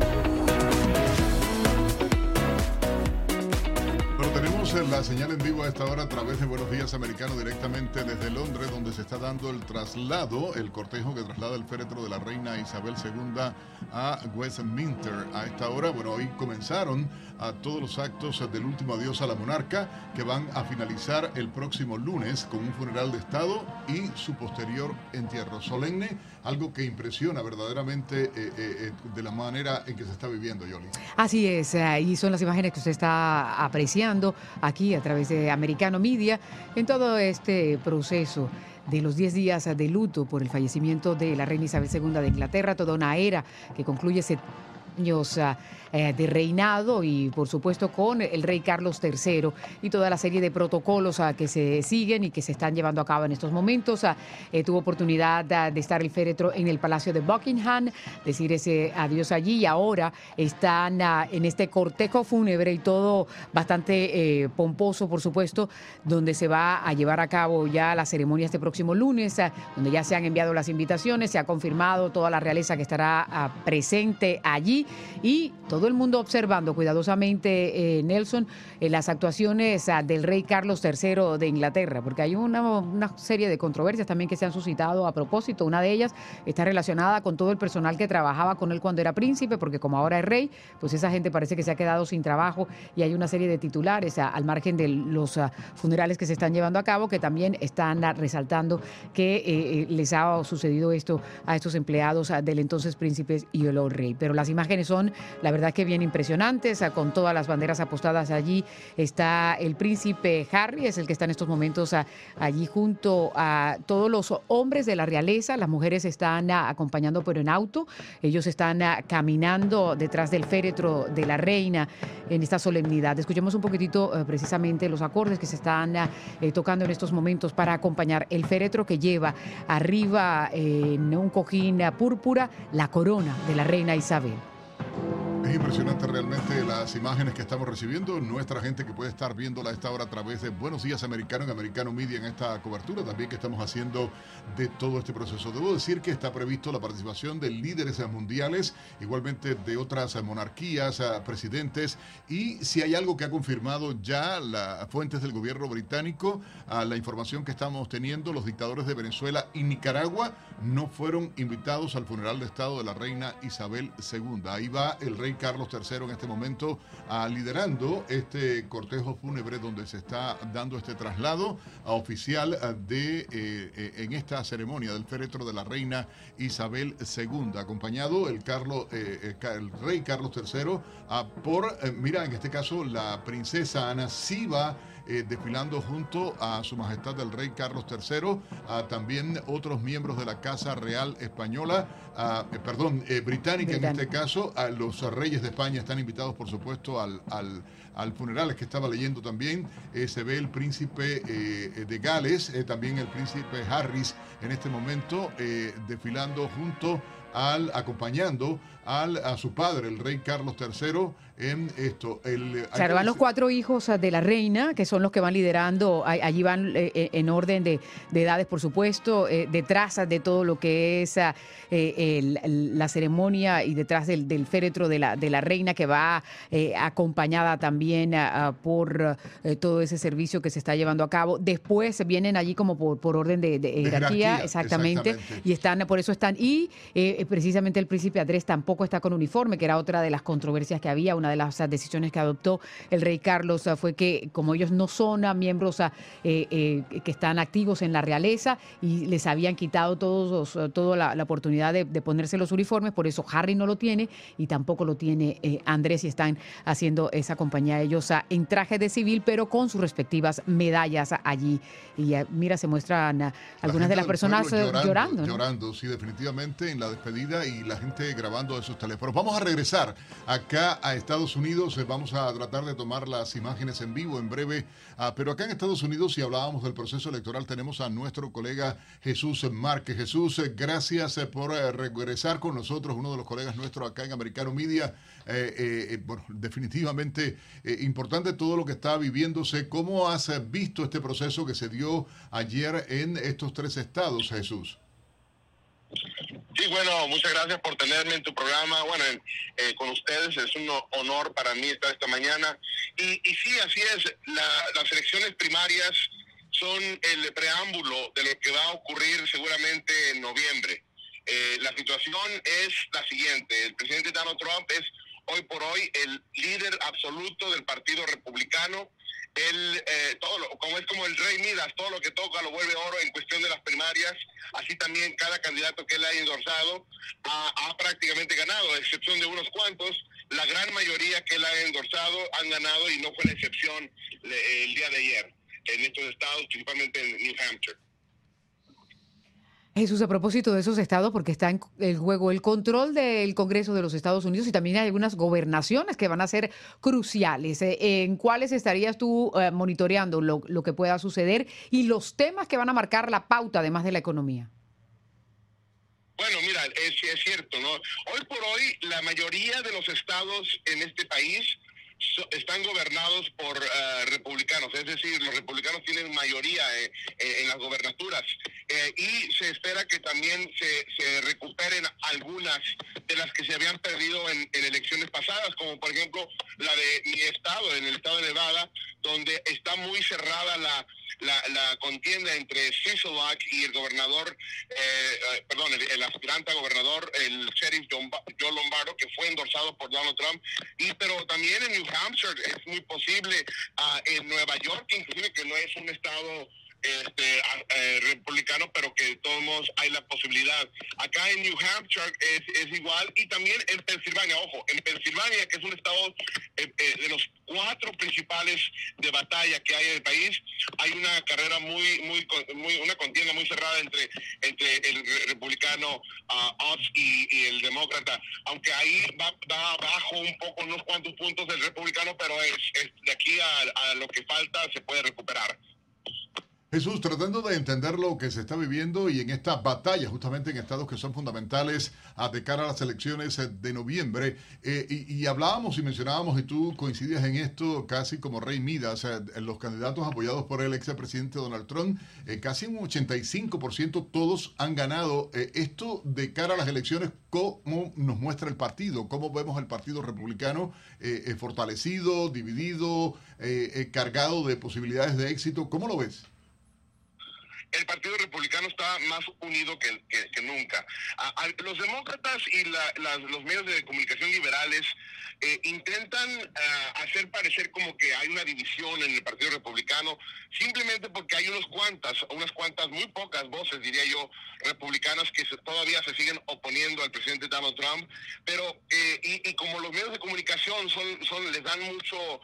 La señal en vivo a esta hora a través de Buenos Días Americano directamente desde Londres, donde se está dando el traslado, el cortejo que traslada el féretro de la reina Isabel II a Westminster. A esta hora, bueno, hoy comenzaron a todos los actos del último adiós a la monarca, que van a finalizar el próximo lunes con un funeral de Estado y su posterior entierro solemne, algo que impresiona verdaderamente eh, eh, eh, de la manera en que se está viviendo, Yoli. Así es, y son las imágenes que usted está apreciando aquí a través de Americano Media en todo este proceso de los 10 días de luto por el fallecimiento de la reina Isabel II de Inglaterra, toda una era que concluye ese años eh, de reinado y por supuesto con el rey Carlos III y toda la serie de protocolos ah, que se siguen y que se están llevando a cabo en estos momentos. Ah, eh, tuvo oportunidad ah, de estar el féretro en el Palacio de Buckingham, decir ese adiós allí y ahora están en este cortejo fúnebre y todo bastante eh, pomposo, por supuesto, donde se va a llevar a cabo ya la ceremonia este próximo lunes, donde ya se han enviado las invitaciones, se ha confirmado toda la realeza que estará presente allí y todo el mundo observando cuidadosamente, eh, Nelson, eh, las actuaciones ah, del rey Carlos III de Inglaterra, porque hay una, serie de controversias también que se han suscitado a propósito. Una de ellas está relacionada con todo el personal que trabajaba con él cuando era príncipe, porque como ahora es rey, pues esa gente parece que se ha quedado sin trabajo y hay una serie de titulares ah, al margen de los ah, funerales que se están llevando a cabo que también están resaltando que eh, eh, les ha sucedido esto a estos empleados del entonces príncipe y el rey. Pero las imágenes son, la verdad, que bien impresionantes, ah, con todas las banderas apostadas allí. Está el príncipe Harry, es el que está en estos momentos ah, allí junto a todos los hombres de la realeza. Las mujeres están ah, acompañando pero en auto. Ellos están caminando detrás del féretro de la reina en esta solemnidad. Escuchemos un poquitito eh, precisamente los acordes que se están eh, tocando en estos momentos para acompañar el féretro que lleva arriba en un cojín púrpura la corona de la reina Isabel. Es impresionante realmente las imágenes que estamos recibiendo. Nuestra gente que puede estar viéndola a esta hora a través de Buenos Días Americano en Americano Media en esta cobertura también que estamos haciendo de todo este proceso. Debo decir que está previsto la participación de líderes mundiales, igualmente de otras monarquías, eh, presidentes, y si hay algo que ha confirmado ya las fuentes del gobierno británico, a la información que estamos teniendo, los dictadores de Venezuela y Nicaragua no fueron invitados al funeral de Estado de la reina Isabel II. Ahí va el rey Carlos III en este momento a liderando este cortejo fúnebre donde se está dando este traslado a oficial de eh, eh, en esta ceremonia del féretro de la reina Isabel II, acompañado el Carlos eh, el rey Carlos III por mira en este caso la princesa Ana Siva eh, desfilando junto a Su Majestad el Rey Carlos III, a también otros miembros de la Casa Real Española, eh, perdón, eh, británica en este caso, a los reyes de España están invitados, por supuesto, al, al, al funeral que estaba leyendo también. se ve el príncipe de Gales, también el príncipe Harris en este momento, desfilando junto al acompañando al, a su padre, el rey Carlos III, en esto. El, claro, van los cuatro hijos de la reina, que son los que van liderando, allí van eh, eh, en orden de, edades, por supuesto, eh, detrás de todo lo que es la ceremonia y detrás del, féretro de la, de la reina, que va acompañada también por todo ese servicio que se está llevando a cabo. Después vienen allí como por, por orden de, jerarquía, exactamente, y están, por eso están, y precisamente el príncipe Andrés tampoco está con uniforme, que era otra de las controversias que había, una de las decisiones que adoptó el rey Carlos ah, fue que como ellos no son ah, miembros ah, eh, eh, que están activos en la realeza y les habían quitado todos toda la, oportunidad de, ponerse los uniformes, por eso Harry no lo tiene y tampoco lo tiene eh, Andrés y están haciendo esa compañía ellos en traje de civil, pero con sus respectivas medallas allí. Y mira, se muestran algunas de las personas llorando. Llorando, llorando, sí, definitivamente en la despedida y la gente grabando esos teléfonos. Vamos a regresar acá a Estados Unidos. Eh, vamos a tratar de tomar las imágenes en vivo en breve. Ah, pero acá en Estados Unidos, si hablábamos del proceso electoral, tenemos a nuestro colega Jesús Márquez. Jesús, eh, gracias eh, por regresar con nosotros, uno de los colegas nuestros acá en Americano Media. definitivamente importante todo lo que está viviéndose. ¿Cómo has visto este proceso que se dio ayer en estos tres estados, Jesús? Sí, bueno, muchas gracias por tenerme en tu programa. Bueno, eh, con ustedes es un honor para mí estar esta mañana. Y, y sí, así es, las elecciones primarias son el preámbulo de lo que va a ocurrir seguramente en noviembre. Eh, la situación es la siguiente, el presidente Donald Trump es hoy por hoy el líder absoluto del Partido Republicano él, eh, todo lo, como es como el rey Midas, todo lo que toca lo vuelve oro en cuestión de las primarias, así también cada candidato que él ha endorsado ha, prácticamente ganado, a excepción de unos cuantos, la gran mayoría que él ha endorsado han ganado y no fue la excepción el día de ayer en estos estados, principalmente en New Hampshire. Jesús, a propósito de esos estados, porque está en juego el control del Congreso de los Estados Unidos y también hay algunas gobernaciones que van a ser cruciales. Eh, ¿En cuáles estarías tú eh, monitoreando lo, que pueda suceder y los temas que van a marcar la pauta, además de la economía? Bueno, mira, es cierto, ¿no? Hoy por hoy, la mayoría de los estados en este país están gobernados por eh, republicanos, es decir, los republicanos tienen mayoría eh, eh, en las gobernaturas. Y se espera que también se, se, recuperen algunas de las que se habían perdido en, elecciones pasadas, como por ejemplo la de mi estado, en el estado de Nevada, donde está muy cerrada la, la, contienda entre Sisolak y el gobernador, eh, eh, perdón, el, aspirante a gobernador, el sheriff Joe Lombardo, que fue endorsado por Donald Trump, y pero también en New Hampshire es muy posible, uh, en Nueva York, inclusive que no es un estado este, eh, republicano, pero que de todos modos hay la posibilidad. Acá en New Hampshire es, es igual y también en Pensilvania, ojo, en Pensilvania, que es un estado eh, eh, de los cuatro principales de batalla que hay en el país, hay una carrera muy, muy, muy una contienda muy cerrada entre, entre el republicano uh, y, el demócrata, aunque ahí va, va, abajo un poco, unos cuantos puntos del republicano, pero es, de aquí a lo que falta se puede recuperar. Jesús, tratando de entender lo que se está viviendo y en esta batalla, justamente en estados que son fundamentales a de cara a las elecciones eh, de noviembre, eh, y, hablábamos y mencionábamos, y tú coincidías en esto casi como rey Midas, eh, los candidatos apoyados por el expresidente Donald Trump, casi un 85% todos han ganado. esto de cara a las elecciones, ¿cómo nos muestra el partido? ¿Cómo vemos el Partido Republicano fortalecido, dividido, cargado de posibilidades de éxito? ¿Cómo lo ves? El Partido Republicano está más unido que, nunca. los demócratas y los medios de comunicación liberales eh, intentan ah, hacer parecer como que hay una división en el Partido Republicano, simplemente porque hay unos cuantas, unas cuantas, muy pocas voces, diría yo, republicanas que todavía se siguen oponiendo al presidente Donald Trump, pero eh, y, como los medios de comunicación son, son les dan mucho,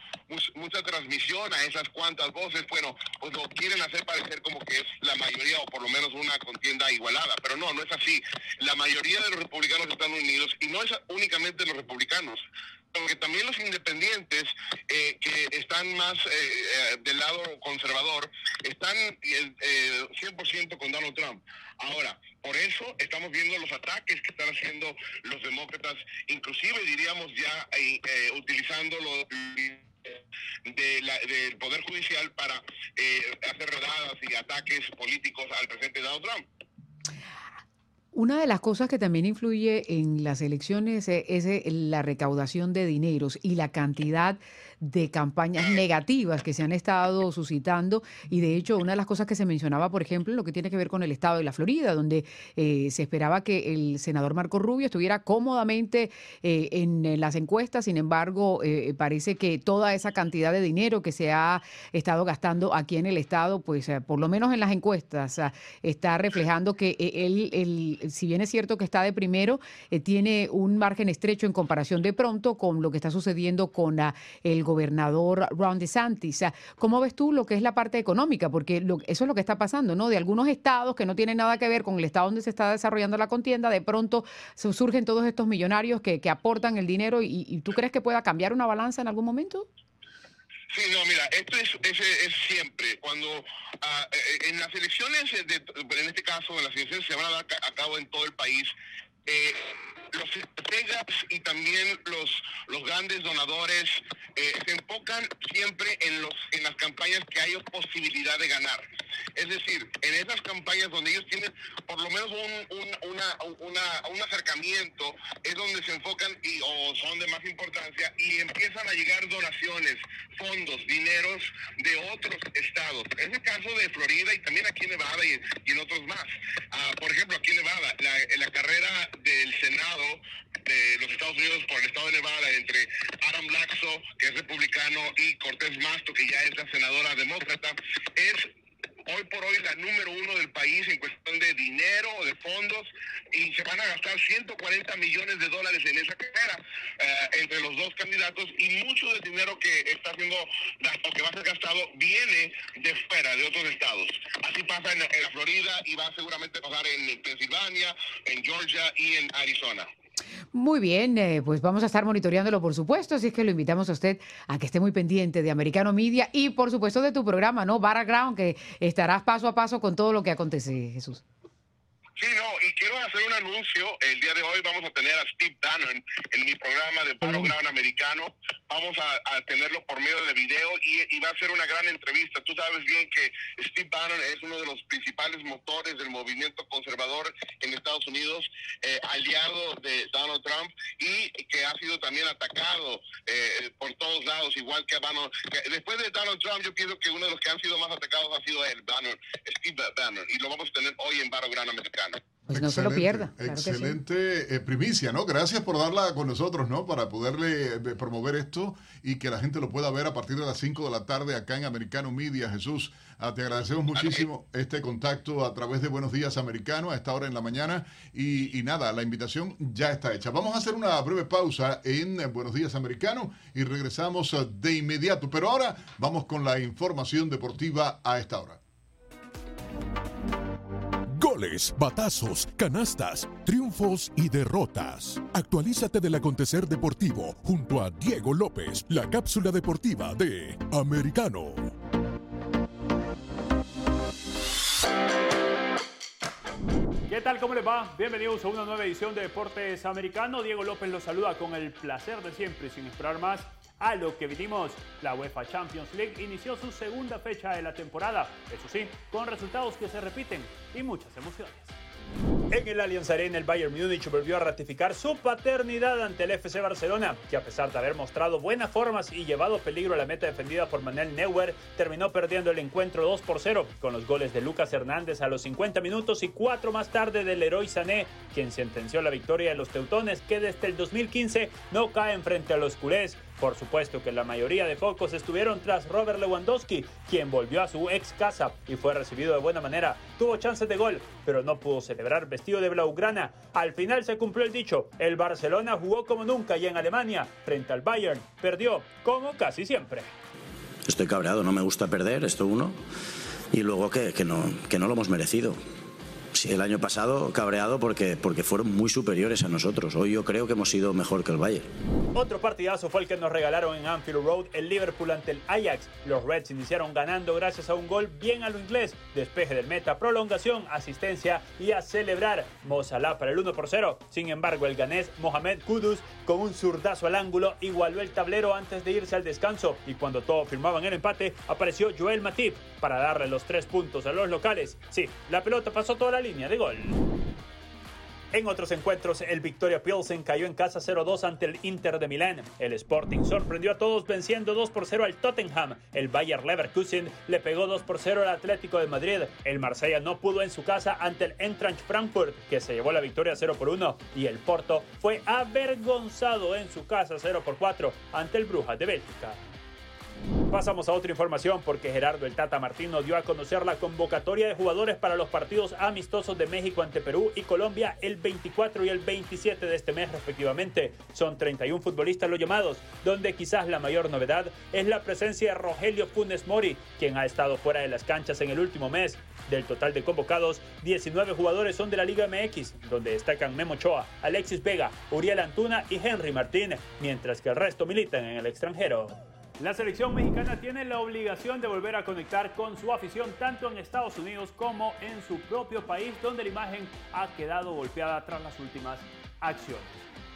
mucha transmisión a esas cuantas voces, bueno, pues quieren hacer parecer como que es la mayoría o por lo menos una contienda igualada, pero no, no es así. La mayoría de los republicanos están unidos y no es únicamente los republicanos porque también los independientes eh, que están más eh, eh, del lado conservador están 100% con Donald Trump. Ahora, por eso estamos viendo los ataques que están haciendo los demócratas, inclusive diríamos ya utilizando los del Poder Judicial para hacer redadas y ataques políticos al presidente Donald Trump. Una de las cosas que también influye en las elecciones es, es la recaudación de dineros y la cantidad de campañas negativas que se han estado suscitando. Y de hecho una de las cosas que se mencionaba, por ejemplo, lo que tiene que ver con el estado de la Florida, donde eh, se esperaba que el senador Marco Rubio estuviera cómodamente eh, en, las encuestas, sin embargo, eh, parece que toda esa cantidad de dinero que se ha estado gastando aquí en el estado, pues por lo menos en las encuestas, está reflejando que él, si bien es cierto que está de primero, tiene un margen estrecho en comparación de pronto con lo que está sucediendo con el gobernador Ron DeSantis. ¿Cómo ves tú lo que es la parte económica? Porque eso es lo que está pasando, ¿no? De algunos estados que no tienen nada que ver con el estado donde se está desarrollando la contienda, de pronto surgen todos estos millonarios que, aportan el dinero y, tú crees que pueda cambiar una balanza en algún momento? Sí, no, mira, esto es, siempre. Cuando ah, eh, en las elecciones, en este caso, en las elecciones se van a dar a cabo en todo el país, eh, los estrategas y también los, los grandes donadores eh, se enfocan siempre en, los, en las campañas que hay posibilidad de ganar. Es decir, en esas campañas donde ellos tienen por lo menos un, acercamiento, es donde se enfocan y, o son de más importancia y empiezan a llegar donaciones, fondos, dineros de otros estados. Es el caso de Florida y también aquí en Nevada y, en otros más. Ah, por ejemplo, aquí en Nevada, la, la carrera del Senado de los Estados Unidos por el estado de Nevada entre Adam Laxo, que es republicano, y Cortés Masto, que ya es la senadora demócrata, es hoy por hoy la número uno del país en cuestión de dinero, de fondos, y se van a gastar 140 millones de dólares en esa carrera eh, entre los dos candidatos y mucho del dinero que está siendo gastado, que va a ser gastado, viene de fuera, de otros estados. Así pasa en, la Florida y va a seguramente pasar en Pensilvania, en Georgia y en Arizona. Muy bien, eh, pues vamos a estar monitoreándolo, por supuesto, así es que lo invitamos a usted a que esté muy pendiente de Americano Media y, por supuesto, de tu programa, ¿no? Battleground, que estarás paso a paso con todo lo que acontece, Jesús. Sí, no, y quiero hacer un anuncio. El día de hoy vamos a tener a Steve Bannon en mi programa de Battleground Americano. Vamos a, tenerlo por medio de video y, va a ser una gran entrevista. Tú sabes bien que Steve Bannon es uno de los principales motores del movimiento conservador en Estados Unidos, eh, aliado de Donald Trump y que ha sido también atacado eh, por todos lados, igual que Bannon. después de Donald Trump, yo pienso que uno de los que han sido más atacados ha sido él, Bannon, Steve Bannon, y lo vamos a tener hoy en Battleground Americano. Pues no se lo pierda. excelente eh, primicia, ¿no? Gracias por darla con nosotros, ¿no? Para poderle eh, promover esto y que la gente lo pueda ver a partir de las 5 de la tarde acá en Americano Media. Jesús, ah, te agradecemos muchísimo este contacto a través de Buenos Días Americano a esta hora en la mañana. Y, y nada, la invitación ya está hecha. Vamos a hacer una breve pausa en eh, Buenos Días Americano y regresamos de inmediato. Pero ahora vamos con la información deportiva a esta hora goles, batazos, canastas, triunfos y derrotas. Actualízate del acontecer deportivo junto a Diego López, la cápsula deportiva de Americano. ¿Qué tal? ¿Cómo les va? Bienvenidos a una nueva edición de Deportes Americano. Diego López los saluda con el placer de siempre, sin esperar más a lo que vinimos. La UEFA Champions League inició su segunda fecha de la temporada, eso sí, con resultados que se repiten y muchas emociones. En el Allianz Arena, el Bayern Múnich volvió a ratificar su paternidad ante el FC Barcelona, que a pesar de haber mostrado buenas formas y llevado peligro a la meta defendida por Manuel Neuer, terminó perdiendo el encuentro 2 por 0, con los goles de Lucas Hernández a los 50 minutos y cuatro más tarde del Leroy Sané, quien sentenció la victoria de los teutones que desde el 2015 no caen frente a los culés por supuesto que la mayoría de focos estuvieron tras Robert Lewandowski, quien volvió a su ex casa y fue recibido de buena manera. Tuvo chances de gol, pero no pudo celebrar vestido de blaugrana. Al final se cumplió el dicho, el Barcelona jugó como nunca y en Alemania, frente al Bayern, perdió como casi siempre. Estoy cabreado, no me gusta perder, esto uno. Y luego que, que, no, que no lo hemos merecido. El año pasado cabreado porque, porque fueron muy superiores a nosotros. Hoy yo creo que hemos sido mejor que el Bayern. Otro partidazo fue el que nos regalaron en Anfield Road el Liverpool ante el Ajax. Los Reds iniciaron ganando gracias a un gol bien a lo inglés, despeje del meta, prolongación, asistencia y a celebrar Mo Salah para el 1 por 0. Sin embargo, el ganés Mohamed Kudus con un zurdazo al ángulo igualó el tablero antes de irse al descanso y cuando todos firmaban el empate apareció Joel Matip para darle los tres puntos a los locales. Sí, la pelota pasó toda la línea de gol. En otros encuentros, el Victoria Pilsen cayó en casa 0-2 ante el Inter de Milán. El Sporting sorprendió a todos venciendo 2 por 0 al Tottenham. El Bayer Leverkusen le pegó 2 por 0 al Atlético de Madrid. El Marsella no pudo en su casa ante el Eintracht Frankfurt, que se llevó la victoria 0 por 1. Y el Porto fue avergonzado en su casa 0 por 4 ante el Brujas de Bélgica. Pasamos a otra información porque Gerardo el Tata Martino dio a conocer la convocatoria de jugadores para los partidos amistosos de México ante Perú y Colombia el 24 y el 27 de este mes respectivamente. Son 31 futbolistas los llamados, donde quizás la mayor novedad es la presencia de Rogelio Funes Mori, quien ha estado fuera de las canchas en el último mes. Del total de convocados, 19 jugadores son de la Liga MX, donde destacan Memo Ochoa, Alexis Vega, Uriel Antuna y Henry Martín, mientras que el resto militan en el extranjero. La selección mexicana tiene la obligación de volver a conectar con su afición tanto en Estados Unidos como en su propio país, donde la imagen ha quedado golpeada tras las últimas acciones.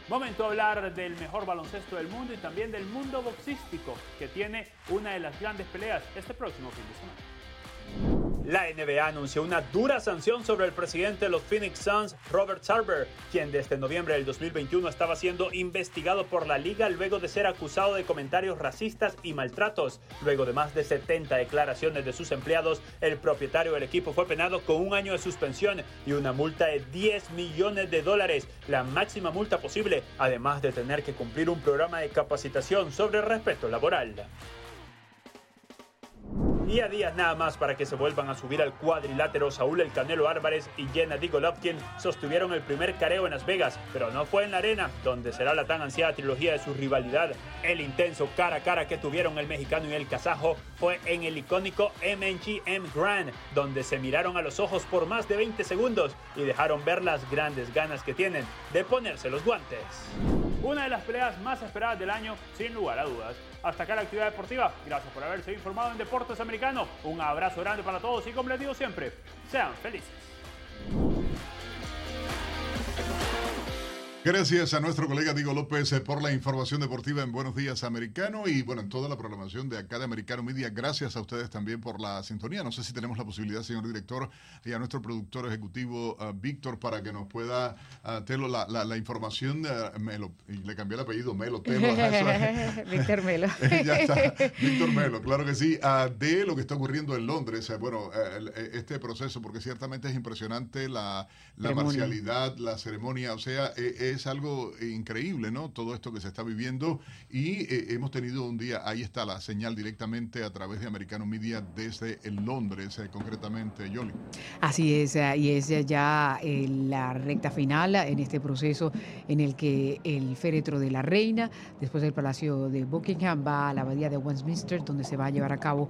Momento de hablar del mejor baloncesto del mundo y también del mundo boxístico, que tiene una de las grandes peleas este próximo fin de semana. La NBA anunció una dura sanción sobre el presidente de los Phoenix Suns, Robert Sarver, quien desde noviembre del 2021 estaba siendo investigado por la liga luego de ser acusado de comentarios racistas y maltratos. Luego de más de 70 declaraciones de sus empleados, el propietario del equipo fue penado con un año de suspensión y una multa de 10 millones de dólares, la máxima multa posible, además de tener que cumplir un programa de capacitación sobre respeto laboral. Y a días nada más para que se vuelvan a subir al cuadrilátero, Saúl El Canelo Álvarez y Gennady Golovkin sostuvieron el primer careo en Las Vegas, pero no fue en la arena, donde será la tan ansiada trilogía de su rivalidad. El intenso cara a cara que tuvieron el mexicano y el kazajo fue en el icónico MGM Grand, donde se miraron a los ojos por más de 20 segundos y dejaron ver las grandes ganas que tienen de ponerse los guantes. Una de las peleas más esperadas del año, sin lugar a dudas. Hasta acá la actividad deportiva. Gracias por haberse informado en Deportes Americano. Un abrazo grande para todos y como les digo siempre, sean felices. Gracias a nuestro colega Diego López eh, por la información deportiva en Buenos Días Americano y bueno, en toda la programación de acá de Americano Media. Gracias a ustedes también por la sintonía. No sé si tenemos la posibilidad, señor director, y a nuestro productor ejecutivo uh, Víctor para que nos pueda, uh, Telo, la, la, la información, de, Melo, y le cambié el apellido, Melo, Telo. Víctor Melo. ya está, Víctor Melo, claro que sí, uh, de lo que está ocurriendo en Londres. bueno, este proceso, porque ciertamente es impresionante la, la marcialidad, la ceremonia, o sea, eh, es algo increíble, ¿no? Todo esto que se está viviendo y eh, hemos tenido un día, ahí está la señal directamente a través de Americano Media desde Londres, eh, concretamente, Yoli. Así es, eh, y es ya la recta final en este proceso en el que el féretro de la reina, después del Palacio de Buckingham, va a la abadía de Westminster, donde se va a llevar a cabo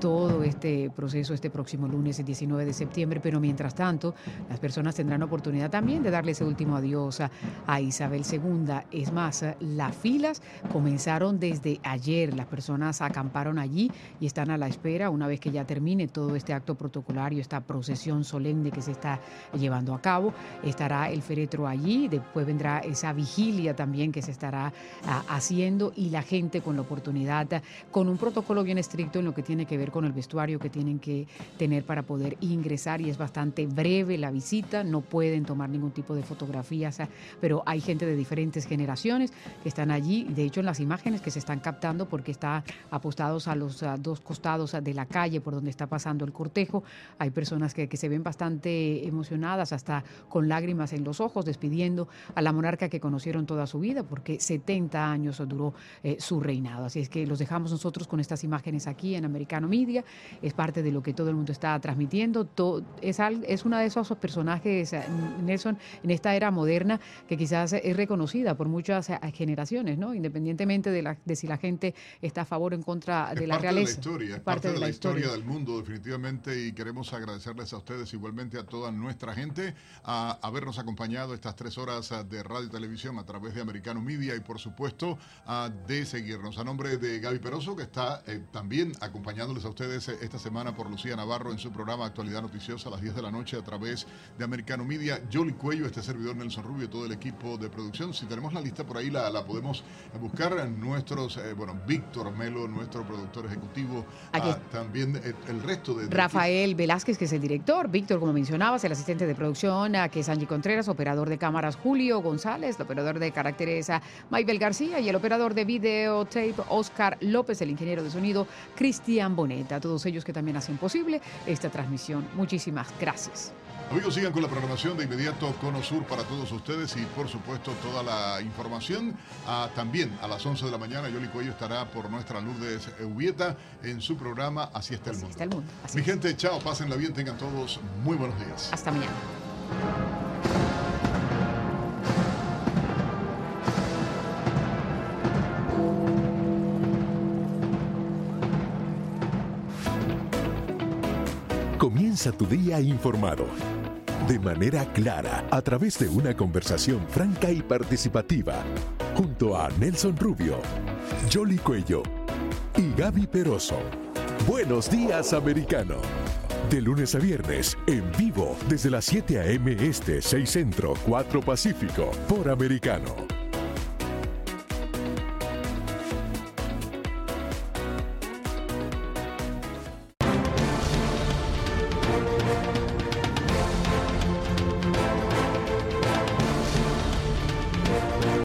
todo este proceso este próximo lunes, el 19 de septiembre, pero mientras tanto, las personas tendrán oportunidad también de darle ese último adiós a a Isabel II. Es más, las filas comenzaron desde ayer. Las personas acamparon allí y están a la espera una vez que ya termine todo este acto protocolario, esta procesión solemne que se está llevando a cabo. Estará el féretro allí, después vendrá esa vigilia también que se estará ah, haciendo y la gente con la oportunidad, con un protocolo bien estricto en lo que tiene que ver con el vestuario que tienen que tener para poder ingresar y es bastante breve la visita, no pueden tomar ningún tipo de fotografías, pero hay gente de diferentes generaciones que están allí, de hecho en las imágenes que se están captando porque está apostados a los dos costados de la calle por donde está pasando el cortejo, hay personas que, se ven bastante emocionadas, hasta con lágrimas en los ojos, despidiendo a la monarca que conocieron toda su vida, porque 70 años duró eh, su reinado. Así es que los dejamos nosotros con estas imágenes aquí en Americano Media, es parte de lo que todo el mundo está transmitiendo, es, es una de esos personajes, eh, Nelson, en esta era moderna que quizás es reconocida por muchas eh, generaciones, ¿no? independientemente de, la, de si la gente está a favor o en contra de la realeza. De la historia, es parte, de, la, historia. del mundo, definitivamente, y queremos agradecerles a ustedes, igualmente a toda nuestra gente, a habernos acompañado estas tres horas ah, de radio y televisión a través de Americano Media y, por supuesto, a de seguirnos. A nombre de Gaby Peroso, que está eh, también acompañándoles a ustedes eh, esta semana por Lucía Navarro en su programa Actualidad Noticiosa a las 10 de la noche a través de Americano Media. Jolly Cuello, este servidor Nelson Rubio, todo el equipo de producción. Si tenemos la lista por ahí, la, la podemos buscar. Nuestros, eh, bueno, Víctor Melo, nuestro productor ejecutivo. Ah, también el, resto de... Rafael Velázquez, que es el director. Víctor, como mencionabas, el asistente de producción, que es Angie Contreras, operador de cámaras Julio González, el operador de caracteres Maybel García y el operador de videotape Oscar López, el ingeniero de sonido Cristian Boneta. Todos ellos que también hacen posible esta transmisión. Muchísimas gracias. Amigos, sigan con la programación de inmediato Cono Sur para todos ustedes y por supuesto toda la información. Ah, también a las 11 de la mañana Yoli Cuello estará por nuestra Lourdes Ubieta en su programa Así está el mundo. Está el mundo. Mi gente, chao, pásenla bien, tengan todos muy buenos días. Hasta mañana. Comienza tu día informado de manera clara a través de una conversación franca y participativa junto a Nelson Rubio, Jolly Cuello y Gaby Peroso. Buenos días, americano. De lunes a viernes, en vivo, desde las 7 a.m. Este, 6 Centro, 4 Pacífico, por Americano.